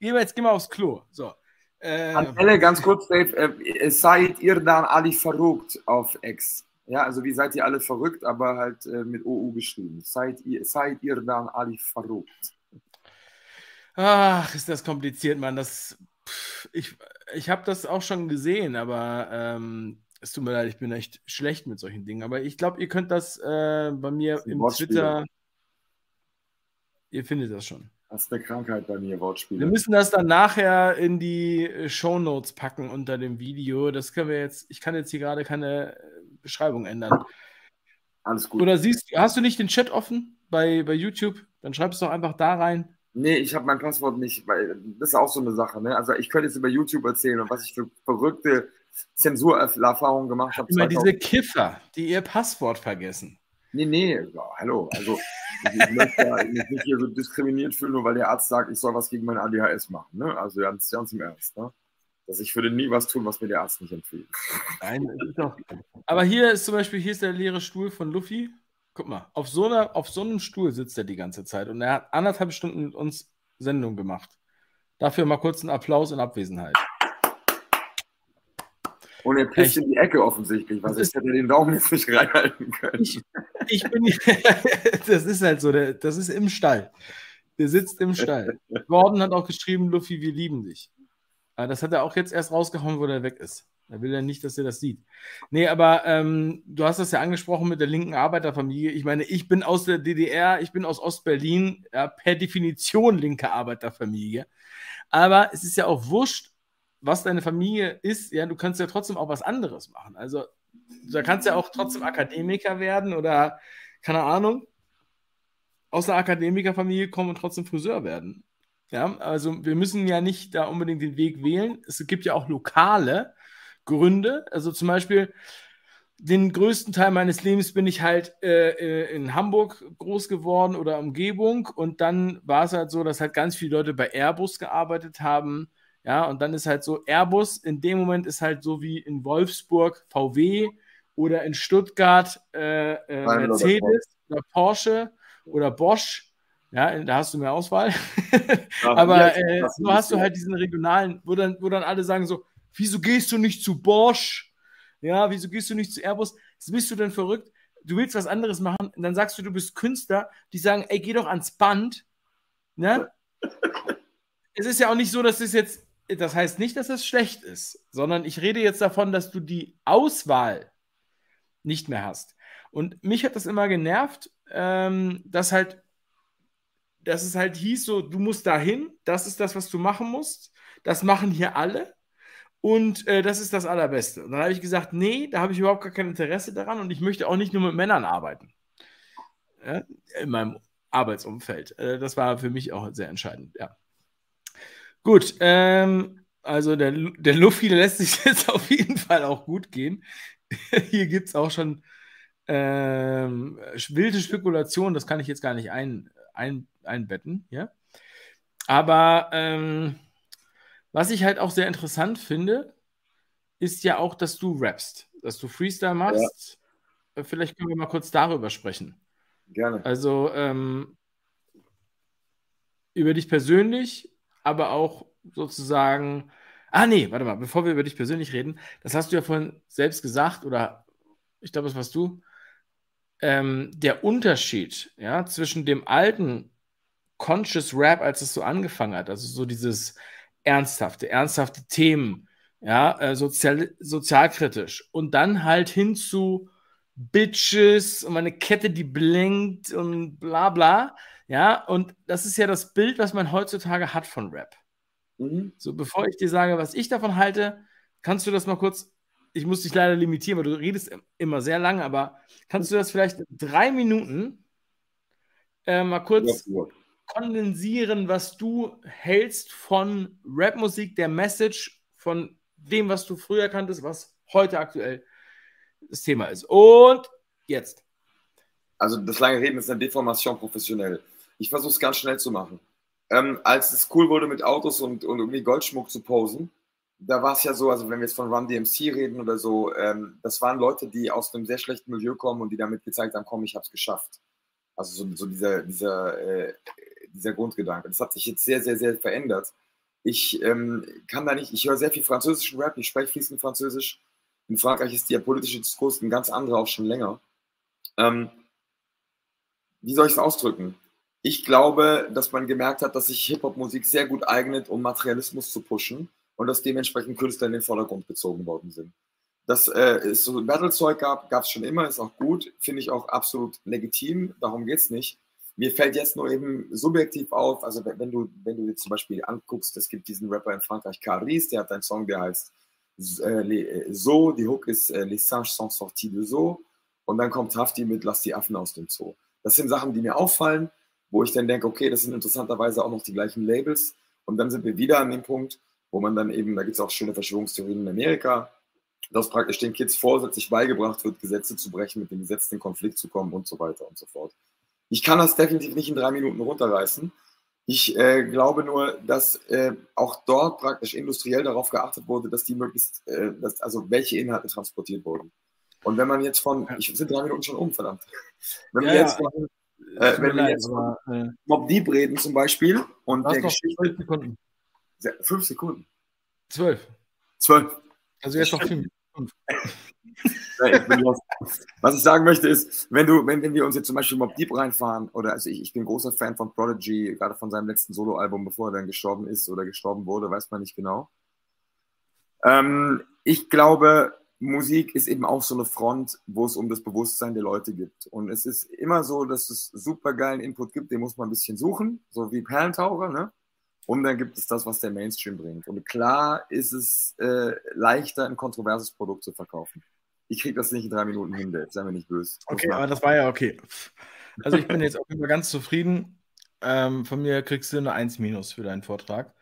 geh mal jetzt geh mal aufs Klo. So. Äh, Anstelle, ganz kurz, Dave, äh, seid ihr dann alle verrückt auf Ex? Ja, also wie seid ihr alle verrückt, aber halt äh, mit OU geschrieben. Seid ihr, seid ihr dann alle verrückt? Ach, ist das kompliziert, Mann. Das, pff, ich ich habe das auch schon gesehen, aber ähm, es tut mir leid, ich bin echt schlecht mit solchen Dingen. Aber ich glaube, ihr könnt das äh, bei mir das im Wortspiele. Twitter. Ihr findet das schon. Das ist eine Krankheit bei mir, Wortspiele. Wir müssen das dann nachher in die äh, Show Notes packen unter dem Video. Das können wir jetzt. Ich kann jetzt hier gerade keine äh, Beschreibung ändern. Alles gut. Oder siehst, hast du nicht den Chat offen bei, bei YouTube? Dann schreib es doch einfach da rein. Nee, ich habe mein Passwort nicht, weil das ist auch so eine Sache. Ne? Also ich könnte jetzt über YouTube erzählen und was ich für verrückte Zensurerfahrungen gemacht habe. Immer diese Kiffer, die ihr Passwort vergessen. Nee, nee, ja, hallo. Also ich, möchte ja mich nicht hier so diskriminiert fühlen, nur weil der Arzt sagt, ich soll was gegen mein ADHS machen. Ne? Also ganz, ganz im Ernst. Ne? Dass ich würde nie was tun, was mir der Arzt nicht empfiehlt. Nein, ist doch. Aber hier ist zum Beispiel, hier ist der leere Stuhl von Luffy. Guck mal, auf so, einer, auf so einem Stuhl sitzt er die ganze Zeit und er hat anderthalb Stunden mit uns Sendung gemacht. Dafür mal kurz einen Applaus in Abwesenheit. Und er pisst in die Ecke offensichtlich, was ist, hätte er den Daumen jetzt nicht reinhalten können. Ich, ich bin, das ist halt so, der, das ist im Stall. Der sitzt im Stall. Gordon hat auch geschrieben, Luffy, wir lieben dich. Das hat er auch jetzt erst rausgehauen, wo der weg ist. Er will ja nicht, dass er das sieht. Nee, aber ähm, du hast das ja angesprochen mit der linken Arbeiterfamilie. Ich meine, ich bin aus der DDR, ich bin aus Ostberlin, ja, per Definition linke Arbeiterfamilie. Aber es ist ja auch wurscht, was deine Familie ist, ja, du kannst ja trotzdem auch was anderes machen. Also, da kannst ja auch trotzdem Akademiker werden oder, keine Ahnung, aus einer Akademikerfamilie kommen und trotzdem Friseur werden. Ja, also wir müssen ja nicht da unbedingt den Weg wählen. Es gibt ja auch lokale Gründe. Also zum Beispiel, den größten Teil meines Lebens bin ich halt äh, äh in Hamburg groß geworden oder Umgebung. Und dann war es halt so, dass halt ganz viele Leute bei Airbus gearbeitet haben ja, und dann ist halt so, Airbus in dem Moment ist halt so wie in Wolfsburg VW oder in Stuttgart äh, äh, Mercedes oder Porsche oder Bosch. Ja, da hast du mehr Auswahl. Ja, Aber äh, so hast du halt diesen regionalen, wo dann, wo dann alle sagen so, wieso gehst du nicht zu Bosch? Ja, wieso gehst du nicht zu Airbus? Bist du denn verrückt? Du willst was anderes machen und dann sagst du, du bist Künstler, die sagen, ey, geh doch ans Band. Ne? es ist ja auch nicht so, dass es jetzt das heißt nicht, dass es schlecht ist, sondern ich rede jetzt davon, dass du die Auswahl nicht mehr hast. Und mich hat das immer genervt, ähm, dass halt, dass es halt hieß, so, du musst dahin, das ist das, was du machen musst, das machen hier alle und äh, das ist das Allerbeste. Und dann habe ich gesagt, nee, da habe ich überhaupt gar kein Interesse daran und ich möchte auch nicht nur mit Männern arbeiten. Ja, in meinem Arbeitsumfeld. Äh, das war für mich auch sehr entscheidend, ja. Gut, ähm, also der, der Luffy lässt sich jetzt auf jeden Fall auch gut gehen. Hier gibt es auch schon ähm, wilde Spekulationen, das kann ich jetzt gar nicht ein, ein, einbetten. Ja? Aber ähm, was ich halt auch sehr interessant finde, ist ja auch, dass du rappst, dass du Freestyle machst. Ja. Vielleicht können wir mal kurz darüber sprechen. Gerne. Also ähm, über dich persönlich, aber auch sozusagen. Ah, nee, warte mal, bevor wir über dich persönlich reden, das hast du ja vorhin selbst gesagt, oder ich glaube, das warst du. Ähm, der Unterschied ja, zwischen dem alten Conscious Rap, als es so angefangen hat, also so dieses ernsthafte, ernsthafte Themen, ja, äh, sozial, sozialkritisch und dann halt hin zu Bitches und meine Kette, die blinkt und bla bla, ja, und das ist ja das Bild, was man heutzutage hat von Rap. Mhm. So, bevor ich dir sage, was ich davon halte, kannst du das mal kurz, ich muss dich leider limitieren, weil du redest immer sehr lange, aber kannst du das vielleicht drei Minuten äh, mal kurz ja, kondensieren, was du hältst von Rapmusik, der Message, von dem, was du früher kanntest, was heute aktuell das Thema ist. Und jetzt. Also das lange Reden ist eine Deformation professionell. Ich versuche es ganz schnell zu machen. Ähm, als es cool wurde mit Autos und, und irgendwie Goldschmuck zu posen, da war es ja so, also wenn wir jetzt von Run DMC reden oder so, ähm, das waren Leute, die aus einem sehr schlechten Milieu kommen und die damit gezeigt haben, komm, ich habe es geschafft. Also so, so dieser, dieser, äh, dieser Grundgedanke. Das hat sich jetzt sehr, sehr, sehr verändert. Ich ähm, kann da nicht, ich höre sehr viel französischen Rap, ich spreche fließend Französisch. In Frankreich ist der politische Diskurs ein ganz anderer, auch schon länger. Ähm, wie soll ich es ausdrücken? ich glaube, dass man gemerkt hat, dass sich Hip-Hop-Musik sehr gut eignet, um Materialismus zu pushen und dass dementsprechend Künstler in den Vordergrund gezogen worden sind. Dass äh, es so Battle-Zeug gab, gab es schon immer, ist auch gut, finde ich auch absolut legitim, darum geht es nicht. Mir fällt jetzt nur eben subjektiv auf, also wenn du, wenn du dir zum Beispiel anguckst, es gibt diesen Rapper in Frankreich, Caris, der hat einen Song, der heißt äh, So, die Hook ist äh, Les Singes sont sortis de So und dann kommt Hafti mit Lass die Affen aus dem Zoo. Das sind Sachen, die mir auffallen, wo ich dann denke, okay, das sind interessanterweise auch noch die gleichen Labels. Und dann sind wir wieder an dem Punkt, wo man dann eben, da gibt es auch schöne Verschwörungstheorien in Amerika, dass praktisch den Kids vorsätzlich beigebracht wird, Gesetze zu brechen, mit dem Gesetz in Konflikt zu kommen und so weiter und so fort. Ich kann das definitiv nicht in drei Minuten runterreißen. Ich äh, glaube nur, dass äh, auch dort praktisch industriell darauf geachtet wurde, dass die möglichst, äh, dass, also welche Inhalte transportiert wurden. Und wenn man jetzt von, ich sind drei Minuten schon um, verdammt. Wenn ja, wir jetzt von, äh, wenn wir jetzt von äh, Mob Deep reden zum Beispiel und der Geschichte. Fünf Sekunden. Fünf Sekunden. Zwölf. Zwölf. Also jetzt noch fünf. Was ich sagen möchte ist, wenn du, wenn, wenn wir uns jetzt zum Beispiel Mob Deep reinfahren, oder also ich, ich bin großer Fan von Prodigy, gerade von seinem letzten Soloalbum, bevor er dann gestorben ist oder gestorben wurde, weiß man nicht genau. Ähm, ich glaube, Musik ist eben auch so eine Front, wo es um das Bewusstsein der Leute gibt. Und es ist immer so, dass es super geilen Input gibt, den muss man ein bisschen suchen, so wie Perlentaucher, ne? Und dann gibt es das, was der Mainstream bringt. Und klar ist es äh, leichter, ein kontroverses Produkt zu verkaufen. Ich kriege das nicht in drei Minuten hin, Dave. Sei mir nicht böse. Okay, aber das war ja okay. Also ich bin jetzt auf jeden Fall ganz zufrieden. Ähm, von mir kriegst du eine 1 minus für deinen Vortrag.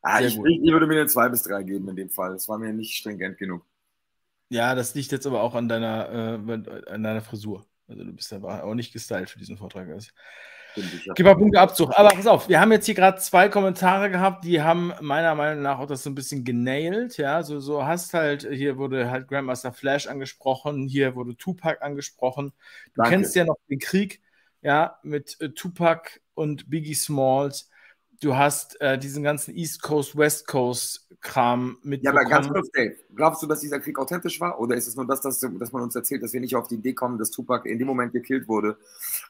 Ah, ich, ich, würde mir eine 2 bis 3 geben in dem Fall. Das war mir nicht stringent genug. Ja, das liegt jetzt aber auch an deiner, äh, an deiner Frisur. Also du bist aber auch nicht gestylt für diesen Vortrag. Also. Gib mal Punkte Abzug. Aber pass auf, wir haben jetzt hier gerade zwei Kommentare gehabt, die haben meiner Meinung nach auch das so ein bisschen genailt. Ja, so, so hast halt, hier wurde halt Grandmaster Flash angesprochen, hier wurde Tupac angesprochen. Du Danke. kennst ja noch den Krieg, ja, mit äh, Tupac und Biggie Smalls du hast äh, diesen ganzen East Coast, West Coast Kram mit. Ja, aber ganz kurz, Dave, glaubst du, dass dieser Krieg authentisch war? Oder ist es nur das, dass, dass man uns erzählt, dass wir nicht auf die Idee kommen, dass Tupac in dem Moment gekillt wurde,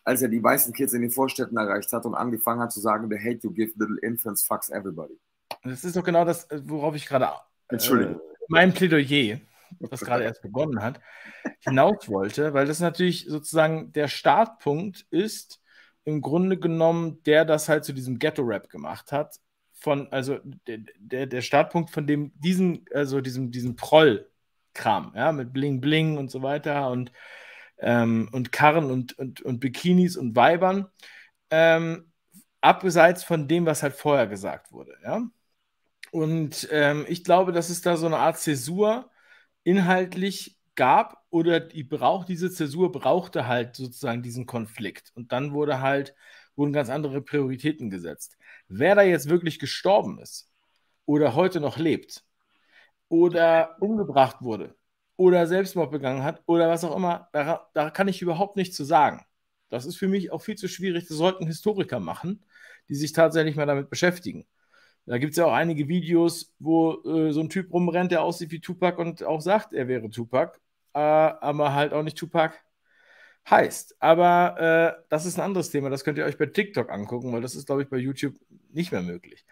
als er die weißen Kids in den Vorstädten erreicht hat und angefangen hat zu sagen, the hate you give little infants fucks everybody? Das ist doch genau das, äh, worauf ich gerade. Äh, Entschuldigung. Äh, mein Plädoyer, das gerade erst begonnen hat, hinaus wollte, weil das natürlich sozusagen der Startpunkt ist, im Grunde genommen, der das halt zu diesem Ghetto-Rap gemacht hat. Von, also der, der, Startpunkt von dem, diesen, also diesem, diesem Proll-Kram, ja, mit Bling Bling und so weiter und, ähm, und Karren und, und, und Bikinis und Weibern, ähm, abseits von dem, was halt vorher gesagt wurde, ja. Und ähm, ich glaube, dass es da so eine Art Zäsur inhaltlich gab oder die braucht, diese Zäsur brauchte halt sozusagen diesen Konflikt. Und dann wurde halt, wurden ganz andere Prioritäten gesetzt. Wer da jetzt wirklich gestorben ist oder heute noch lebt oder umgebracht wurde oder Selbstmord begangen hat oder was auch immer, da, da kann ich überhaupt nichts zu sagen. Das ist für mich auch viel zu schwierig. Das sollten Historiker machen, die sich tatsächlich mal damit beschäftigen. Da gibt es ja auch einige Videos, wo äh, so ein Typ rumrennt, der aussieht wie Tupac und auch sagt, er wäre Tupac äh, aber halt auch nicht Tupac heißt. Aber äh, das ist ein anderes Thema, das könnt ihr euch bei TikTok angucken, weil das ist, glaube ich, bei YouTube nicht mehr möglich.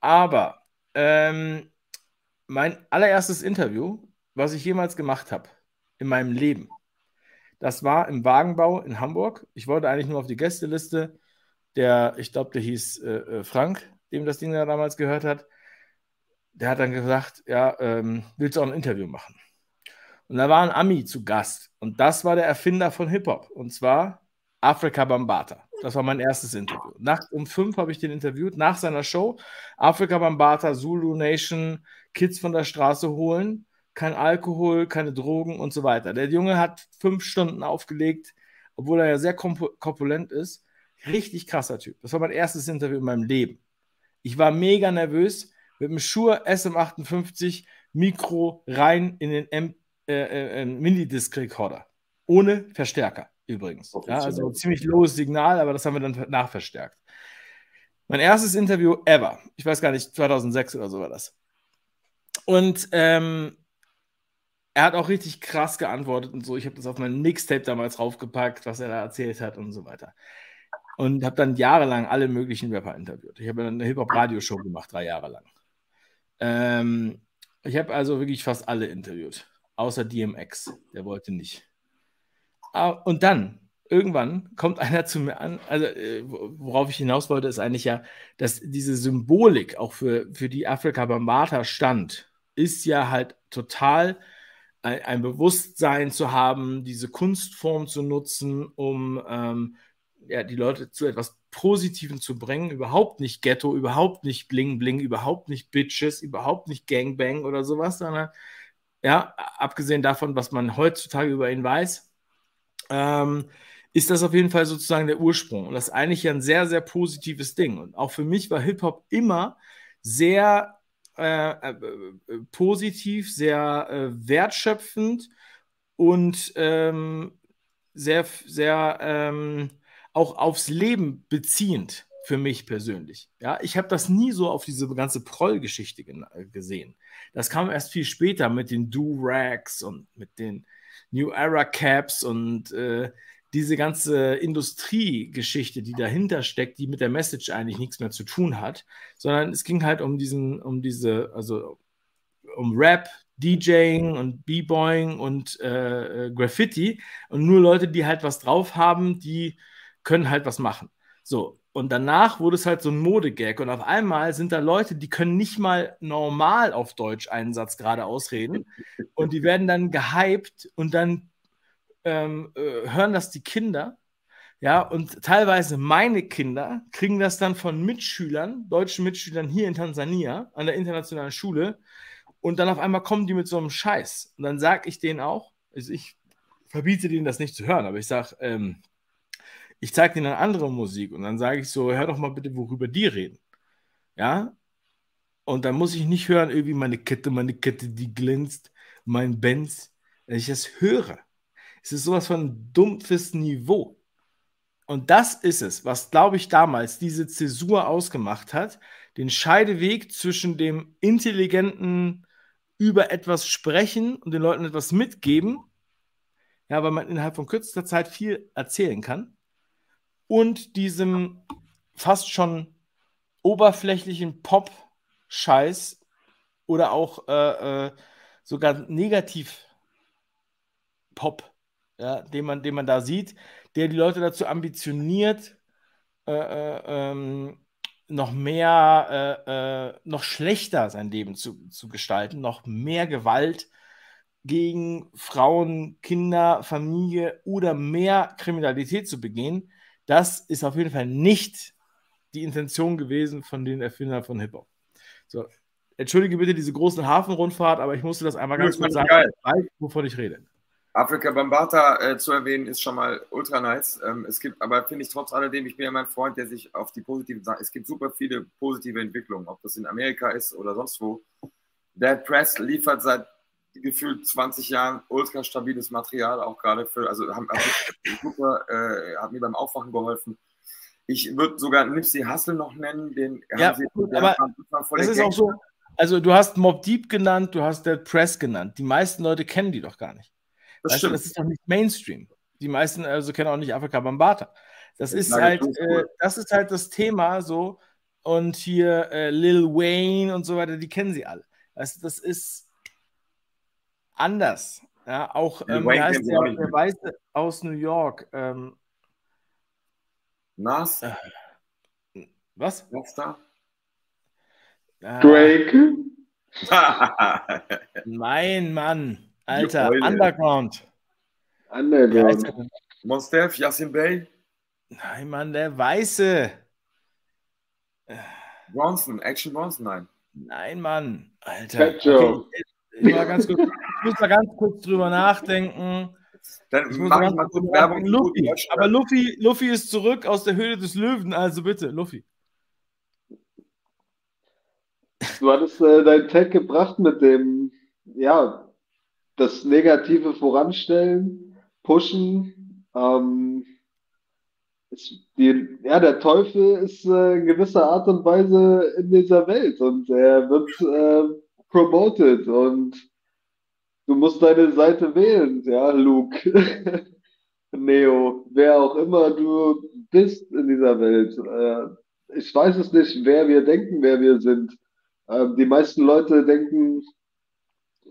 Aber ähm, mein allererstes Interview, was ich jemals gemacht habe in meinem Leben, das war im Wagenbau in Hamburg. Ich wollte eigentlich nur auf die Gästeliste. Der, ich glaube, der hieß äh, äh, Frank, dem das Ding da damals gehört hat. Der hat dann gesagt, ja, ähm, willst du auch ein Interview machen? Und da war ein Ami zu Gast. Und das war der Erfinder von Hip-Hop. Und zwar Afrika Bambata. Das war mein erstes Interview. Nachts um fünf habe ich den interviewt, nach seiner Show. Afrika Bambata, Zulu Nation, Kids von der Straße holen, kein Alkohol, keine Drogen und so weiter. Der Junge hat fünf Stunden aufgelegt, obwohl er ja sehr korpulent ist. Richtig krasser Typ. Das war mein erstes Interview in meinem Leben. Ich war mega nervös mit dem Shure SM58 Mikro rein in den M äh, äh, Mini-Disc-Recorder. Ohne Verstärker übrigens. Ja, also ziemlich lowes Signal, aber das haben wir dann nachverstärkt. Mein erstes Interview ever. Ich weiß gar nicht, 2006 oder so war das. Und ähm, er hat auch richtig krass geantwortet und so. Ich habe das auf mein Mixtape damals raufgepackt, was er da erzählt hat und so weiter. Und habe dann jahrelang alle möglichen Rapper interviewt. Ich habe eine Hip-Hop-Radio-Show gemacht, drei Jahre lang. Ähm, ich habe also wirklich fast alle interviewt außer DMX. Der wollte nicht. Ah, und dann, irgendwann kommt einer zu mir an, also äh, worauf ich hinaus wollte, ist eigentlich ja, dass diese Symbolik auch für, für die Afrika Bambata stand, ist ja halt total ein, ein Bewusstsein zu haben, diese Kunstform zu nutzen, um ähm, ja, die Leute zu etwas Positiven zu bringen. Überhaupt nicht Ghetto, überhaupt nicht Bling Bling, überhaupt nicht Bitches, überhaupt nicht Gangbang oder sowas, sondern ja, abgesehen davon, was man heutzutage über ihn weiß, ähm, ist das auf jeden Fall sozusagen der Ursprung. Und das ist eigentlich ein sehr, sehr positives Ding. Und auch für mich war Hip-Hop immer sehr äh, äh, positiv, sehr äh, wertschöpfend und ähm, sehr, sehr ähm, auch aufs Leben beziehend für mich persönlich. Ja, ich habe das nie so auf diese ganze Proll-Geschichte gesehen. Das kam erst viel später mit den Do-Rags und mit den New Era Caps und äh, diese ganze Industriegeschichte, die dahinter steckt, die mit der Message eigentlich nichts mehr zu tun hat, sondern es ging halt um diesen, um diese, also um Rap, DJing und B-Boying und äh, Graffiti und nur Leute, die halt was drauf haben, die können halt was machen. So, und danach wurde es halt so ein Modegag und auf einmal sind da Leute, die können nicht mal normal auf Deutsch einen Satz gerade ausreden und die werden dann gehypt und dann ähm, äh, hören das die Kinder. Ja, und teilweise meine Kinder kriegen das dann von Mitschülern, deutschen Mitschülern hier in Tansania an der internationalen Schule. Und dann auf einmal kommen die mit so einem Scheiß. Und dann sage ich denen auch, also ich verbiete denen das nicht zu hören, aber ich sage, ähm, ich zeige denen dann andere Musik und dann sage ich so, hör doch mal bitte, worüber die reden. Ja? Und dann muss ich nicht hören, irgendwie meine Kette, meine Kette, die glänzt, mein Benz. Wenn ich das höre, es ist sowas von dumpfes Niveau. Und das ist es, was, glaube ich, damals diese Zäsur ausgemacht hat. Den Scheideweg zwischen dem intelligenten über etwas sprechen und den Leuten etwas mitgeben, ja, weil man innerhalb von kürzester Zeit viel erzählen kann, und diesem fast schon oberflächlichen Pop-Scheiß oder auch äh, äh, sogar negativ Pop ja, den, man, den man da sieht, der die Leute dazu ambitioniert, äh, äh, ähm, noch mehr, äh, äh, noch schlechter sein Leben zu, zu gestalten, noch mehr Gewalt gegen Frauen, Kinder, Familie oder mehr Kriminalität zu begehen. Das ist auf jeden Fall nicht die Intention gewesen von den Erfindern von Hip-Hop. So, entschuldige bitte diese großen Hafenrundfahrt, aber ich musste das einmal ganz kurz sagen, weiß, wovon ich rede. Afrika Bambata äh, zu erwähnen, ist schon mal ultra nice. Ähm, es gibt, aber finde ich trotz alledem, ich bin ja mein Freund, der sich auf die positiven Sachen, es gibt super viele positive Entwicklungen, ob das in Amerika ist oder sonst wo. Dead Press liefert seit gefühlt 20 Jahren ultra stabiles Material, auch gerade für, also haben, super, äh, hat mir beim Aufwachen geholfen. Ich würde sogar Nipsey Hussle noch nennen, den ja, haben sie, gut, aber das ist auch so, also du hast Mob Deep genannt, du hast Dead Press genannt. Die meisten Leute kennen die doch gar nicht. Das, weißt du, das ist doch nicht Mainstream. Die meisten also kennen auch nicht Afrika Bambata. Das, das ist halt, äh, das ist halt das Thema so. Und hier äh, Lil Wayne und so weiter, die kennen sie alle. Weißt, das ist anders. Ja, auch ähm, der, der Weiße aus New York. Ähm, Nas? Äh, was? Was da? Drake? mein Mann. Alter, Underground. Underground. Monstef, Yassin Bey. Nein, Mann, der Weiße. Bronson, Action Bronson, nein. Nein, Mann. Alter. Okay, ich, ich, ganz ich muss da ganz kurz drüber nachdenken. Dann ich mache ich mal kurz Werbung. Luffy. Aber Luffy, Luffy ist zurück aus der Höhle des Löwen, also bitte, Luffy. Du hattest äh, deinen Tag gebracht mit dem, ja, das Negative voranstellen, pushen. Ähm, ist die, ja, der Teufel ist äh, in gewisser Art und Weise in dieser Welt und er wird äh, promoted und du musst deine Seite wählen, ja, Luke, Neo, wer auch immer du bist in dieser Welt. Äh, ich weiß es nicht, wer wir denken, wer wir sind. Äh, die meisten Leute denken,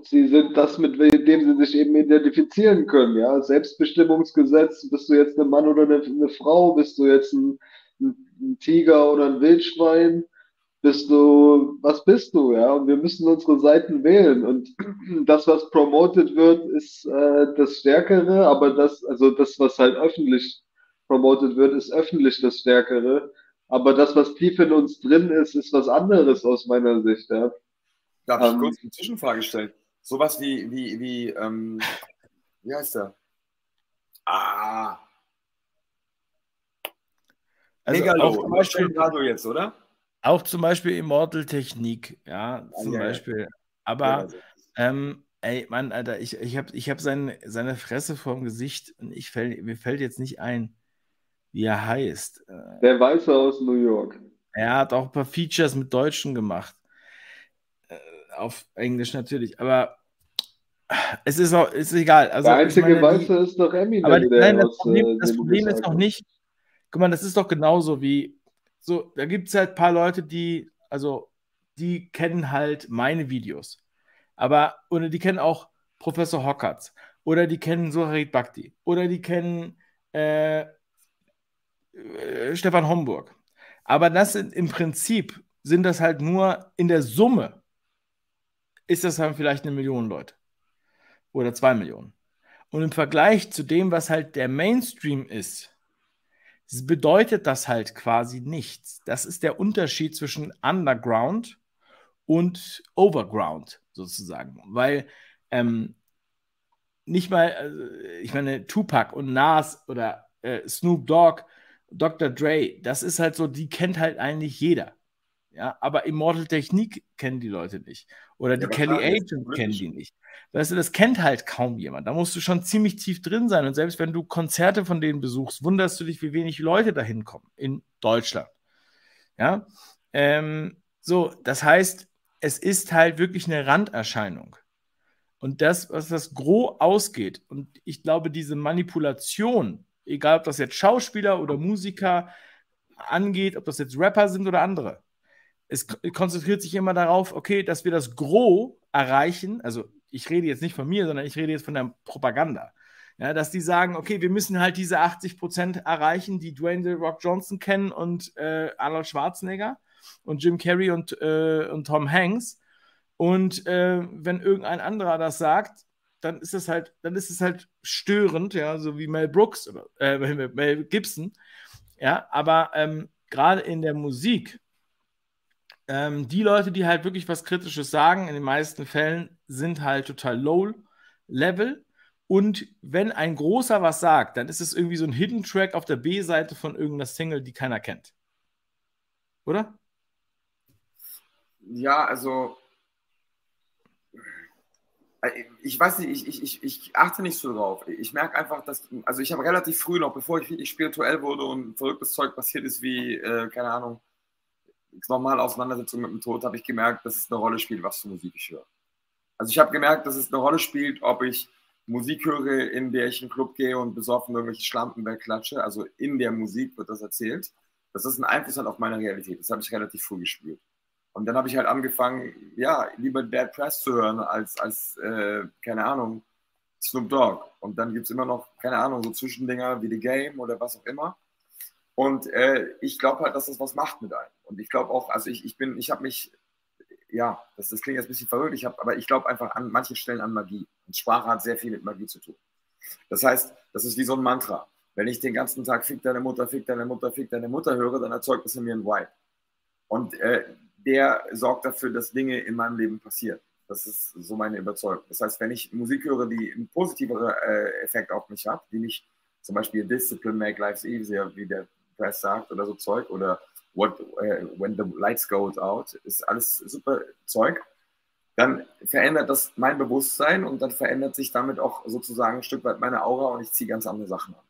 sie sind das, mit dem sie sich eben identifizieren können. Ja, Selbstbestimmungsgesetz, bist du jetzt ein Mann oder eine, eine Frau, bist du jetzt ein, ein, Tiger oder ein Wildschwein, bist du, was bist du, ja? Und wir müssen unsere Seiten wählen. Und das, was promoted wird, ist äh, das Stärkere, aber das, also das, was halt öffentlich promoted wird, ist öffentlich das Stärkere. Aber das, was tief in uns drin ist, ist was anderes aus meiner Sicht, ja. Darf ich ähm, kurz eine Zwischenfrage stellen? Sowas wie, wie, wie, ähm, wie heißt der? Ah. Also Megalo. auch zum Beispiel, Megalo jetzt, oder? Auch zum Beispiel Immortal Technik, ja, zum ja, ja. Beispiel. Aber Ja, also. ähm, ey, Mann, Alter, ich, ich habe ich hab seine, seine Fresse vorm Gesicht und ich fäll, mir fällt jetzt nicht ein, wie er heißt. Äh, Der Weiße aus New York. Er hat auch ein paar Features mit Deutschen gemacht. Äh, auf Englisch natürlich, aber es ist auch, ist egal. Also, Der einzige meine, die- Weiße ist doch Eminem, aber der nein, das Problem, äh, das Problem ist noch kommt. nicht, guck mal, das ist doch genauso wie, so, da gibt es halt ein paar Leute, die, also, die kennen halt meine Videos. Aber, oder die kennen auch Professor Hockertz. Oder die kennen Suharit Bhakti. Oder die kennen äh, äh, Stefan Homburg. Aber das sind im Prinzip sind das halt nur in der Summe ist das dann vielleicht eine Million Leute. Oder zwei Millionen. Und im Vergleich zu dem, was halt der Mainstream ist, bedeutet das halt quasi nichts. Das ist der Unterschied zwischen Underground und Overground sozusagen. Weil ähm, nicht mal, äh, ich meine, Tupac und Nas oder äh, Snoop Dogg, Dr. Dre, das ist halt so, die kennt halt eigentlich jeder. Ja, aber Immortal Technik kennen die Leute nicht. Oder die aber Kelly Agent kennen die nicht. Weißt du, das kennt halt kaum jemand. Da musst du schon ziemlich tief drin sein. Und selbst wenn du Konzerte von denen besuchst, wunderst du dich, wie wenig Leute da hinkommen in Deutschland. Ja, ähm, so, das heißt, es ist halt wirklich eine Randerscheinung. Und das, was das Gros ausgeht, und ich glaube, diese Manipulation, egal ob das jetzt Schauspieler oder Musiker angeht, ob das jetzt Rapper sind oder andere, es konzentriert sich immer darauf, okay, dass wir das Gros erreichen. Also ich rede jetzt nicht von mir, sondern ich rede jetzt von der Propaganda. Ja, dass die sagen, okay, wir müssen halt diese 80 Prozent erreichen, die Dwayne The Rock Johnson kennen und äh, Arnold Schwarzenegger und Jim Carrey und, äh, und Tom Hanks. Und äh, wenn irgendein anderer das sagt, dann ist es halt, dann ist es halt störend, ja, so wie Mel Brooks oder äh, Mel Gibson. Ja, aber ähm, gerade in der Musik, ähm, die Leute, die halt wirklich was Kritisches sagen, in den meisten Fällen sind halt total low level. Und wenn ein großer was sagt, dann ist es irgendwie so ein Hidden Track auf der B-Seite von irgendeiner Single, die keiner kennt. Oder? Ja, also äh, ich weiß nicht, ich, ich, ich, ich achte nicht so drauf. Ich merke einfach, dass, also ich habe relativ früh noch, bevor ich wirklich spirituell wurde und verrücktes Zeug passiert ist, wie, äh, keine Ahnung, normale Auseinandersetzung mit dem Tod, habe ich gemerkt, dass es eine Rolle spielt, was für Musik ich höre. Also ich habe gemerkt, dass es eine Rolle spielt, ob ich Musik höre, in der ich in den Club gehe und besoffen irgendwelche Schlampen wegklatsche. Also in der Musik wird das erzählt. Das einen Einfluss hat auf meine Realität. Das habe ich relativ früh gespürt. Und dann habe ich halt angefangen, ja, lieber Dead Press zu hören, als, als äh, keine Ahnung, Snoop Dogg. Und dann gibt es immer noch, keine Ahnung, so Zwischendinger wie The Game oder was auch immer. Und äh, ich glaube halt, dass das was macht mit einem. Und ich glaube auch, also ich, ich bin, ich habe mich, ja, das, das klingt jetzt ein bisschen verrückt, ich hab, aber ich glaube einfach an manchen Stellen an Magie. Und Sprache hat sehr viel mit Magie zu tun. Das heißt, das ist wie so ein Mantra. Wenn ich den ganzen Tag Fick deine Mutter, Fick deine Mutter, Fick deine Mutter höre, dann erzeugt das in mir ein Vibe. Und äh, der sorgt dafür, dass Dinge in meinem Leben passieren. Das ist so meine Überzeugung. Das heißt, wenn ich Musik höre, die einen positiveren äh, Effekt auf mich hat, die mich zum Beispiel Discipline Make Lives Easier, wie der Press sagt, oder so Zeug, oder What, uh, When the Lights Go Out, ist alles super Zeug, dann verändert das mein Bewusstsein und dann verändert sich damit auch sozusagen ein Stück weit meine Aura und ich ziehe ganz andere Sachen an.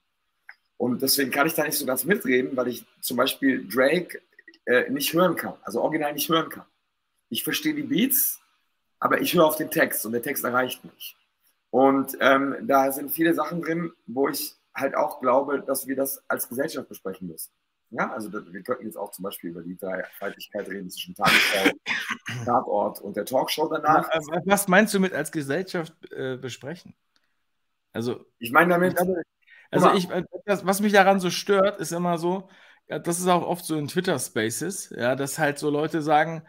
Und deswegen kann ich da nicht so ganz mitreden, weil ich zum Beispiel Drake äh, nicht hören kann, also original nicht hören kann. Ich verstehe die Beats, aber ich höre auf den Text und der Text erreicht mich. Und ähm, da sind viele Sachen drin, wo ich halt auch glaube, dass wir das als Gesellschaft besprechen müssen. Ja, also wir könnten jetzt auch zum Beispiel über die Dreifaltigkeit reden zwischen Tagesschau, Tatort und der Talkshow danach. Was meinst du mit als Gesellschaft äh, besprechen? Also, ich meine damit, also ich, das, was mich daran so stört, ist immer so, ja, das ist auch oft so in Twitter-Spaces, ja, dass halt so Leute sagen,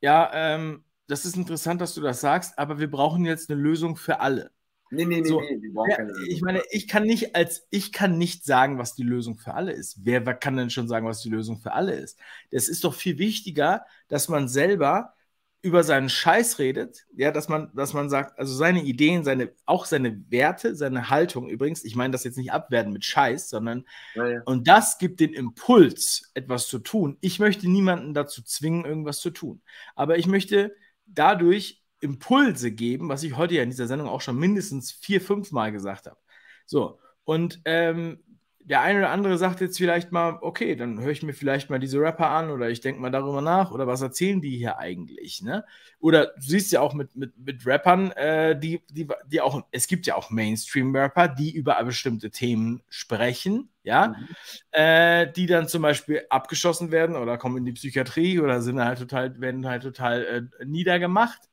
ja, ähm, das ist interessant, dass du das sagst, aber wir brauchen jetzt eine Lösung für alle. Nee, nee, nee, so, nee, ja, Lösung. Ich meine, ich kann nicht als ich kann nicht sagen, was die Lösung für alle ist. Wer, wer kann denn schon sagen, was die Lösung für alle ist? Das ist doch viel wichtiger, dass man selber über seinen Scheiß redet, ja, dass man, dass man sagt, also seine Ideen, seine, auch seine Werte, seine Haltung übrigens, ich meine das jetzt nicht abwerten mit Scheiß, sondern ja, ja. und das gibt den Impuls, etwas zu tun. Ich möchte niemanden dazu zwingen, irgendwas zu tun. Aber ich möchte dadurch Impulse geben, was ich heute ja in dieser Sendung auch schon mindestens vier, fünf Mal gesagt habe. So, und ähm, der eine oder andere sagt jetzt vielleicht mal, okay, dann höre ich mir vielleicht mal diese Rapper an oder ich denke mal darüber nach oder was erzählen die hier eigentlich, ne? Oder du siehst ja auch mit, mit, mit Rappern, äh, die, die, die auch, es gibt ja auch Mainstream-Rapper, die über bestimmte Themen sprechen, ja, mhm. äh, die dann zum Beispiel abgeschossen werden oder kommen in die Psychiatrie oder sind halt total, werden halt total äh, niedergemacht,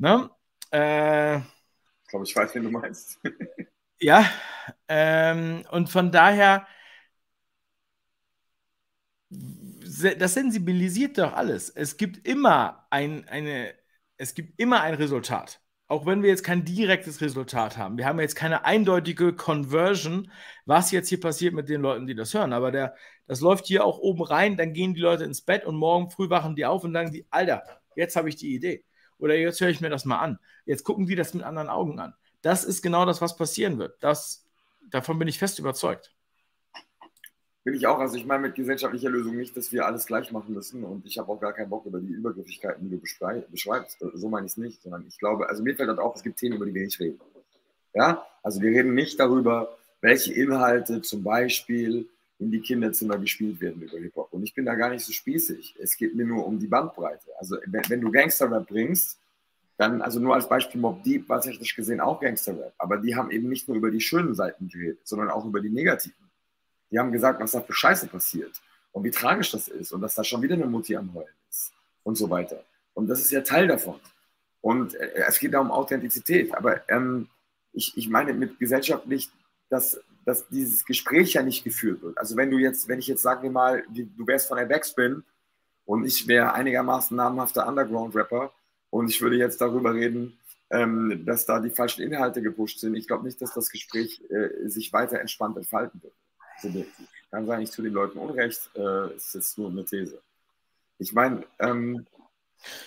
ne? Äh, ich glaube, ich weiß, wen du meinst. Ja, ähm, und von daher, das sensibilisiert doch alles. Es gibt immer ein, eine, es gibt immer ein Resultat. Auch wenn wir jetzt kein direktes Resultat haben. Wir haben jetzt keine eindeutige Conversion, was jetzt hier passiert mit den Leuten, die das hören. Aber der, das läuft hier auch oben rein, dann gehen die Leute ins Bett und morgen früh wachen die auf und sagen die, Alter, jetzt habe ich die Idee. Oder jetzt höre ich mir das mal an. Jetzt gucken die das mit anderen Augen an das ist genau das, was passieren wird. Das, davon bin ich fest überzeugt. Bin ich auch. Also ich meine mit gesellschaftlicher Lösung nicht, dass wir alles gleich machen müssen und ich habe auch gar keinen Bock über die Übergriffigkeiten, die du beschreibst. So meine ich es nicht, sondern ich glaube, also mir fällt halt auf, es gibt Themen, über die wir nicht reden. Ja, also wir reden nicht darüber, welche Inhalte zum Beispiel in die Kinderzimmer gespielt werden über Hip-Hop. Und ich bin da gar nicht so spießig. Es geht mir nur um die Bandbreite. Also wenn, wenn du Gangster-Rap bringst, dann, also nur als Beispiel, Mob Deep war technisch gesehen auch Gangster-Rap, aber die haben eben nicht nur über die schönen Seiten geredet, sondern auch über die negativen. Die haben gesagt, was da für Scheiße passiert und wie tragisch das ist und dass da schon wieder eine Mutti am Heulen ist und so weiter. Und das ist ja Teil davon. Und äh, es geht da um Authentizität, aber ähm, ich, ich meine mit gesellschaftlich, dass, dass dieses Gespräch ja nicht geführt wird. Also wenn du jetzt, wenn ich jetzt sage mal, du wärst von der Backspin und ich wäre einigermaßen namhafter Underground-Rapper, und ich würde jetzt darüber reden, ähm, dass da die falschen Inhalte gepusht sind. Ich glaube nicht, dass das Gespräch äh, sich weiter entspannt entfalten wird. Kann sein, ich zu den Leuten Unrecht, äh, ist jetzt nur eine These. Ich meine, ähm,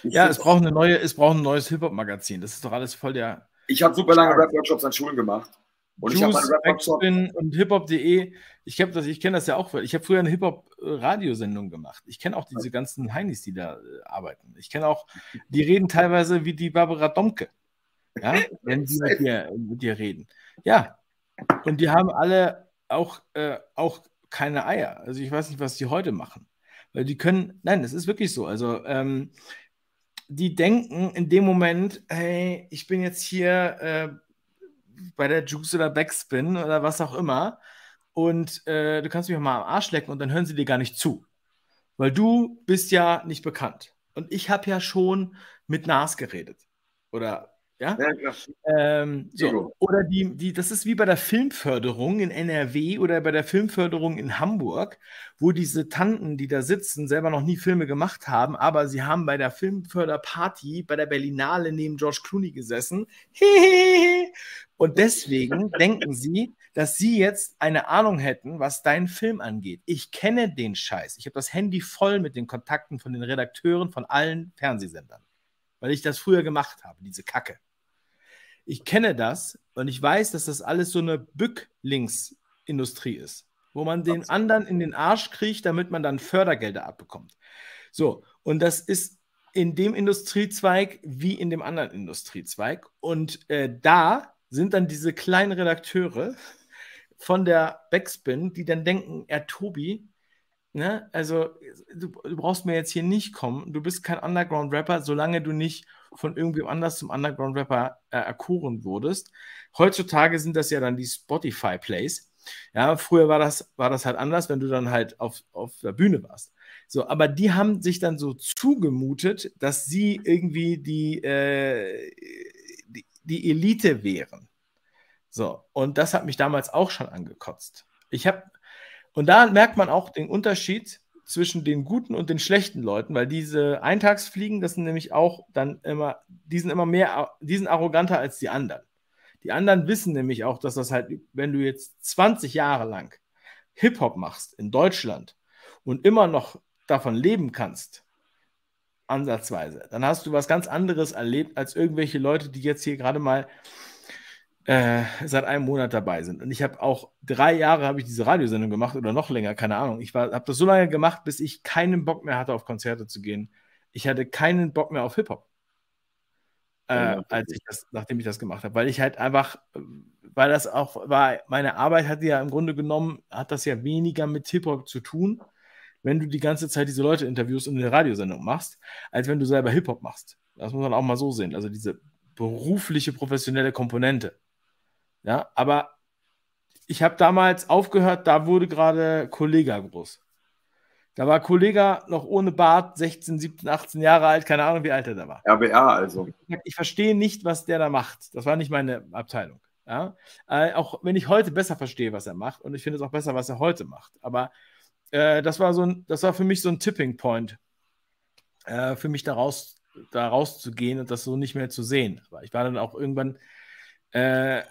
ja, es braucht eine neue, es braucht ein neues Hip-Hop-Magazin. Das ist doch alles voll der. Ich habe super lange Rap-Workshops an Schulen gemacht. Und Juice, ich habe und hiphop.de. Ich habe das, ich kenne das ja auch. Ich habe früher eine Hip-Hop-Radiosendung gemacht. Ich kenne auch diese ganzen Heinis, die da äh, arbeiten. Ich kenne auch, die reden teilweise wie die Barbara Domke. Ja, wenn die mit dir, mit dir reden. Ja. Und die haben alle auch, äh, auch keine Eier. Also ich weiß nicht, was die heute machen. Weil die können, nein, es ist wirklich so. Also ähm, die denken in dem Moment, hey, ich bin jetzt hier äh, bei der Juice oder Backspin oder was auch immer und äh, du kannst mich mal am Arsch lecken und dann hören sie dir gar nicht zu. Weil du bist ja nicht bekannt. Und ich habe ja schon mit Nas geredet. Oder ja? ja ähm, so. Oder die, die, das ist wie bei der Filmförderung in NRW oder bei der Filmförderung in Hamburg, wo diese Tanten, die da sitzen, selber noch nie Filme gemacht haben, aber sie haben bei der Filmförderparty bei der Berlinale neben George Clooney gesessen. Und deswegen denken sie, dass sie jetzt eine Ahnung hätten, was deinen Film angeht. Ich kenne den Scheiß. Ich habe das Handy voll mit den Kontakten von den Redakteuren von allen Fernsehsendern, weil ich das früher gemacht habe, diese Kacke. Ich kenne das und ich weiß, dass das alles so eine Bücklingsindustrie ist, wo man den anderen in den Arsch kriegt, damit man dann Fördergelder abbekommt. So, und das ist in dem Industriezweig wie in dem anderen Industriezweig. Und äh, da sind dann diese kleinen Redakteure von der Backspin, die dann denken, er Tobi, ne, also du, du brauchst mir jetzt hier nicht kommen, du bist kein Underground-Rapper, solange du nicht von irgendwem anders zum Underground-Rapper äh, erkoren wurdest. Heutzutage sind das ja dann die Spotify-Plays. Ja, früher war das, war das halt anders, wenn du dann halt auf, auf der Bühne warst. So, aber die haben sich dann so zugemutet, dass sie irgendwie die, äh, die, die, Elite wären. So, und das hat mich damals auch schon angekotzt. Ich habe, und da merkt man auch den Unterschied zwischen den guten und den schlechten Leuten, weil diese Eintagsfliegen, das sind nämlich auch dann immer, die sind immer mehr, die sind arroganter als die anderen. Die anderen wissen nämlich auch, dass das halt, wenn du jetzt 20 Jahre lang Hip-Hop machst in Deutschland und immer noch davon leben kannst, ansatzweise, dann hast du was ganz anderes erlebt als irgendwelche Leute, die jetzt hier gerade mal äh, seit einem Monat dabei sind. Und ich habe auch drei Jahre habe ich diese Radiosendung gemacht oder noch länger, keine Ahnung. Ich habe das so lange gemacht, bis ich keinen Bock mehr hatte, auf Konzerte zu gehen. Ich hatte keinen Bock mehr auf Hip-Hop. Äh, als ich das, nachdem ich das gemacht habe, weil ich halt einfach, weil das auch war, meine Arbeit hatte ja im Grunde genommen, hat das ja weniger mit Hip-Hop zu tun, wenn du die ganze Zeit diese Leute interviewst und eine Radiosendung machst, als wenn du selber Hip-Hop machst. Das muss man auch mal so sehen. Also diese berufliche, professionelle Komponente. Ja, aber ich habe damals aufgehört, da wurde gerade Kollega groß. Da war Kollega noch ohne Bart, 16, 17, 18 Jahre alt, keine Ahnung, wie alt er da war. RBA also. Ich verstehe nicht, was der da macht. Das war nicht meine Abteilung. Ja? Äh, auch wenn ich heute besser verstehe, was er macht, und ich finde es auch besser, was er heute macht. Aber äh, das, war so ein, das war für mich so ein Tipping Point, äh, für mich da, raus, da rauszugehen und das so nicht mehr zu sehen. Aber ich war dann auch irgendwann äh,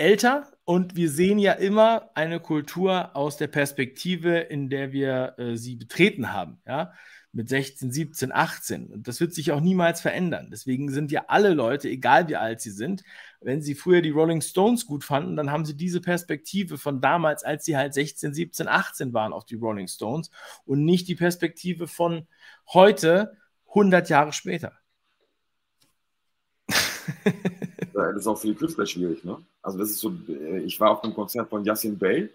älter und wir sehen ja immer eine Kultur aus der Perspektive, in der wir äh, sie betreten haben, ja, mit 16, 17, 18. Und das wird sich auch niemals verändern. Deswegen sind ja alle Leute, egal wie alt sie sind, wenn sie früher die Rolling Stones gut fanden, dann haben sie diese Perspektive von damals, als sie halt 16, 17, 18 waren auf die Rolling Stones und nicht die Perspektive von heute, 100 Jahre später. das ist auch für die Künstler schwierig, ne? Also das ist so, äh, ich war auf einem Konzert von Yassin Bey,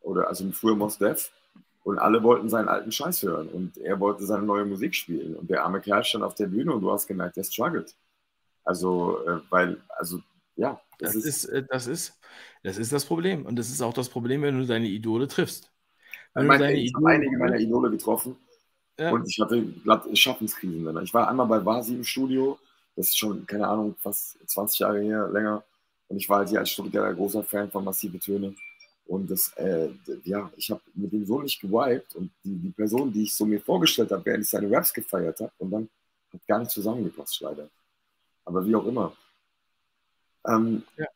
oder also früher Mos Def, und alle wollten seinen alten Scheiß hören und er wollte seine neue Musik spielen und der arme Kerl stand auf der Bühne und du hast gemerkt, der struggelt. Also, äh, weil, also, ja. Das, das ist, ist, äh, das ist, das ist das Problem und das ist auch das Problem, wenn du deine Idole triffst. Wenn ich meine, ich habe einige meiner Idole getroffen ja. und ich hatte glatt Schaffenskrisen. Ich war einmal bei Vasi im Studio, das ist schon, keine Ahnung, fast 20 Jahre her, länger. Und ich war halt hier als Stuttgarter großer Fan von Massive Töne. Und das, äh, ja, ich habe mit dem so nicht gewiped und die, die Person, die ich so mir vorgestellt habe, während ich seine Raps gefeiert habe, und dann hat gar nicht zusammengepasst, leider. Aber wie auch immer. Ähm, ja.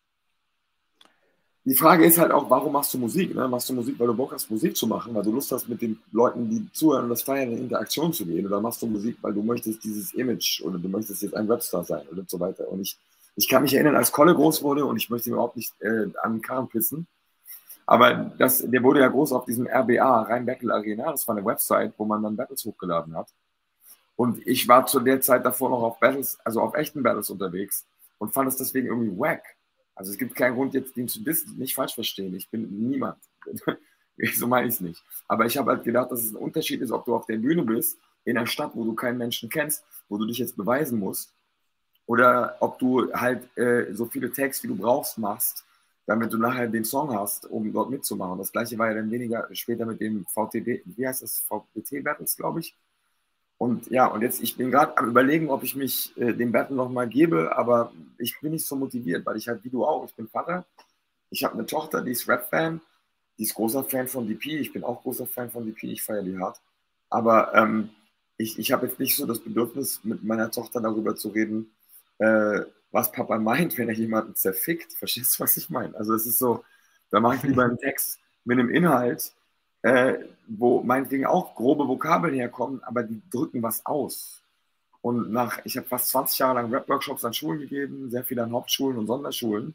Die Frage ist halt auch, warum machst du Musik? Ne? Machst du Musik, weil du Bock hast, Musik zu machen, weil du Lust hast, mit den Leuten, die zuhören und das feiern, in Interaktion zu gehen? Oder machst du Musik, weil du möchtest dieses Image oder du möchtest jetzt ein Rapstar sein oder so weiter? Und ich ich kann mich erinnern, als Kolle groß wurde und ich möchte überhaupt nicht äh, an den Karren pissen. Aber das, der wurde ja groß auf diesem RBA, Rhein Battle Arena. Das war eine Website, wo man dann Battles hochgeladen hat. Und ich war zu der Zeit davor noch auf Battles, also auf echten Battles unterwegs und fand es deswegen irgendwie wack. Also es gibt keinen Grund, jetzt den zu wissen, nicht falsch verstehen. Ich bin niemand. so meine ich es nicht. Aber ich habe halt gedacht, dass es ein Unterschied ist, ob du auf der Bühne bist, in einer Stadt, wo du keinen Menschen kennst, wo du dich jetzt beweisen musst, oder ob du halt äh, so viele Tags, wie du brauchst, machst, damit du nachher den Song hast, um dort mitzumachen. Das gleiche war ja dann weniger später mit dem VTB, wie heißt das, VBT-Battles, glaube ich. Und ja, und jetzt, ich bin gerade am überlegen, ob ich mich äh, dem Battle nochmal gebe, aber ich bin nicht so motiviert, weil ich halt, wie du auch, ich bin Vater, ich habe eine Tochter, die ist Rap-Fan, die ist großer Fan von DP, ich bin auch großer Fan von DP, ich feiere die hart. Aber ähm, ich, ich habe jetzt nicht so das Bedürfnis, mit meiner Tochter darüber zu reden, äh, was Papa meint, wenn er jemanden zerfickt. Verstehst du, was ich meine? Also es ist so, da mache ich lieber einen Text mit einem Inhalt, äh, wo meinetwegen auch grobe Vokabeln herkommen, aber die drücken was aus. Und nach, ich habe fast 20 Jahre lang Rap-Workshops an Schulen gegeben, sehr viel an Hauptschulen und Sonderschulen.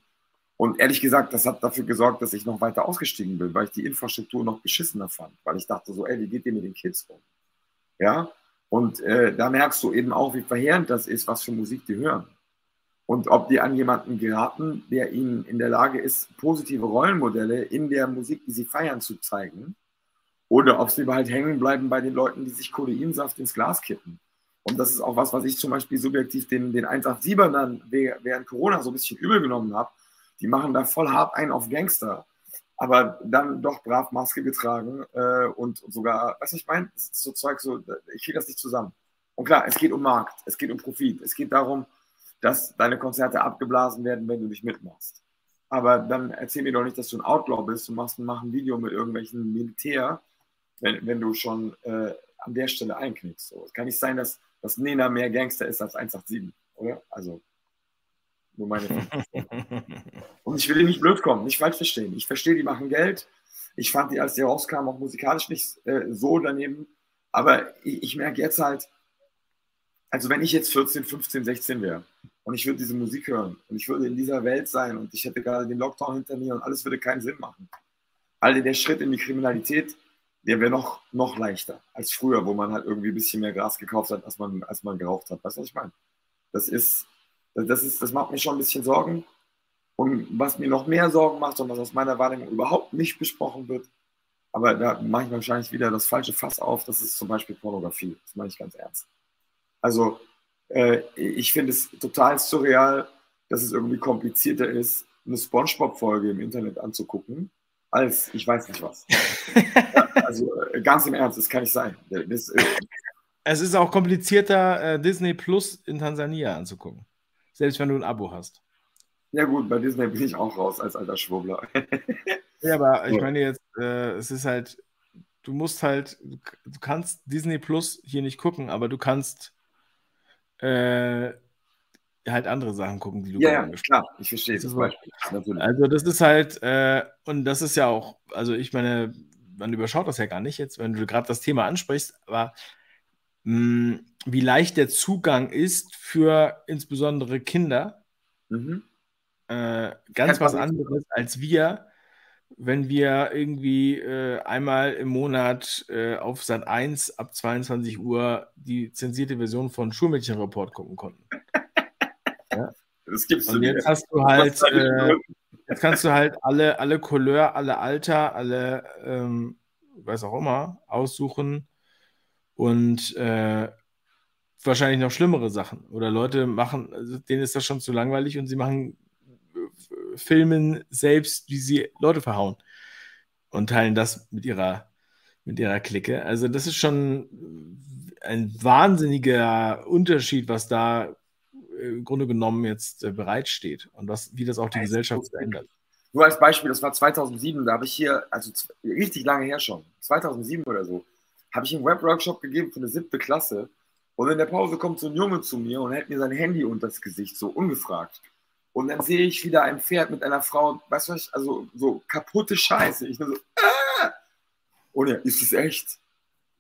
Und ehrlich gesagt, das hat dafür gesorgt, dass ich noch weiter ausgestiegen bin, weil ich die Infrastruktur noch beschissener fand. Weil ich dachte so, ey, wie geht ihr mit den Kids um? Ja, und äh, da merkst du eben auch, wie verheerend das ist, was für Musik die hören und ob die an jemanden geraten, der ihnen in der Lage ist, positive Rollenmodelle in der Musik, die sie feiern, zu zeigen. Oder ob sie halt hängen bleiben bei den Leuten, die sich Kodeinsaft ins Glas kippen. Und das ist auch was, was ich zum Beispiel subjektiv den, den 187ern während Corona so ein bisschen übel genommen habe. Die machen da voll hart ein auf Gangster, aber dann doch brav Maske getragen äh, und, sogar, was ich meine, das ist so Zeug, so, ich kriege das nicht zusammen. Und klar, es geht um Markt, es geht um Profit, es geht darum, dass deine Konzerte abgeblasen werden, wenn du nicht mitmachst. Aber dann erzähl mir doch nicht, dass du ein Outlaw bist und machst, mach ein Video mit irgendwelchen Militär, wenn, wenn du schon äh, an der Stelle einknickst. So. Es kann nicht sein, dass, dass Nena mehr Gangster ist als 187, oder? Also, nur meine Und ich will dir nicht blöd kommen, nicht falsch verstehen. Ich verstehe, die machen Geld. Ich fand die, als die rauskamen, auch musikalisch nicht äh, so daneben. Aber ich, ich merke jetzt halt, also wenn ich jetzt 14, 15, 16 wäre und ich würde diese Musik hören und ich würde in dieser Welt sein und ich hätte gerade den Lockdown hinter mir und alles würde keinen Sinn machen. Also der Schritt in die Kriminalität, der wäre noch, noch leichter als früher, wo man halt irgendwie ein bisschen mehr Gras gekauft hat, als man, als man geraucht hat. Weißt du, was ich meine? Das ist, das ist, das macht mir schon ein bisschen Sorgen. Und was mir noch mehr Sorgen macht und was aus meiner Wahrnehmung überhaupt nicht besprochen wird, aber da mache ich wahrscheinlich wieder das falsche Fass auf, das ist zum Beispiel Pornografie. Das meine ich ganz ernst. Also äh, ich finde es total surreal, dass es irgendwie komplizierter ist, eine Spongebob-Folge im Internet anzugucken, als ich weiß nicht was. ja, also äh, ganz im Ernst, das kann nicht sein. Das, äh, es ist auch komplizierter, äh, Disney Plus in Tansania anzugucken. Selbst wenn du ein Abo hast. Ja, gut, bei Disney bin ich auch raus als alter Schwurbler. ja, aber ich meine jetzt, äh, es ist halt, du musst halt, du kannst Disney Plus hier nicht gucken, aber du kannst äh, halt andere Sachen gucken, die du Ja, ja klar, ich verstehe das, das Beispiel. Natürlich. Also das ist halt, äh, und das ist ja auch, also ich meine, man überschaut das ja gar nicht jetzt, wenn du gerade das Thema ansprichst, aber mh, hm, wie leicht der Zugang ist für insbesondere Kinder. Mhm. Äh, ganz was anderes als wir, wenn wir irgendwie äh, einmal im Monat äh, auf Sat 1 ab 22 Uhr die zensierte Version von Schulmädchenreport gucken konnten. Ja? Das gibt's Und jetzt hast du halt, äh, jetzt kannst du halt alle, alle Couleur, alle Alter, alle, ähm, was auch immer, aussuchen und äh, wahrscheinlich noch schlimmere Sachen. Oder Leute machen, also denen ist das schon zu langweilig und sie machen filmen selbst, wie sie Leute verhauen und teilen das mit ihrer, mit ihrer Clique. Also das ist schon ein wahnsinniger Unterschied, was da im Grunde genommen jetzt äh, bereitsteht und was, wie das auch die Gesellschaft verändert. Nur als Beispiel, das war 2007, da habe ich hier, also richtig lange her schon, 2007 oder so, habe ich einen Web-Workshop gegeben für eine siebte Klasse und in der Pause kommt so ein Junge zu mir und hält mir sein Handy unter das Gesicht, so ungefragt. Und dann sehe ich wieder ein Pferd mit einer Frau, weißt du was, also so kaputte Scheiße. Ich nur so, ah! Und ja, ist es echt?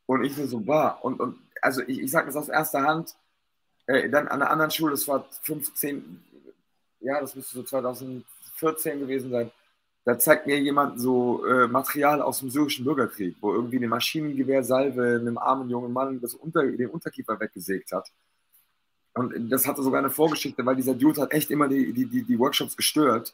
Und ich nur so, war. Und, und also ich, ich sage das aus erster Hand. Äh, dann an einer anderen Schule, das war 15, ja, das müsste so 2014 gewesen sein. Da zeigt mir jemand so äh, Material aus dem syrischen Bürgerkrieg, wo irgendwie eine Maschinengewehrsalve einem armen jungen Mann das Unter, den Unterkiefer weggesägt hat. Und das hatte sogar eine Vorgeschichte, weil dieser Dude hat echt immer die, die, die, die Workshops gestört.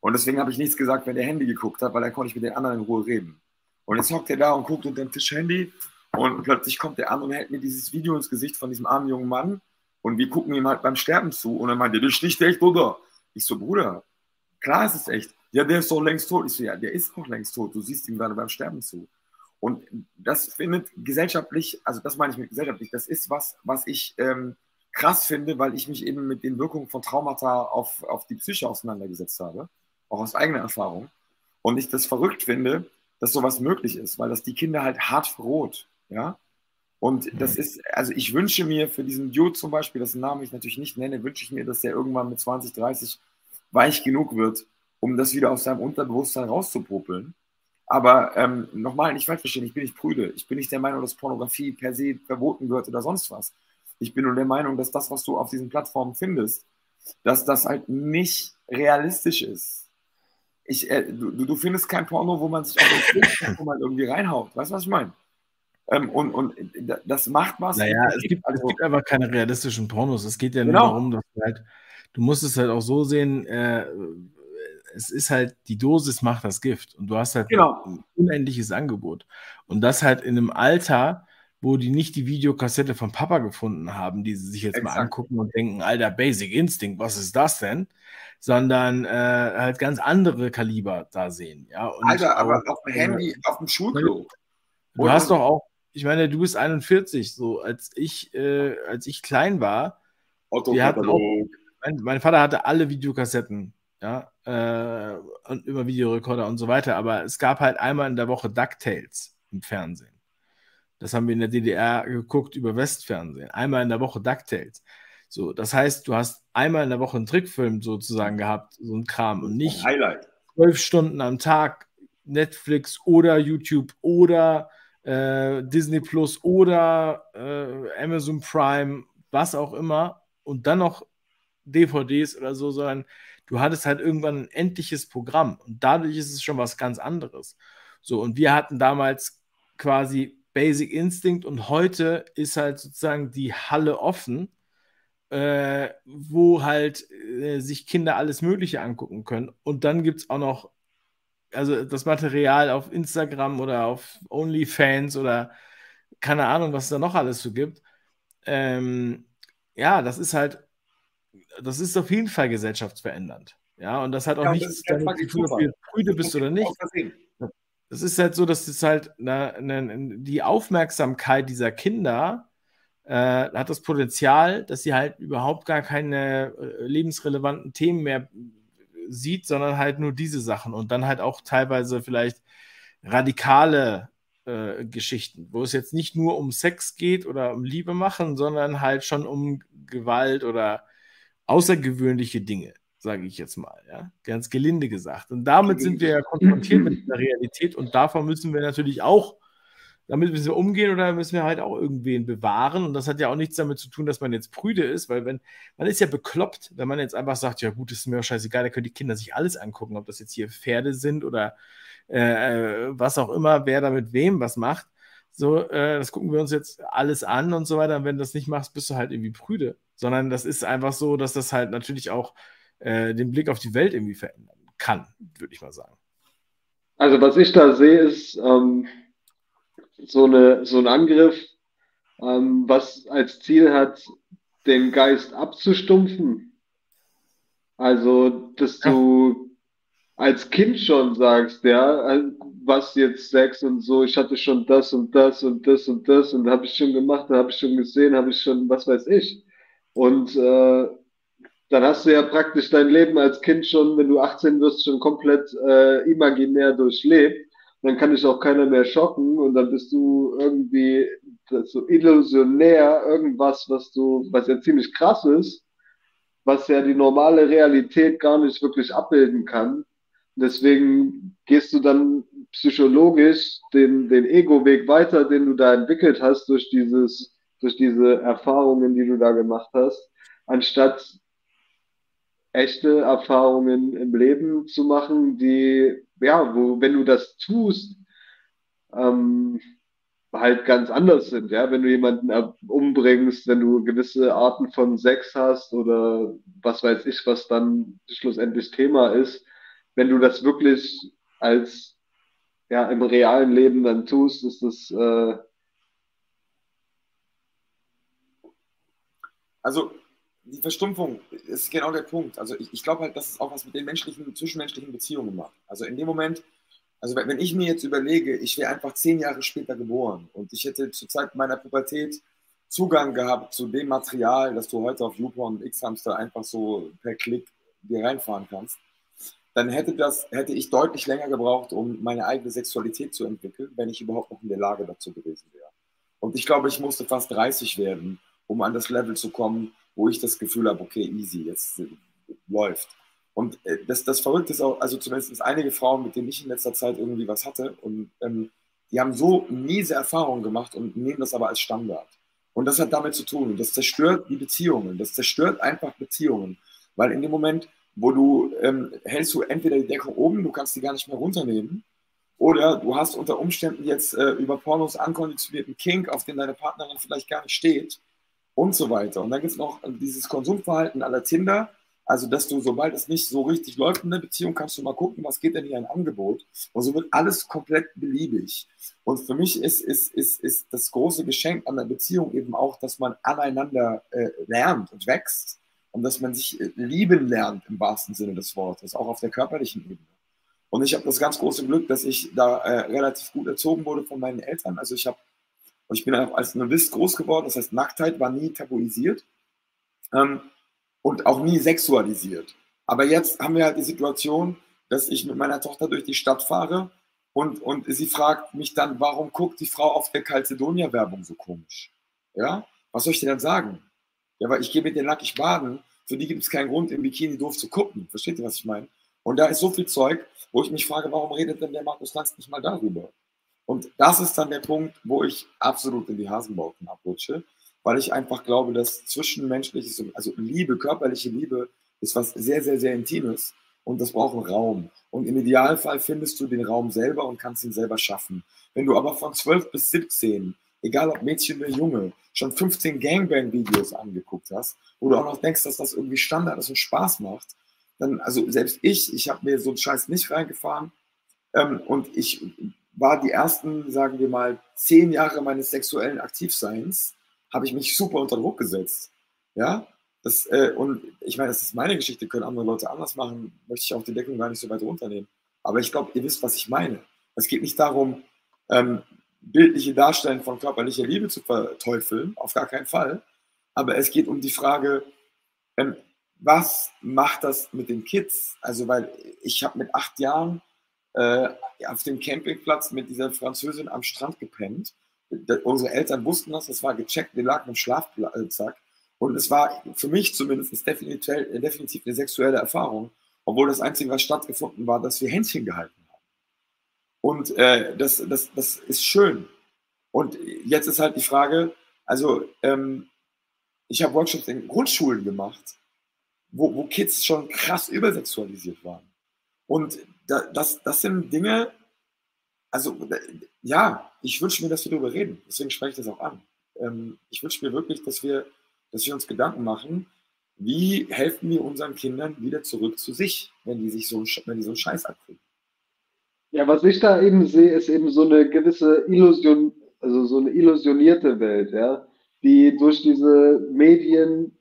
Und deswegen habe ich nichts gesagt, wenn der Handy geguckt hat, weil dann konnte ich mit den anderen in Ruhe reden. Und jetzt hockt er da und guckt unter dem Tisch Handy und plötzlich kommt der an und hält mir dieses Video ins Gesicht von diesem armen jungen Mann und wir gucken ihm halt beim Sterben zu und er meint, der ist nicht echt, oder? Ich so, Bruder, klar ist es echt. Ja, der ist doch längst tot. Ich so, ja, der ist doch längst tot. Du siehst ihm gerade beim Sterben zu. Und das findet gesellschaftlich, also das meine ich mit gesellschaftlich, das ist was, was ich ähm, krass finde, weil ich mich eben mit den Wirkungen von Traumata auf, auf die Psyche auseinandergesetzt habe, auch aus eigener Erfahrung. Und ich das verrückt finde, dass sowas möglich ist, weil das die Kinder halt hart verroht, ja. Und mhm. das ist, also ich wünsche mir für diesen Dude zum Beispiel, dessen Namen ich natürlich nicht nenne, wünsche ich mir, dass der irgendwann mit 20, 30 weich genug wird, um das wieder aus seinem Unterbewusstsein rauszupopeln. Aber ähm, nochmal, nicht falsch verstehen, ich bin nicht prüde. Ich bin nicht der Meinung, dass Pornografie per se verboten wird oder sonst was. Ich bin nur der Meinung, dass das, was du auf diesen Plattformen findest, dass das halt nicht realistisch ist. Ich, äh, du, du findest kein Porno, wo man sich auf den mal irgendwie reinhaut. Weißt du, was ich meine? Ähm, und, und das macht was. Naja, es gibt, also, es gibt einfach keine realistischen Pornos. Es geht ja nur genau. darum, dass du halt, du musst es halt auch so sehen, äh, es ist halt, die Dosis macht das Gift und du hast halt genau. ein unendliches Angebot. Und das halt in einem Alter, wo die nicht die Videokassette von Papa gefunden haben, die sie sich jetzt Exakt. mal angucken und denken, alter Basic Instinct, was ist das denn? Sondern äh, halt ganz andere Kaliber da sehen. Ja? Und Alter, aber auf dem Handy, auf dem Schulklo. Du hast doch auch, ich meine, du bist 41, so als ich, äh, als ich klein war, wir hatten auch, mein, mein, Vater hatte alle Videokassetten, ja, äh, und über Videorekorder und so weiter, aber es gab halt einmal in der Woche DuckTales im Fernsehen. Das haben wir in der DDR geguckt über Westfernsehen. Einmal in der Woche DuckTales. So, das heißt, du hast einmal in der Woche einen Trickfilm sozusagen gehabt, so ein Kram und nicht zwölf Stunden am Tag Netflix oder YouTube oder äh, Disney Plus oder äh, Amazon Prime, was auch immer und dann noch DVDs oder so, sondern du hattest halt irgendwann ein endliches Programm und dadurch ist es schon was ganz anderes. So, und wir hatten damals quasi Basic Instinct und heute ist halt sozusagen die Halle offen, äh, wo halt äh, sich Kinder alles Mögliche angucken können. Und dann gibt es auch noch, also das Material auf Instagram oder auf OnlyFans oder keine Ahnung, was es da noch alles so gibt. Ähm, ja, das ist halt, das ist auf jeden Fall gesellschaftsverändernd. Ja, und das hat auch ja, nichts damit zu tun, ob du prüde bist oder nicht. Das ist halt so, dass das halt na, na, die Aufmerksamkeit dieser Kinder äh, hat das Potenzial, dass sie halt überhaupt gar keine äh, lebensrelevanten Themen mehr sieht, sondern halt nur diese Sachen und dann halt auch teilweise vielleicht radikale äh, Geschichten, wo es jetzt nicht nur um Sex geht oder um Liebe machen, sondern halt schon um Gewalt oder außergewöhnliche Dinge sage ich jetzt mal, ja, ganz gelinde gesagt. Und damit sind wir ja konfrontiert mit der Realität und davon müssen wir natürlich auch, damit müssen wir umgehen oder müssen wir halt auch irgendwen bewahren. Und das hat ja auch nichts damit zu tun, dass man jetzt prüde ist, weil wenn, man ist ja bekloppt, wenn man jetzt einfach sagt, ja gut, ist mir scheißegal, da können die Kinder sich alles angucken, ob das jetzt hier Pferde sind oder äh, was auch immer, wer da mit wem was macht. So, äh, das gucken wir uns jetzt alles an und so weiter. Und wenn du das nicht machst, bist du halt irgendwie prüde. Sondern das ist einfach so, dass das halt natürlich auch äh, den Blick auf die Welt irgendwie verändern kann, würde ich mal sagen. Also was ich da sehe, ist ähm, so, eine, so ein Angriff, ähm, was als Ziel hat, den Geist abzustumpfen. Also, dass ja. du als Kind schon sagst, ja, was jetzt Sex und so, ich hatte schon das und das und das und das und habe ich schon gemacht, habe ich schon gesehen, habe ich schon, was weiß ich. Und äh, dann hast du ja praktisch dein Leben als Kind schon, wenn du 18 wirst, schon komplett äh, imaginär durchlebt. Dann kann dich auch keiner mehr schocken und dann bist du irgendwie so illusionär, irgendwas, was du, was ja ziemlich krass ist, was ja die normale Realität gar nicht wirklich abbilden kann. Deswegen gehst du dann psychologisch den, den Ego-Weg weiter, den du da entwickelt hast durch dieses, durch diese Erfahrungen, die du da gemacht hast, anstatt echte Erfahrungen im Leben zu machen, die, ja, wo, wenn du das tust, ähm, halt ganz anders sind, ja, wenn du jemanden umbringst, wenn du gewisse Arten von Sex hast oder was weiß ich, was dann schlussendlich Thema ist, wenn du das wirklich als ja im realen Leben dann tust, ist das äh also die Verstumpfung ist genau der Punkt. Also ich, ich glaube halt, dass es auch was mit den menschlichen, zwischenmenschlichen Beziehungen macht. Also in dem Moment, also wenn ich mir jetzt überlege, ich wäre einfach zehn Jahre später geboren und ich hätte zur Zeit meiner Pubertät Zugang gehabt zu dem Material, das du heute auf YouPorn und X-Hamster einfach so per Klick dir reinfahren kannst, dann hätte, das, hätte ich deutlich länger gebraucht, um meine eigene Sexualität zu entwickeln, wenn ich überhaupt noch in der Lage dazu gewesen wäre. Und ich glaube, ich musste fast 30 werden, um an das Level zu kommen, wo ich das Gefühl habe, okay, easy, jetzt äh, läuft. Und äh, das, das Verrückte ist auch, also zumindest einige Frauen, mit denen ich in letzter Zeit irgendwie was hatte, und ähm, die haben so miese Erfahrungen gemacht und nehmen das aber als Standard. Und das hat damit zu tun. Das zerstört die Beziehungen. Das zerstört einfach Beziehungen. Weil in dem Moment, wo du ähm, hältst du entweder die Deckung oben, du kannst die gar nicht mehr runternehmen, oder du hast unter Umständen jetzt äh, über Pornos ankonditionierten Kink, auf den deine Partnerin vielleicht gar nicht steht und so weiter. Und dann gibt es noch dieses Konsumverhalten aller Tinder, also dass du, sobald es nicht so richtig läuft in der Beziehung, kannst du mal gucken, was geht denn hier ein Angebot. Und so wird alles komplett beliebig. Und für mich ist, ist, ist, ist das große Geschenk an der Beziehung eben auch, dass man aneinander äh, lernt und wächst und dass man sich äh, lieben lernt im wahrsten Sinne des Wortes, auch auf der körperlichen Ebene. Und ich habe das ganz große Glück, dass ich da äh, relativ gut erzogen wurde von meinen Eltern. Also ich habe und ich bin auch als Nudist groß geworden, das heißt, Nacktheit war nie tabuisiert ähm, und auch nie sexualisiert. Aber jetzt haben wir halt die Situation, dass ich mit meiner Tochter durch die Stadt fahre und, und sie fragt mich dann, warum guckt die Frau auf der Calcedonia-Werbung so komisch? Ja, was soll ich dir dann sagen? Ja, weil ich gehe mit dir nackig baden, für die gibt es keinen Grund, im Bikini doof zu gucken. Versteht ihr, was ich meine? Und da ist so viel Zeug, wo ich mich frage, warum redet denn der Markus Lanz nicht mal darüber? Und das ist dann der Punkt, wo ich absolut in die Hasenbauten abrutsche, weil ich einfach glaube, dass zwischenmenschliches, also Liebe, körperliche Liebe, ist was sehr, sehr, sehr Intimes und das braucht einen Raum. Und im Idealfall findest du den Raum selber und kannst ihn selber schaffen. Wenn du aber von 12 bis 17, egal ob Mädchen oder Junge, schon 15 Gangbang-Videos angeguckt hast, wo du auch noch denkst, dass das irgendwie Standard ist und Spaß macht, dann, also selbst ich, ich habe mir so einen Scheiß nicht reingefahren ähm, und ich war die ersten, sagen wir mal, zehn Jahre meines sexuellen Aktivseins, habe ich mich super unter Druck gesetzt. Ja, das, äh, und ich meine, das ist meine Geschichte, können andere Leute anders machen, möchte ich auch die Deckung gar nicht so weit runternehmen. Aber ich glaube, ihr wisst, was ich meine. Es geht nicht darum, ähm, bildliche Darstellung von körperlicher Liebe zu verteufeln, auf gar keinen Fall. Aber es geht um die Frage, ähm, was macht das mit den Kids? Also, weil ich habe mit acht Jahren äh, auf dem Campingplatz mit dieser Französin am Strand gepennt. Unsere Eltern wussten das, das war gecheckt, wir lagen im Schlafsack. Und es war für mich zumindest definitiv, definitiv eine sexuelle Erfahrung, obwohl das Einzige, was stattgefunden war, dass wir Händchen gehalten haben. Und äh, das, das, das ist schön. Und jetzt ist halt die Frage, also ähm, ich habe Workshops in Grundschulen gemacht, wo, wo Kids schon krass übersexualisiert waren. Und da, das, das sind Dinge, also ja, ich wünsche mir, dass wir darüber reden. Deswegen spreche ich das auch an. Ähm, ich wünsche mir wirklich, dass wir, dass wir uns Gedanken machen, wie helfen wir unseren Kindern wieder zurück zu sich, wenn die sich so, wenn die so einen Scheiß abkriegen. Ja, was ich da eben sehe, ist eben so eine gewisse Illusion, also so eine illusionierte Welt, ja, die durch diese Medien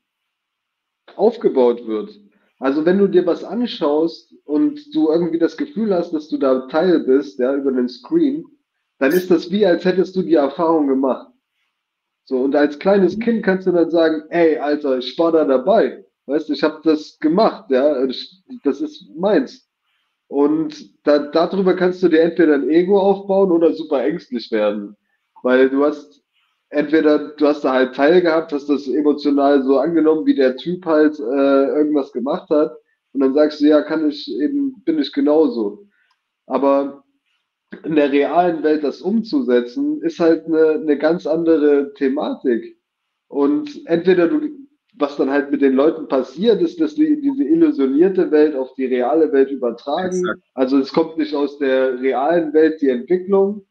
aufgebaut wird. Also wenn du dir was anschaust und du irgendwie das Gefühl hast, dass du da Teil bist, ja, über den Screen, dann ist das wie, als hättest du die Erfahrung gemacht. So, und als kleines Kind kannst du dann sagen, ey, Alter, ich war da dabei. Weißt du, ich habe das gemacht, ja, das ist meins. Und da, darüber kannst du dir entweder ein Ego aufbauen oder super ängstlich werden. Weil du hast entweder du hast da halt Teil gehabt, hast das emotional so angenommen, wie der Typ halt äh, irgendwas gemacht hat. Und dann sagst du, ja, kann ich eben, bin ich genauso. Aber in der realen Welt das umzusetzen, ist halt eine, eine ganz andere Thematik. Und entweder du, was dann halt mit den Leuten passiert, ist, dass die diese illusionierte Welt auf die reale Welt übertragen. Exakt. Also es kommt nicht aus der realen Welt die Entwicklung,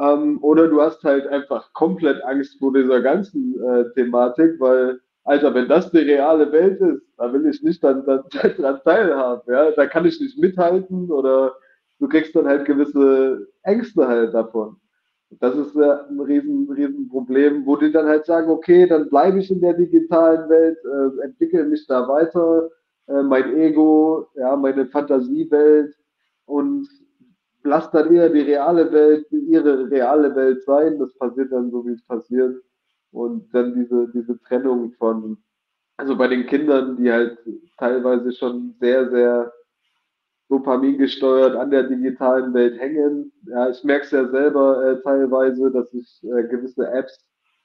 ähm, oder du hast halt einfach komplett Angst vor dieser ganzen äh, Thematik, weil, Alter, wenn das die reale Welt ist, da will ich nicht dann, dann, dann teilhaben, ja. Da kann ich nicht mithalten oder du kriegst dann halt gewisse Ängste halt davon. Das ist äh, ein riesen, riesen Problem, wo die dann halt sagen, okay, dann bleibe ich in der digitalen Welt, äh, entwickle mich da weiter, äh, mein Ego, ja, meine Fantasiewelt und lasst dann eher die reale Welt, ihre reale Welt sein. Das passiert dann so, wie es passiert. Und dann diese, diese Trennung von, also bei den Kindern, die halt teilweise schon sehr, sehr Dopamin gesteuert an der digitalen Welt hängen. Ja, ich merke es ja selber äh, teilweise, dass ich äh, gewisse Apps,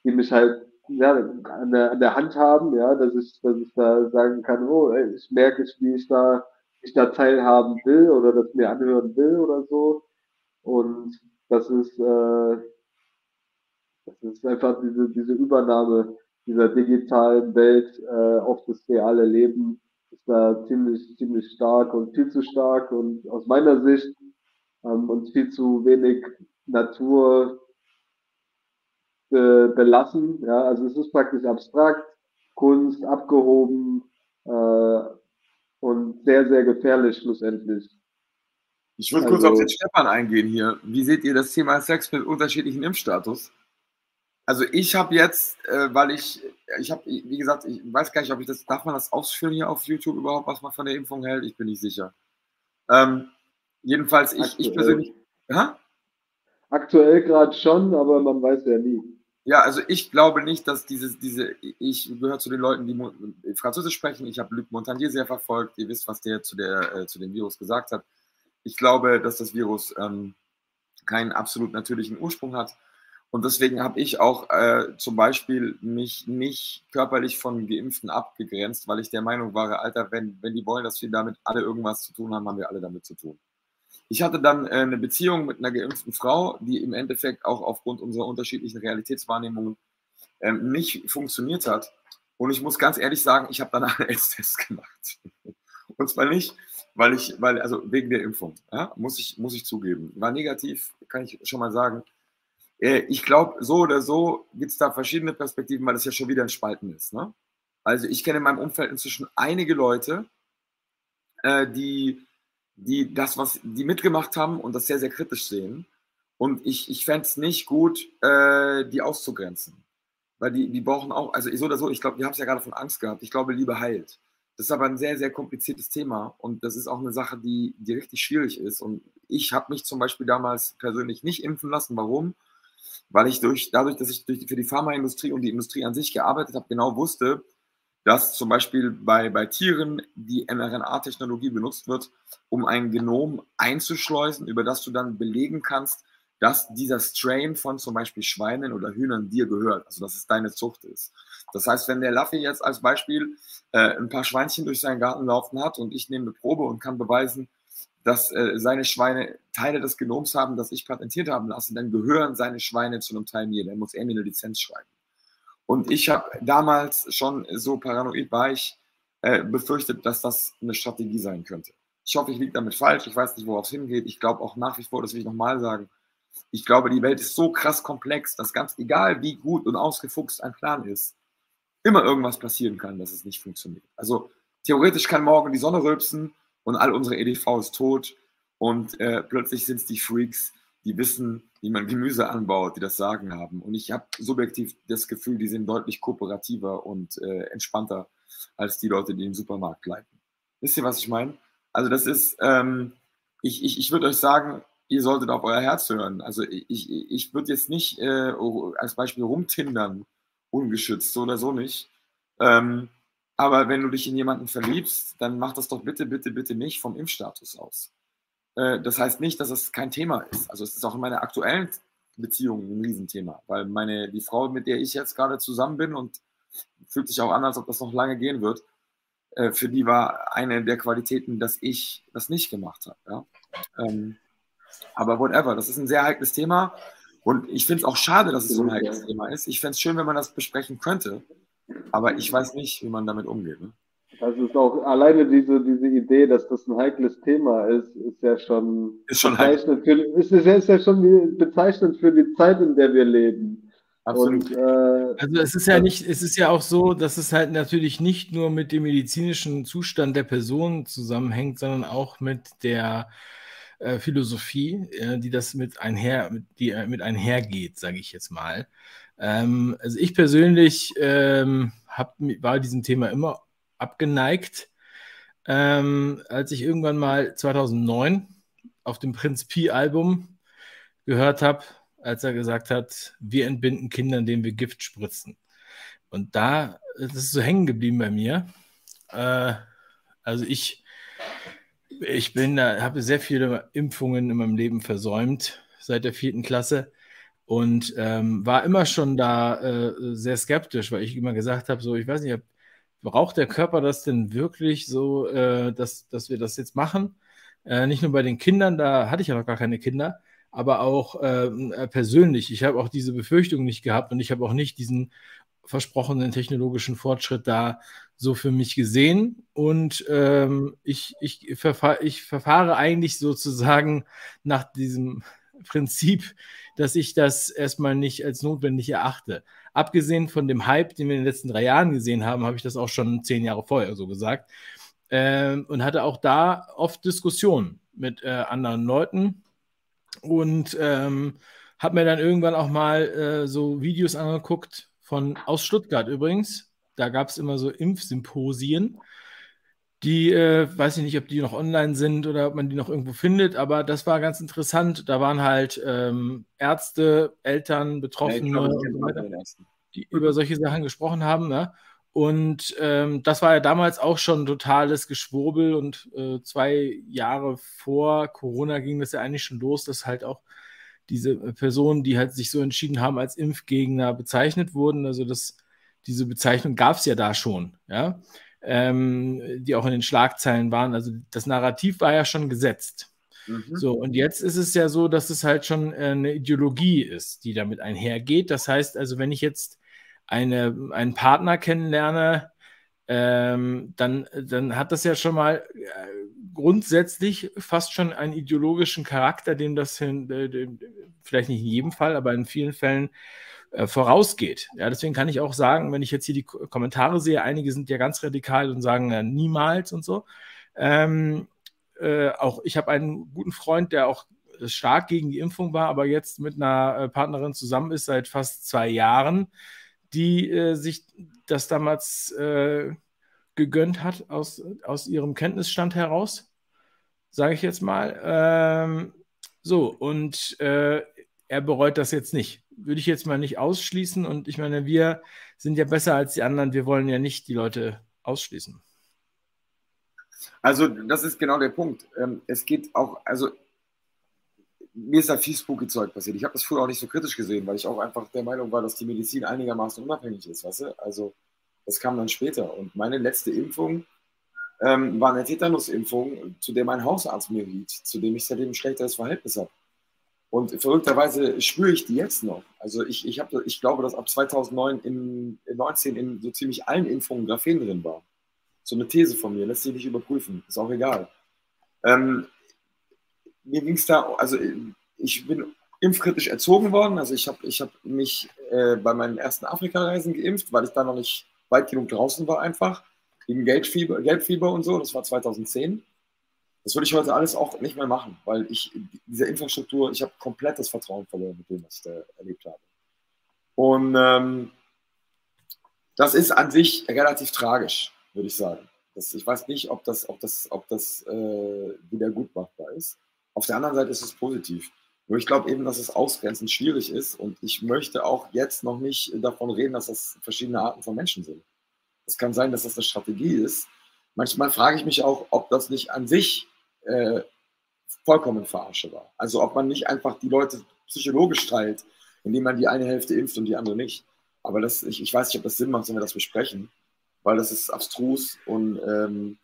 die mich halt ja, an, der, an der Hand haben, ja, dass ich, dass ich da sagen kann, oh, ich merke, wie ich da ich da teilhaben will oder das mir anhören will oder so. Und das ist, äh, das ist einfach diese, diese Übernahme dieser digitalen Welt äh, auf das reale Leben ist da ziemlich, ziemlich stark und viel zu stark und aus meiner Sicht ähm, und viel zu wenig Natur äh, belassen. Ja, also es ist praktisch abstrakt, Kunst abgehoben, äh, und sehr, sehr gefährlich schlussendlich. Ich würde also, kurz auf den Stefan eingehen hier. Wie seht ihr das Thema Sex mit unterschiedlichen Impfstatus? Also ich habe jetzt, äh, weil ich, ich habe, wie gesagt, ich weiß gar nicht, ob ich das, darf man das ausführen hier auf YouTube überhaupt, was man von der Impfung hält? Ich bin nicht sicher. Ähm, jedenfalls, ich, ich persönlich. Ha? Aktuell gerade schon, aber man weiß ja nie. Ja, also ich glaube nicht, dass dieses, diese, ich gehöre zu den Leuten, die Französisch sprechen. Ich habe Luc Montagnier sehr verfolgt. Ihr wisst, was der zu, der, äh, zu dem Virus gesagt hat. Ich glaube, dass das Virus ähm, keinen absolut natürlichen Ursprung hat. Und deswegen habe ich auch äh, zum Beispiel mich nicht körperlich von Geimpften abgegrenzt, weil ich der Meinung war, Alter, wenn, wenn die wollen, dass wir damit alle irgendwas zu tun haben, haben wir alle damit zu tun. Ich hatte dann äh, eine Beziehung mit einer geimpften Frau, die im Endeffekt auch aufgrund unserer unterschiedlichen Realitätswahrnehmungen ähm, nicht funktioniert hat. Und ich muss ganz ehrlich sagen, ich habe danach einen AIDS-Test gemacht. Und zwar nicht, weil ich, weil, also wegen der Impfung, ja, muss, ich, muss ich zugeben. War negativ, kann ich schon mal sagen. Äh, ich glaube, so oder so gibt es da verschiedene Perspektiven, weil es ja schon wieder ein Spalten ist. Ne? Also ich kenne in meinem Umfeld inzwischen einige Leute, äh, die, die das, was die mitgemacht haben und das sehr, sehr kritisch sehen. Und ich, ich fände es nicht gut, äh, die auszugrenzen. Weil die, die brauchen auch, also so oder so, ich glaube, wir haben es ja gerade von Angst gehabt. Ich glaube, Liebe heilt. Das ist aber ein sehr, sehr kompliziertes Thema und das ist auch eine Sache, die, die richtig schwierig ist. Und ich habe mich zum Beispiel damals persönlich nicht impfen lassen. Warum? Weil ich durch, dadurch, dass ich durch, für die Pharmaindustrie und die Industrie an sich gearbeitet habe, genau wusste, dass zum Beispiel bei, bei Tieren die mRNA-Technologie benutzt wird, um ein Genom einzuschleusen, über das du dann belegen kannst, dass dieser Strain von zum Beispiel Schweinen oder Hühnern dir gehört, also dass es deine Zucht ist. Das heißt, wenn der Laffy jetzt als Beispiel äh, ein paar Schweinchen durch seinen Garten laufen hat und ich nehme eine Probe und kann beweisen, dass äh, seine Schweine Teile des Genoms haben, das ich patentiert haben lasse, dann gehören seine Schweine zu einem Teil mir. Dann muss er mir eine Lizenz schreiben. Und ich habe damals schon so paranoid war ich, äh, befürchtet, dass das eine Strategie sein könnte. Ich hoffe, ich liege damit falsch. Ich weiß nicht, worauf es hingeht. Ich glaube auch nach wie vor, das will ich nochmal sagen, ich glaube, die Welt ist so krass komplex, dass ganz egal, wie gut und ausgefuchst ein Plan ist, immer irgendwas passieren kann, dass es nicht funktioniert. Also theoretisch kann morgen die Sonne rülpsen und all unsere EDV ist tot und äh, plötzlich sind es die Freaks, die wissen, wie man Gemüse anbaut, die das Sagen haben. Und ich habe subjektiv das Gefühl, die sind deutlich kooperativer und äh, entspannter als die Leute, die den Supermarkt leiten. Wisst ihr, was ich meine? Also das ist, ähm, ich, ich, ich würde euch sagen, ihr solltet auf euer Herz hören. Also ich, ich würde jetzt nicht äh, als Beispiel rumtindern, ungeschützt, so oder so nicht. Ähm, aber wenn du dich in jemanden verliebst, dann mach das doch bitte, bitte, bitte nicht vom Impfstatus aus. Äh, das heißt nicht, dass es kein Thema ist. Also es ist auch in meiner aktuellen Beziehung ein Riesenthema, weil meine, die Frau, mit der ich jetzt gerade zusammen bin und fühlt sich auch an, als ob das noch lange gehen wird, äh, für die war eine der Qualitäten, dass ich das nicht gemacht habe. Ja? Ähm, aber whatever, das ist ein sehr heikles Thema. Und ich finde es auch schade, dass es so ein heikles Thema ist. Ich fände es schön, wenn man das besprechen könnte. Aber ich weiß nicht, wie man damit umgeht. Ne? Das ist auch alleine diese, diese Idee, dass das ein heikles Thema ist, ist ja schon, ist schon bezeichnend, für, ist, ist ja schon bezeichnend für die Zeit, in der wir leben. Absolut. Und, äh, also es ist ja nicht, es ist ja auch so, dass es halt natürlich nicht nur mit dem medizinischen Zustand der Person zusammenhängt, sondern auch mit der äh, Philosophie, äh, die das mit einher, die äh, mit einhergeht, sage ich jetzt mal. Ähm, also ich persönlich ähm, hab, war diesem Thema immer abgeneigt. Ähm, als ich irgendwann mal 2009 auf dem Prinz Pi-Album gehört habe, als er gesagt hat, wir entbinden Kinder, indem wir Gift spritzen. Und da das ist so hängen geblieben bei mir. Äh, also ich, ich bin da, habe sehr viele Impfungen in meinem Leben versäumt seit der vierten Klasse und ähm, war immer schon da äh, sehr skeptisch, weil ich immer gesagt habe, so ich weiß nicht, ob braucht der Körper das denn wirklich so, äh, dass, dass wir das jetzt machen? Äh, nicht nur bei den Kindern, da hatte ich ja noch gar keine Kinder, aber auch ähm, äh, persönlich. Ich habe auch diese Befürchtung nicht gehabt und ich habe auch nicht diesen versprochenen technologischen Fortschritt da so für mich gesehen. Und ähm, ich, ich, verfahr, ich verfahre eigentlich sozusagen nach diesem Prinzip, dass ich das erstmal nicht als notwendig erachte abgesehen von dem Hype, den wir in den letzten drei Jahren gesehen haben, habe ich das auch schon zehn Jahre vorher so gesagt. Ähm, und hatte auch da oft Diskussionen mit äh, anderen Leuten und ähm, habe mir dann irgendwann auch mal äh, so Videos angeguckt von aus Stuttgart übrigens. Da gab es immer so Impfsymposien. Die, äh, weiß ich nicht, ob die noch online sind oder ob man die noch irgendwo findet, aber das war ganz interessant. Da waren halt ähm, Ärzte, Eltern, Betroffene, ja, glaube, die über solche Sachen gesprochen haben. Ne? Und ähm, das war ja damals auch schon totales Geschwurbel und äh, zwei Jahre vor Corona ging das ja eigentlich schon los, dass halt auch diese Personen, die halt sich so entschieden haben, als Impfgegner bezeichnet wurden. Also das, diese Bezeichnung gab es ja da schon, ja ähm, die auch in den Schlagzeilen waren. Also das Narrativ war ja schon gesetzt. Mhm. So, und jetzt ist es ja so, dass es halt schon äh, eine Ideologie ist, die damit einhergeht. Das heißt also, wenn ich jetzt eine, einen Partner kennenlerne, ähm, dann, dann hat das ja schon mal äh, grundsätzlich fast schon einen ideologischen Charakter, dem das hin, äh, dem, vielleicht nicht in jedem Fall, aber in vielen Fällen äh, vorausgeht. Ja, deswegen kann ich auch sagen, wenn ich jetzt hier die Kommentare sehe, einige sind ja ganz radikal und sagen äh, niemals und so. Ähm, äh, auch ich habe einen guten Freund, der auch stark gegen die Impfung war, aber jetzt mit einer äh, Partnerin zusammen ist seit fast zwei Jahren, die äh, sich das damals äh, gegönnt hat aus, aus ihrem Kenntnisstand heraus, sage ich jetzt mal. Ähm, so, und äh, er bereut das jetzt nicht. Würde ich jetzt mal nicht ausschließen. Und ich meine, wir sind ja besser als die anderen. Wir wollen ja nicht die Leute ausschließen. Also, das ist genau der Punkt. Ähm, es geht auch, also mir ist da viel spooky Zeug passiert. Ich habe das früher auch nicht so kritisch gesehen, weil ich auch einfach der Meinung war, dass die Medizin einigermaßen unabhängig ist, weißt du? Also das kam dann später. Und meine letzte Impfung ähm, war eine Tetanus-Impfung, zu der mein Hausarzt mir riet, zu dem ich seitdem ein schlechteres Verhältnis habe. Und verrückterweise spüre ich die jetzt noch. Also ich, ich, hab, ich glaube, dass ab 2009 in, in 19 in so ziemlich allen Impfungen Graphen drin war. So eine These von mir, lässt sich nicht überprüfen, ist auch egal. Ähm, mir ging es da, also ich bin impfkritisch erzogen worden. Also ich habe ich hab mich äh, bei meinen ersten Afrika-Reisen geimpft, weil ich da noch nicht weit genug draußen war einfach. Gegen Gelbfieber, Gelbfieber und so, das war 2010. Das würde ich heute alles auch nicht mehr machen, weil ich diese Infrastruktur, ich habe komplettes Vertrauen verloren mit dem, was ich da erlebt habe. Und ähm, das ist an sich relativ tragisch, würde ich sagen. Das, ich weiß nicht, ob das, ob das, ob das äh, wieder gut machbar ist. Auf der anderen Seite ist es positiv. Nur ich glaube eben, dass es ausgrenzend schwierig ist und ich möchte auch jetzt noch nicht davon reden, dass das verschiedene Arten von Menschen sind. Es kann sein, dass das eine Strategie ist. Manchmal frage ich mich auch, ob das nicht an sich äh, vollkommen verarsche war. Also ob man nicht einfach die Leute psychologisch teilt, indem man die eine Hälfte impft und die andere nicht. Aber das, ich, ich weiß nicht, ob das Sinn macht, wenn wir das besprechen, weil das ist abstrus und ähm,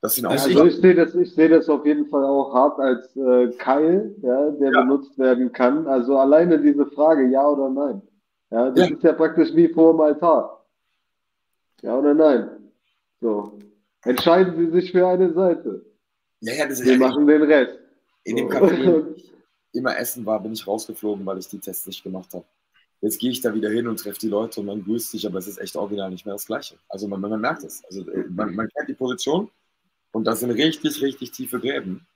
das sind auch also ich, sehe das, ich sehe das auf jeden Fall auch hart als äh, Keil, ja, der ja. benutzt werden kann. Also alleine diese Frage, ja oder nein. Ja, das ja. ist ja praktisch wie vor dem Altar. Ja oder nein? So. Entscheiden Sie sich für eine Seite. Ja, ja, das Wir ist machen den Rest. In dem Café, immer essen war, bin ich rausgeflogen, weil ich die Tests nicht gemacht habe. Jetzt gehe ich da wieder hin und treffe die Leute und man grüßt sich, aber es ist echt original nicht mehr das Gleiche. Also man, man merkt es. Also äh, man, man kennt die Position und das sind richtig, richtig tiefe Gräben.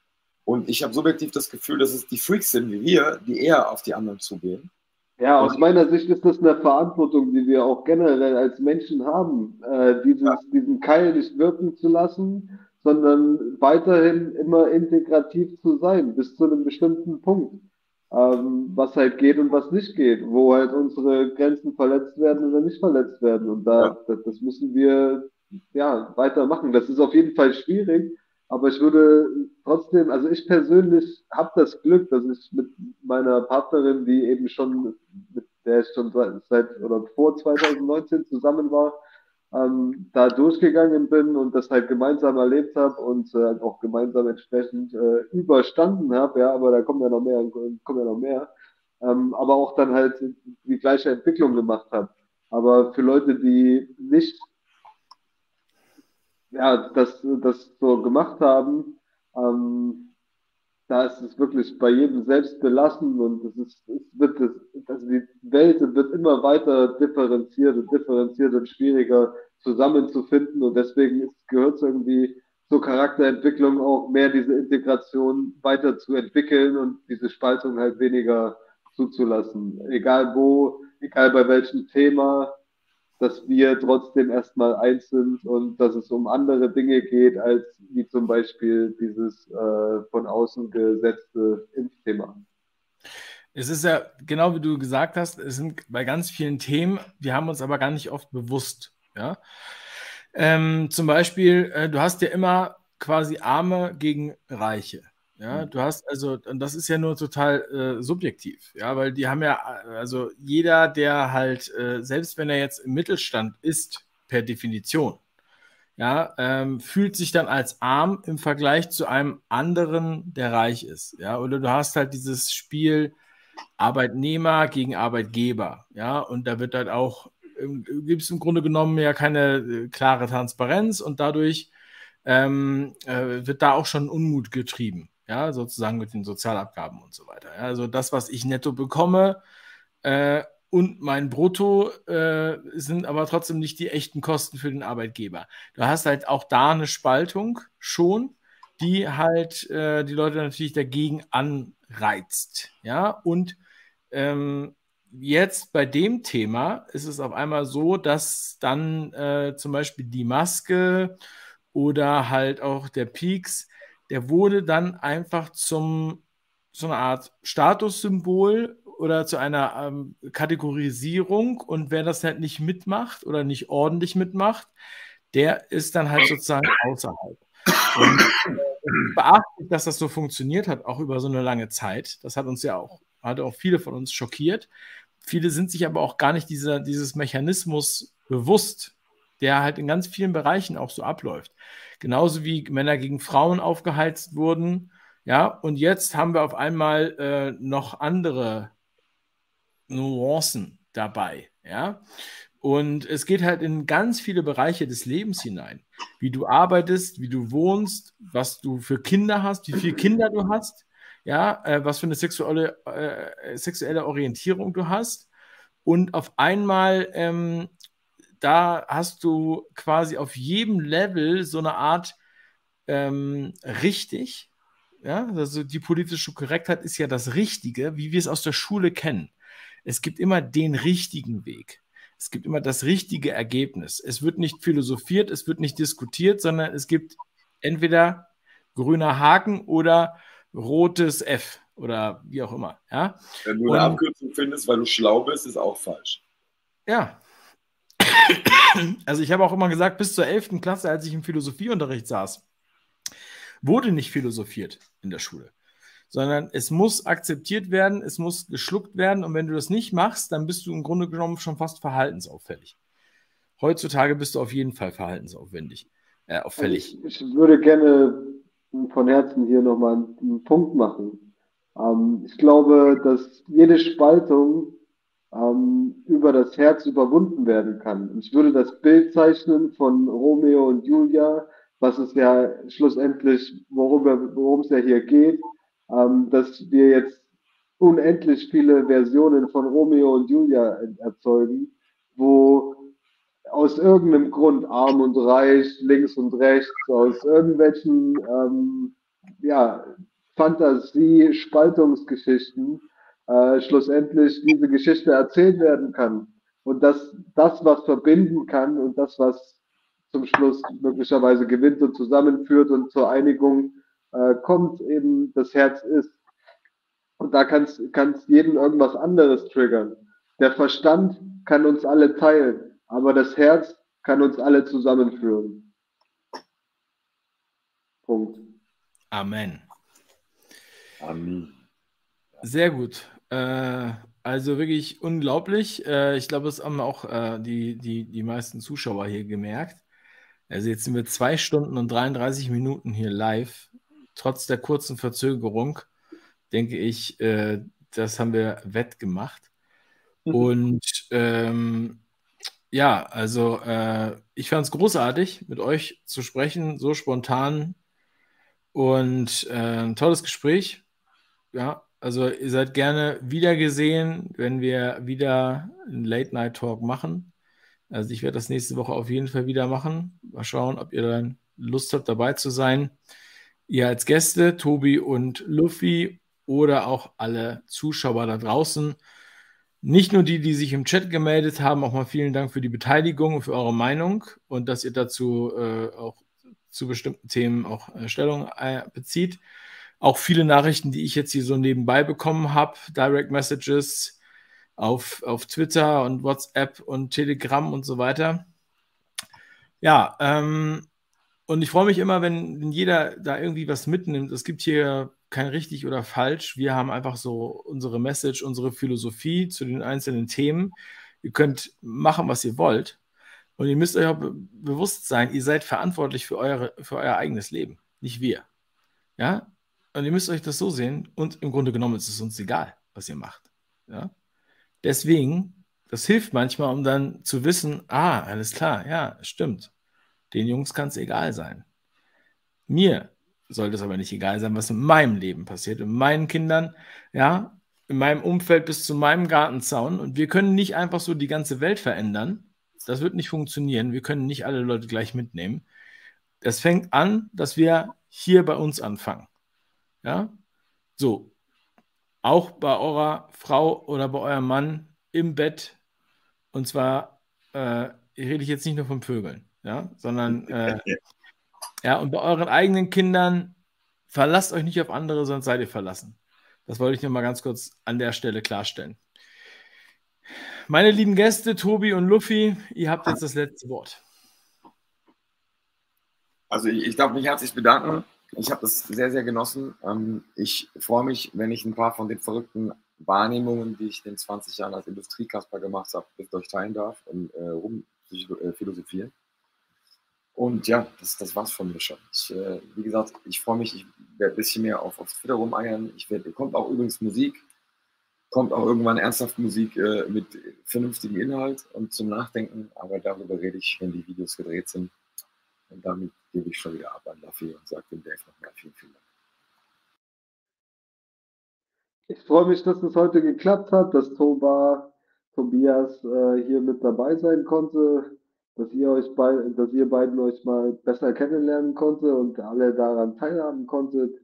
Und ich habe subjektiv das Gefühl, dass es die Freaks sind wie wir, die eher auf die anderen zugehen. Ja, aus meiner Sicht ist das eine Verantwortung, die wir auch generell als Menschen haben, äh, dieses, ja. diesen Keil nicht wirken zu lassen, sondern weiterhin immer integrativ zu sein, bis zu einem bestimmten Punkt, ähm, was halt geht und was nicht geht, wo halt unsere Grenzen verletzt werden oder nicht verletzt werden. Und da, ja. das, das müssen wir ja, weitermachen. Das ist auf jeden Fall schwierig, aber ich würde trotzdem, also ich persönlich habe das Glück, dass ich mit meiner Partnerin, die eben schon, mit der ich schon seit oder vor 2019 zusammen war, ähm, da durchgegangen bin und das halt gemeinsam erlebt habe und äh, auch gemeinsam entsprechend äh, überstanden habe, ja, aber da kommen ja noch mehr, kommen ja noch mehr, ähm, aber auch dann halt die gleiche Entwicklung gemacht habe. Aber für Leute, die nicht ja, das, das so gemacht haben, ähm, da ist es wirklich bei jedem selbst belassen und es ist, es wird, es, also die Welt wird immer weiter differenziert und differenziert und schwieriger zusammenzufinden und deswegen gehört es irgendwie zur Charakterentwicklung auch mehr diese Integration weiterzuentwickeln und diese Spaltung halt weniger zuzulassen. Egal wo, egal bei welchem Thema, dass wir trotzdem erstmal eins sind und dass es um andere Dinge geht, als wie zum Beispiel dieses äh, von außen gesetzte Impfthema. Es ist ja genau wie du gesagt hast, es sind bei ganz vielen Themen, wir haben uns aber gar nicht oft bewusst. Ja? Ähm, zum Beispiel, äh, du hast ja immer quasi Arme gegen Reiche. Ja, mhm. du hast also, und das ist ja nur total äh, subjektiv, ja, weil die haben ja, also jeder, der halt, äh, selbst wenn er jetzt im Mittelstand ist, per Definition, ja, ähm, fühlt sich dann als arm im Vergleich zu einem anderen, der reich ist, ja, oder du hast halt dieses Spiel Arbeitnehmer gegen Arbeitgeber, ja, und da wird halt auch gibt es im Grunde genommen ja keine äh, klare Transparenz und dadurch ähm, äh, wird da auch schon Unmut getrieben, ja, sozusagen mit den Sozialabgaben und so weiter. Ja? Also das, was ich netto bekomme äh, und mein Brutto äh, sind aber trotzdem nicht die echten Kosten für den Arbeitgeber. Du hast halt auch da eine Spaltung schon, die halt äh, die Leute natürlich dagegen anreizt, ja, und ähm, jetzt bei dem Thema ist es auf einmal so, dass dann äh, zum Beispiel die Maske oder halt auch der Peaks, der wurde dann einfach zum so eine Art Statussymbol oder zu einer ähm, Kategorisierung und wer das halt nicht mitmacht oder nicht ordentlich mitmacht, der ist dann halt sozusagen außerhalb. Und äh, beachtlich, dass das so funktioniert hat, auch über so eine lange Zeit. Das hat uns ja auch, hat auch viele von uns schockiert. Viele sind sich aber auch gar nicht dieser, dieses Mechanismus bewusst, der halt in ganz vielen Bereichen auch so abläuft. Genauso wie Männer gegen Frauen aufgeheizt wurden. Ja, und jetzt haben wir auf einmal äh, noch andere Nuancen dabei. Ja, und es geht halt in ganz viele Bereiche des Lebens hinein. Wie du arbeitest, wie du wohnst, was du für Kinder hast, wie viele Kinder du hast, ja, äh, was für eine sexuelle, äh, sexuelle Orientierung du hast. Und auf einmal, ähm, da hast du quasi auf jedem Level so eine Art ähm, richtig. Ja, also die politische Korrektheit ist ja das Richtige, wie wir es aus der Schule kennen. Es gibt immer den richtigen Weg. Es gibt immer das richtige Ergebnis. Es wird nicht philosophiert, es wird nicht diskutiert, sondern es gibt entweder grüner Haken oder rotes F oder wie auch immer. Ja? Wenn du eine Und, Abkürzung findest, weil du schlau bist, ist auch falsch. Ja. Also ich habe auch immer gesagt, bis zur 11. Klasse, als ich im Philosophieunterricht saß, wurde nicht philosophiert in der Schule, sondern es muss akzeptiert werden, es muss geschluckt werden und wenn du das nicht machst, dann bist du im Grunde genommen schon fast verhaltensauffällig. Heutzutage bist du auf jeden Fall verhaltensaufwendig, äh, auffällig. Also ich, ich würde gerne von Herzen hier nochmal einen Punkt machen. Ähm, ich glaube, dass jede Spaltung ähm, über das Herz überwunden werden kann. Ich würde das Bild zeichnen von Romeo und Julia, was es ja schlussendlich, worum es ja hier geht, ähm, dass wir jetzt unendlich viele Versionen von Romeo und Julia erzeugen, wo aus irgendeinem Grund arm und reich, links und rechts, aus irgendwelchen ähm, ja, Fantasie, Spaltungsgeschichten äh, schlussendlich diese Geschichte erzählt werden kann. Und dass das, was verbinden kann und das, was zum Schluss möglicherweise gewinnt und zusammenführt und zur Einigung äh, kommt, eben das Herz ist. Und da kann es jeden irgendwas anderes triggern. Der Verstand kann uns alle teilen aber das Herz kann uns alle zusammenführen. Punkt. Amen. Amen. Sehr gut. Äh, also wirklich unglaublich. Äh, ich glaube, das haben auch äh, die, die, die meisten Zuschauer hier gemerkt. Also jetzt sind wir zwei Stunden und 33 Minuten hier live. Trotz der kurzen Verzögerung denke ich, äh, das haben wir wettgemacht. Mhm. Und ähm, ja, also äh, ich fand es großartig, mit euch zu sprechen, so spontan und äh, ein tolles Gespräch. Ja, also ihr seid gerne wieder gesehen, wenn wir wieder einen Late-Night-Talk machen. Also ich werde das nächste Woche auf jeden Fall wieder machen. Mal schauen, ob ihr dann Lust habt, dabei zu sein. Ihr als Gäste, Tobi und Luffy oder auch alle Zuschauer da draußen. Nicht nur die, die sich im Chat gemeldet haben, auch mal vielen Dank für die Beteiligung und für eure Meinung und dass ihr dazu äh, auch zu bestimmten Themen auch äh, Stellung äh, bezieht. Auch viele Nachrichten, die ich jetzt hier so nebenbei bekommen habe, Direct Messages auf, auf Twitter und WhatsApp und Telegram und so weiter. Ja, ähm, und ich freue mich immer, wenn jeder da irgendwie was mitnimmt. Es gibt hier kein richtig oder falsch. Wir haben einfach so unsere Message, unsere Philosophie zu den einzelnen Themen. Ihr könnt machen, was ihr wollt. Und ihr müsst euch auch be bewusst sein, ihr seid verantwortlich für, eure, für euer eigenes Leben, nicht wir. Ja? Und ihr müsst euch das so sehen. Und im Grunde genommen ist es uns egal, was ihr macht. Ja? Deswegen Das hilft manchmal, um dann zu wissen, ah, alles klar, ja, stimmt. Den Jungs kann es egal sein. Mir sollte es aber nicht egal sein, was in meinem Leben passiert, in meinen Kindern, ja, in meinem Umfeld bis zu meinem Gartenzaun. Und wir können nicht einfach so die ganze Welt verändern. Das wird nicht funktionieren. Wir können nicht alle Leute gleich mitnehmen. Es fängt an, dass wir hier bei uns anfangen. Ja, so. Auch bei eurer Frau oder bei eurem Mann im Bett. Und zwar äh, rede ich jetzt nicht nur von Vögeln, ja, sondern äh, ja, und bei euren eigenen Kindern verlasst euch nicht auf andere, sonst seid ihr verlassen. Das wollte ich nur mal ganz kurz an der Stelle klarstellen. Meine lieben Gäste, Tobi und Luffy, ihr habt jetzt das letzte Wort. Also ich, ich darf mich herzlich bedanken. Ich habe das sehr, sehr genossen. Ähm, ich freue mich, wenn ich ein paar von den verrückten Wahrnehmungen, die ich in den 20 Jahren als Industriekasper gemacht habe, mit euch teilen darf und äh, rum äh. Und ja, das, das war's von mir schon. Ich, äh, wie gesagt, ich freue mich, ich werde ein bisschen mehr auf, auf Twitter rumeiern. Ich werd, kommt auch übrigens Musik, kommt auch irgendwann ernsthaft Musik äh, mit vernünftigem Inhalt und zum Nachdenken, aber darüber rede ich, wenn die Videos gedreht sind. Und damit gebe ich schon wieder ab an Laffy und sage dem Dave nochmal vielen, vielen Dank. Ich freue mich, dass es heute geklappt hat, dass Toba, Tobias äh, hier mit dabei sein konnte dass ihr euch bei, dass ihr beiden euch mal besser kennenlernen konnte und alle daran teilhaben konntet.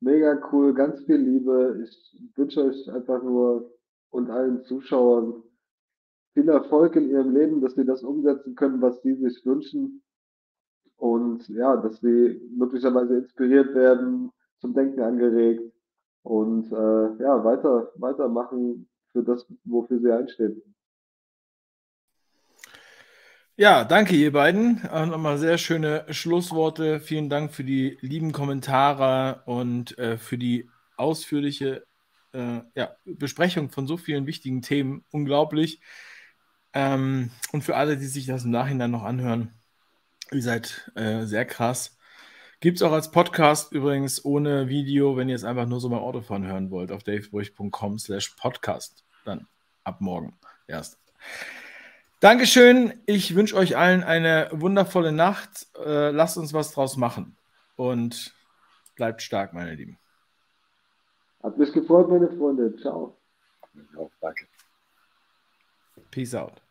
Mega cool, ganz viel Liebe. Ich wünsche euch einfach nur und allen Zuschauern viel Erfolg in ihrem Leben, dass sie das umsetzen können, was sie sich wünschen. Und ja, dass sie möglicherweise inspiriert werden, zum Denken angeregt und äh, ja, weiter, weitermachen für das, wofür sie einstehen. Ja, danke ihr beiden. Auch nochmal sehr schöne Schlussworte. Vielen Dank für die lieben Kommentare und äh, für die ausführliche äh, ja, Besprechung von so vielen wichtigen Themen. Unglaublich. Ähm, und für alle, die sich das im Nachhinein noch anhören, ihr seid äh, sehr krass. Gibt es auch als Podcast übrigens ohne Video, wenn ihr es einfach nur so beim Autofahren hören wollt, auf davebruch.com slash podcast. Dann ab morgen erst. Dankeschön. Ich wünsche euch allen eine wundervolle Nacht. Äh, lasst uns was draus machen. Und bleibt stark, meine Lieben. Hat mich gefreut, meine Freunde. Ciao. Ja, danke. Peace out.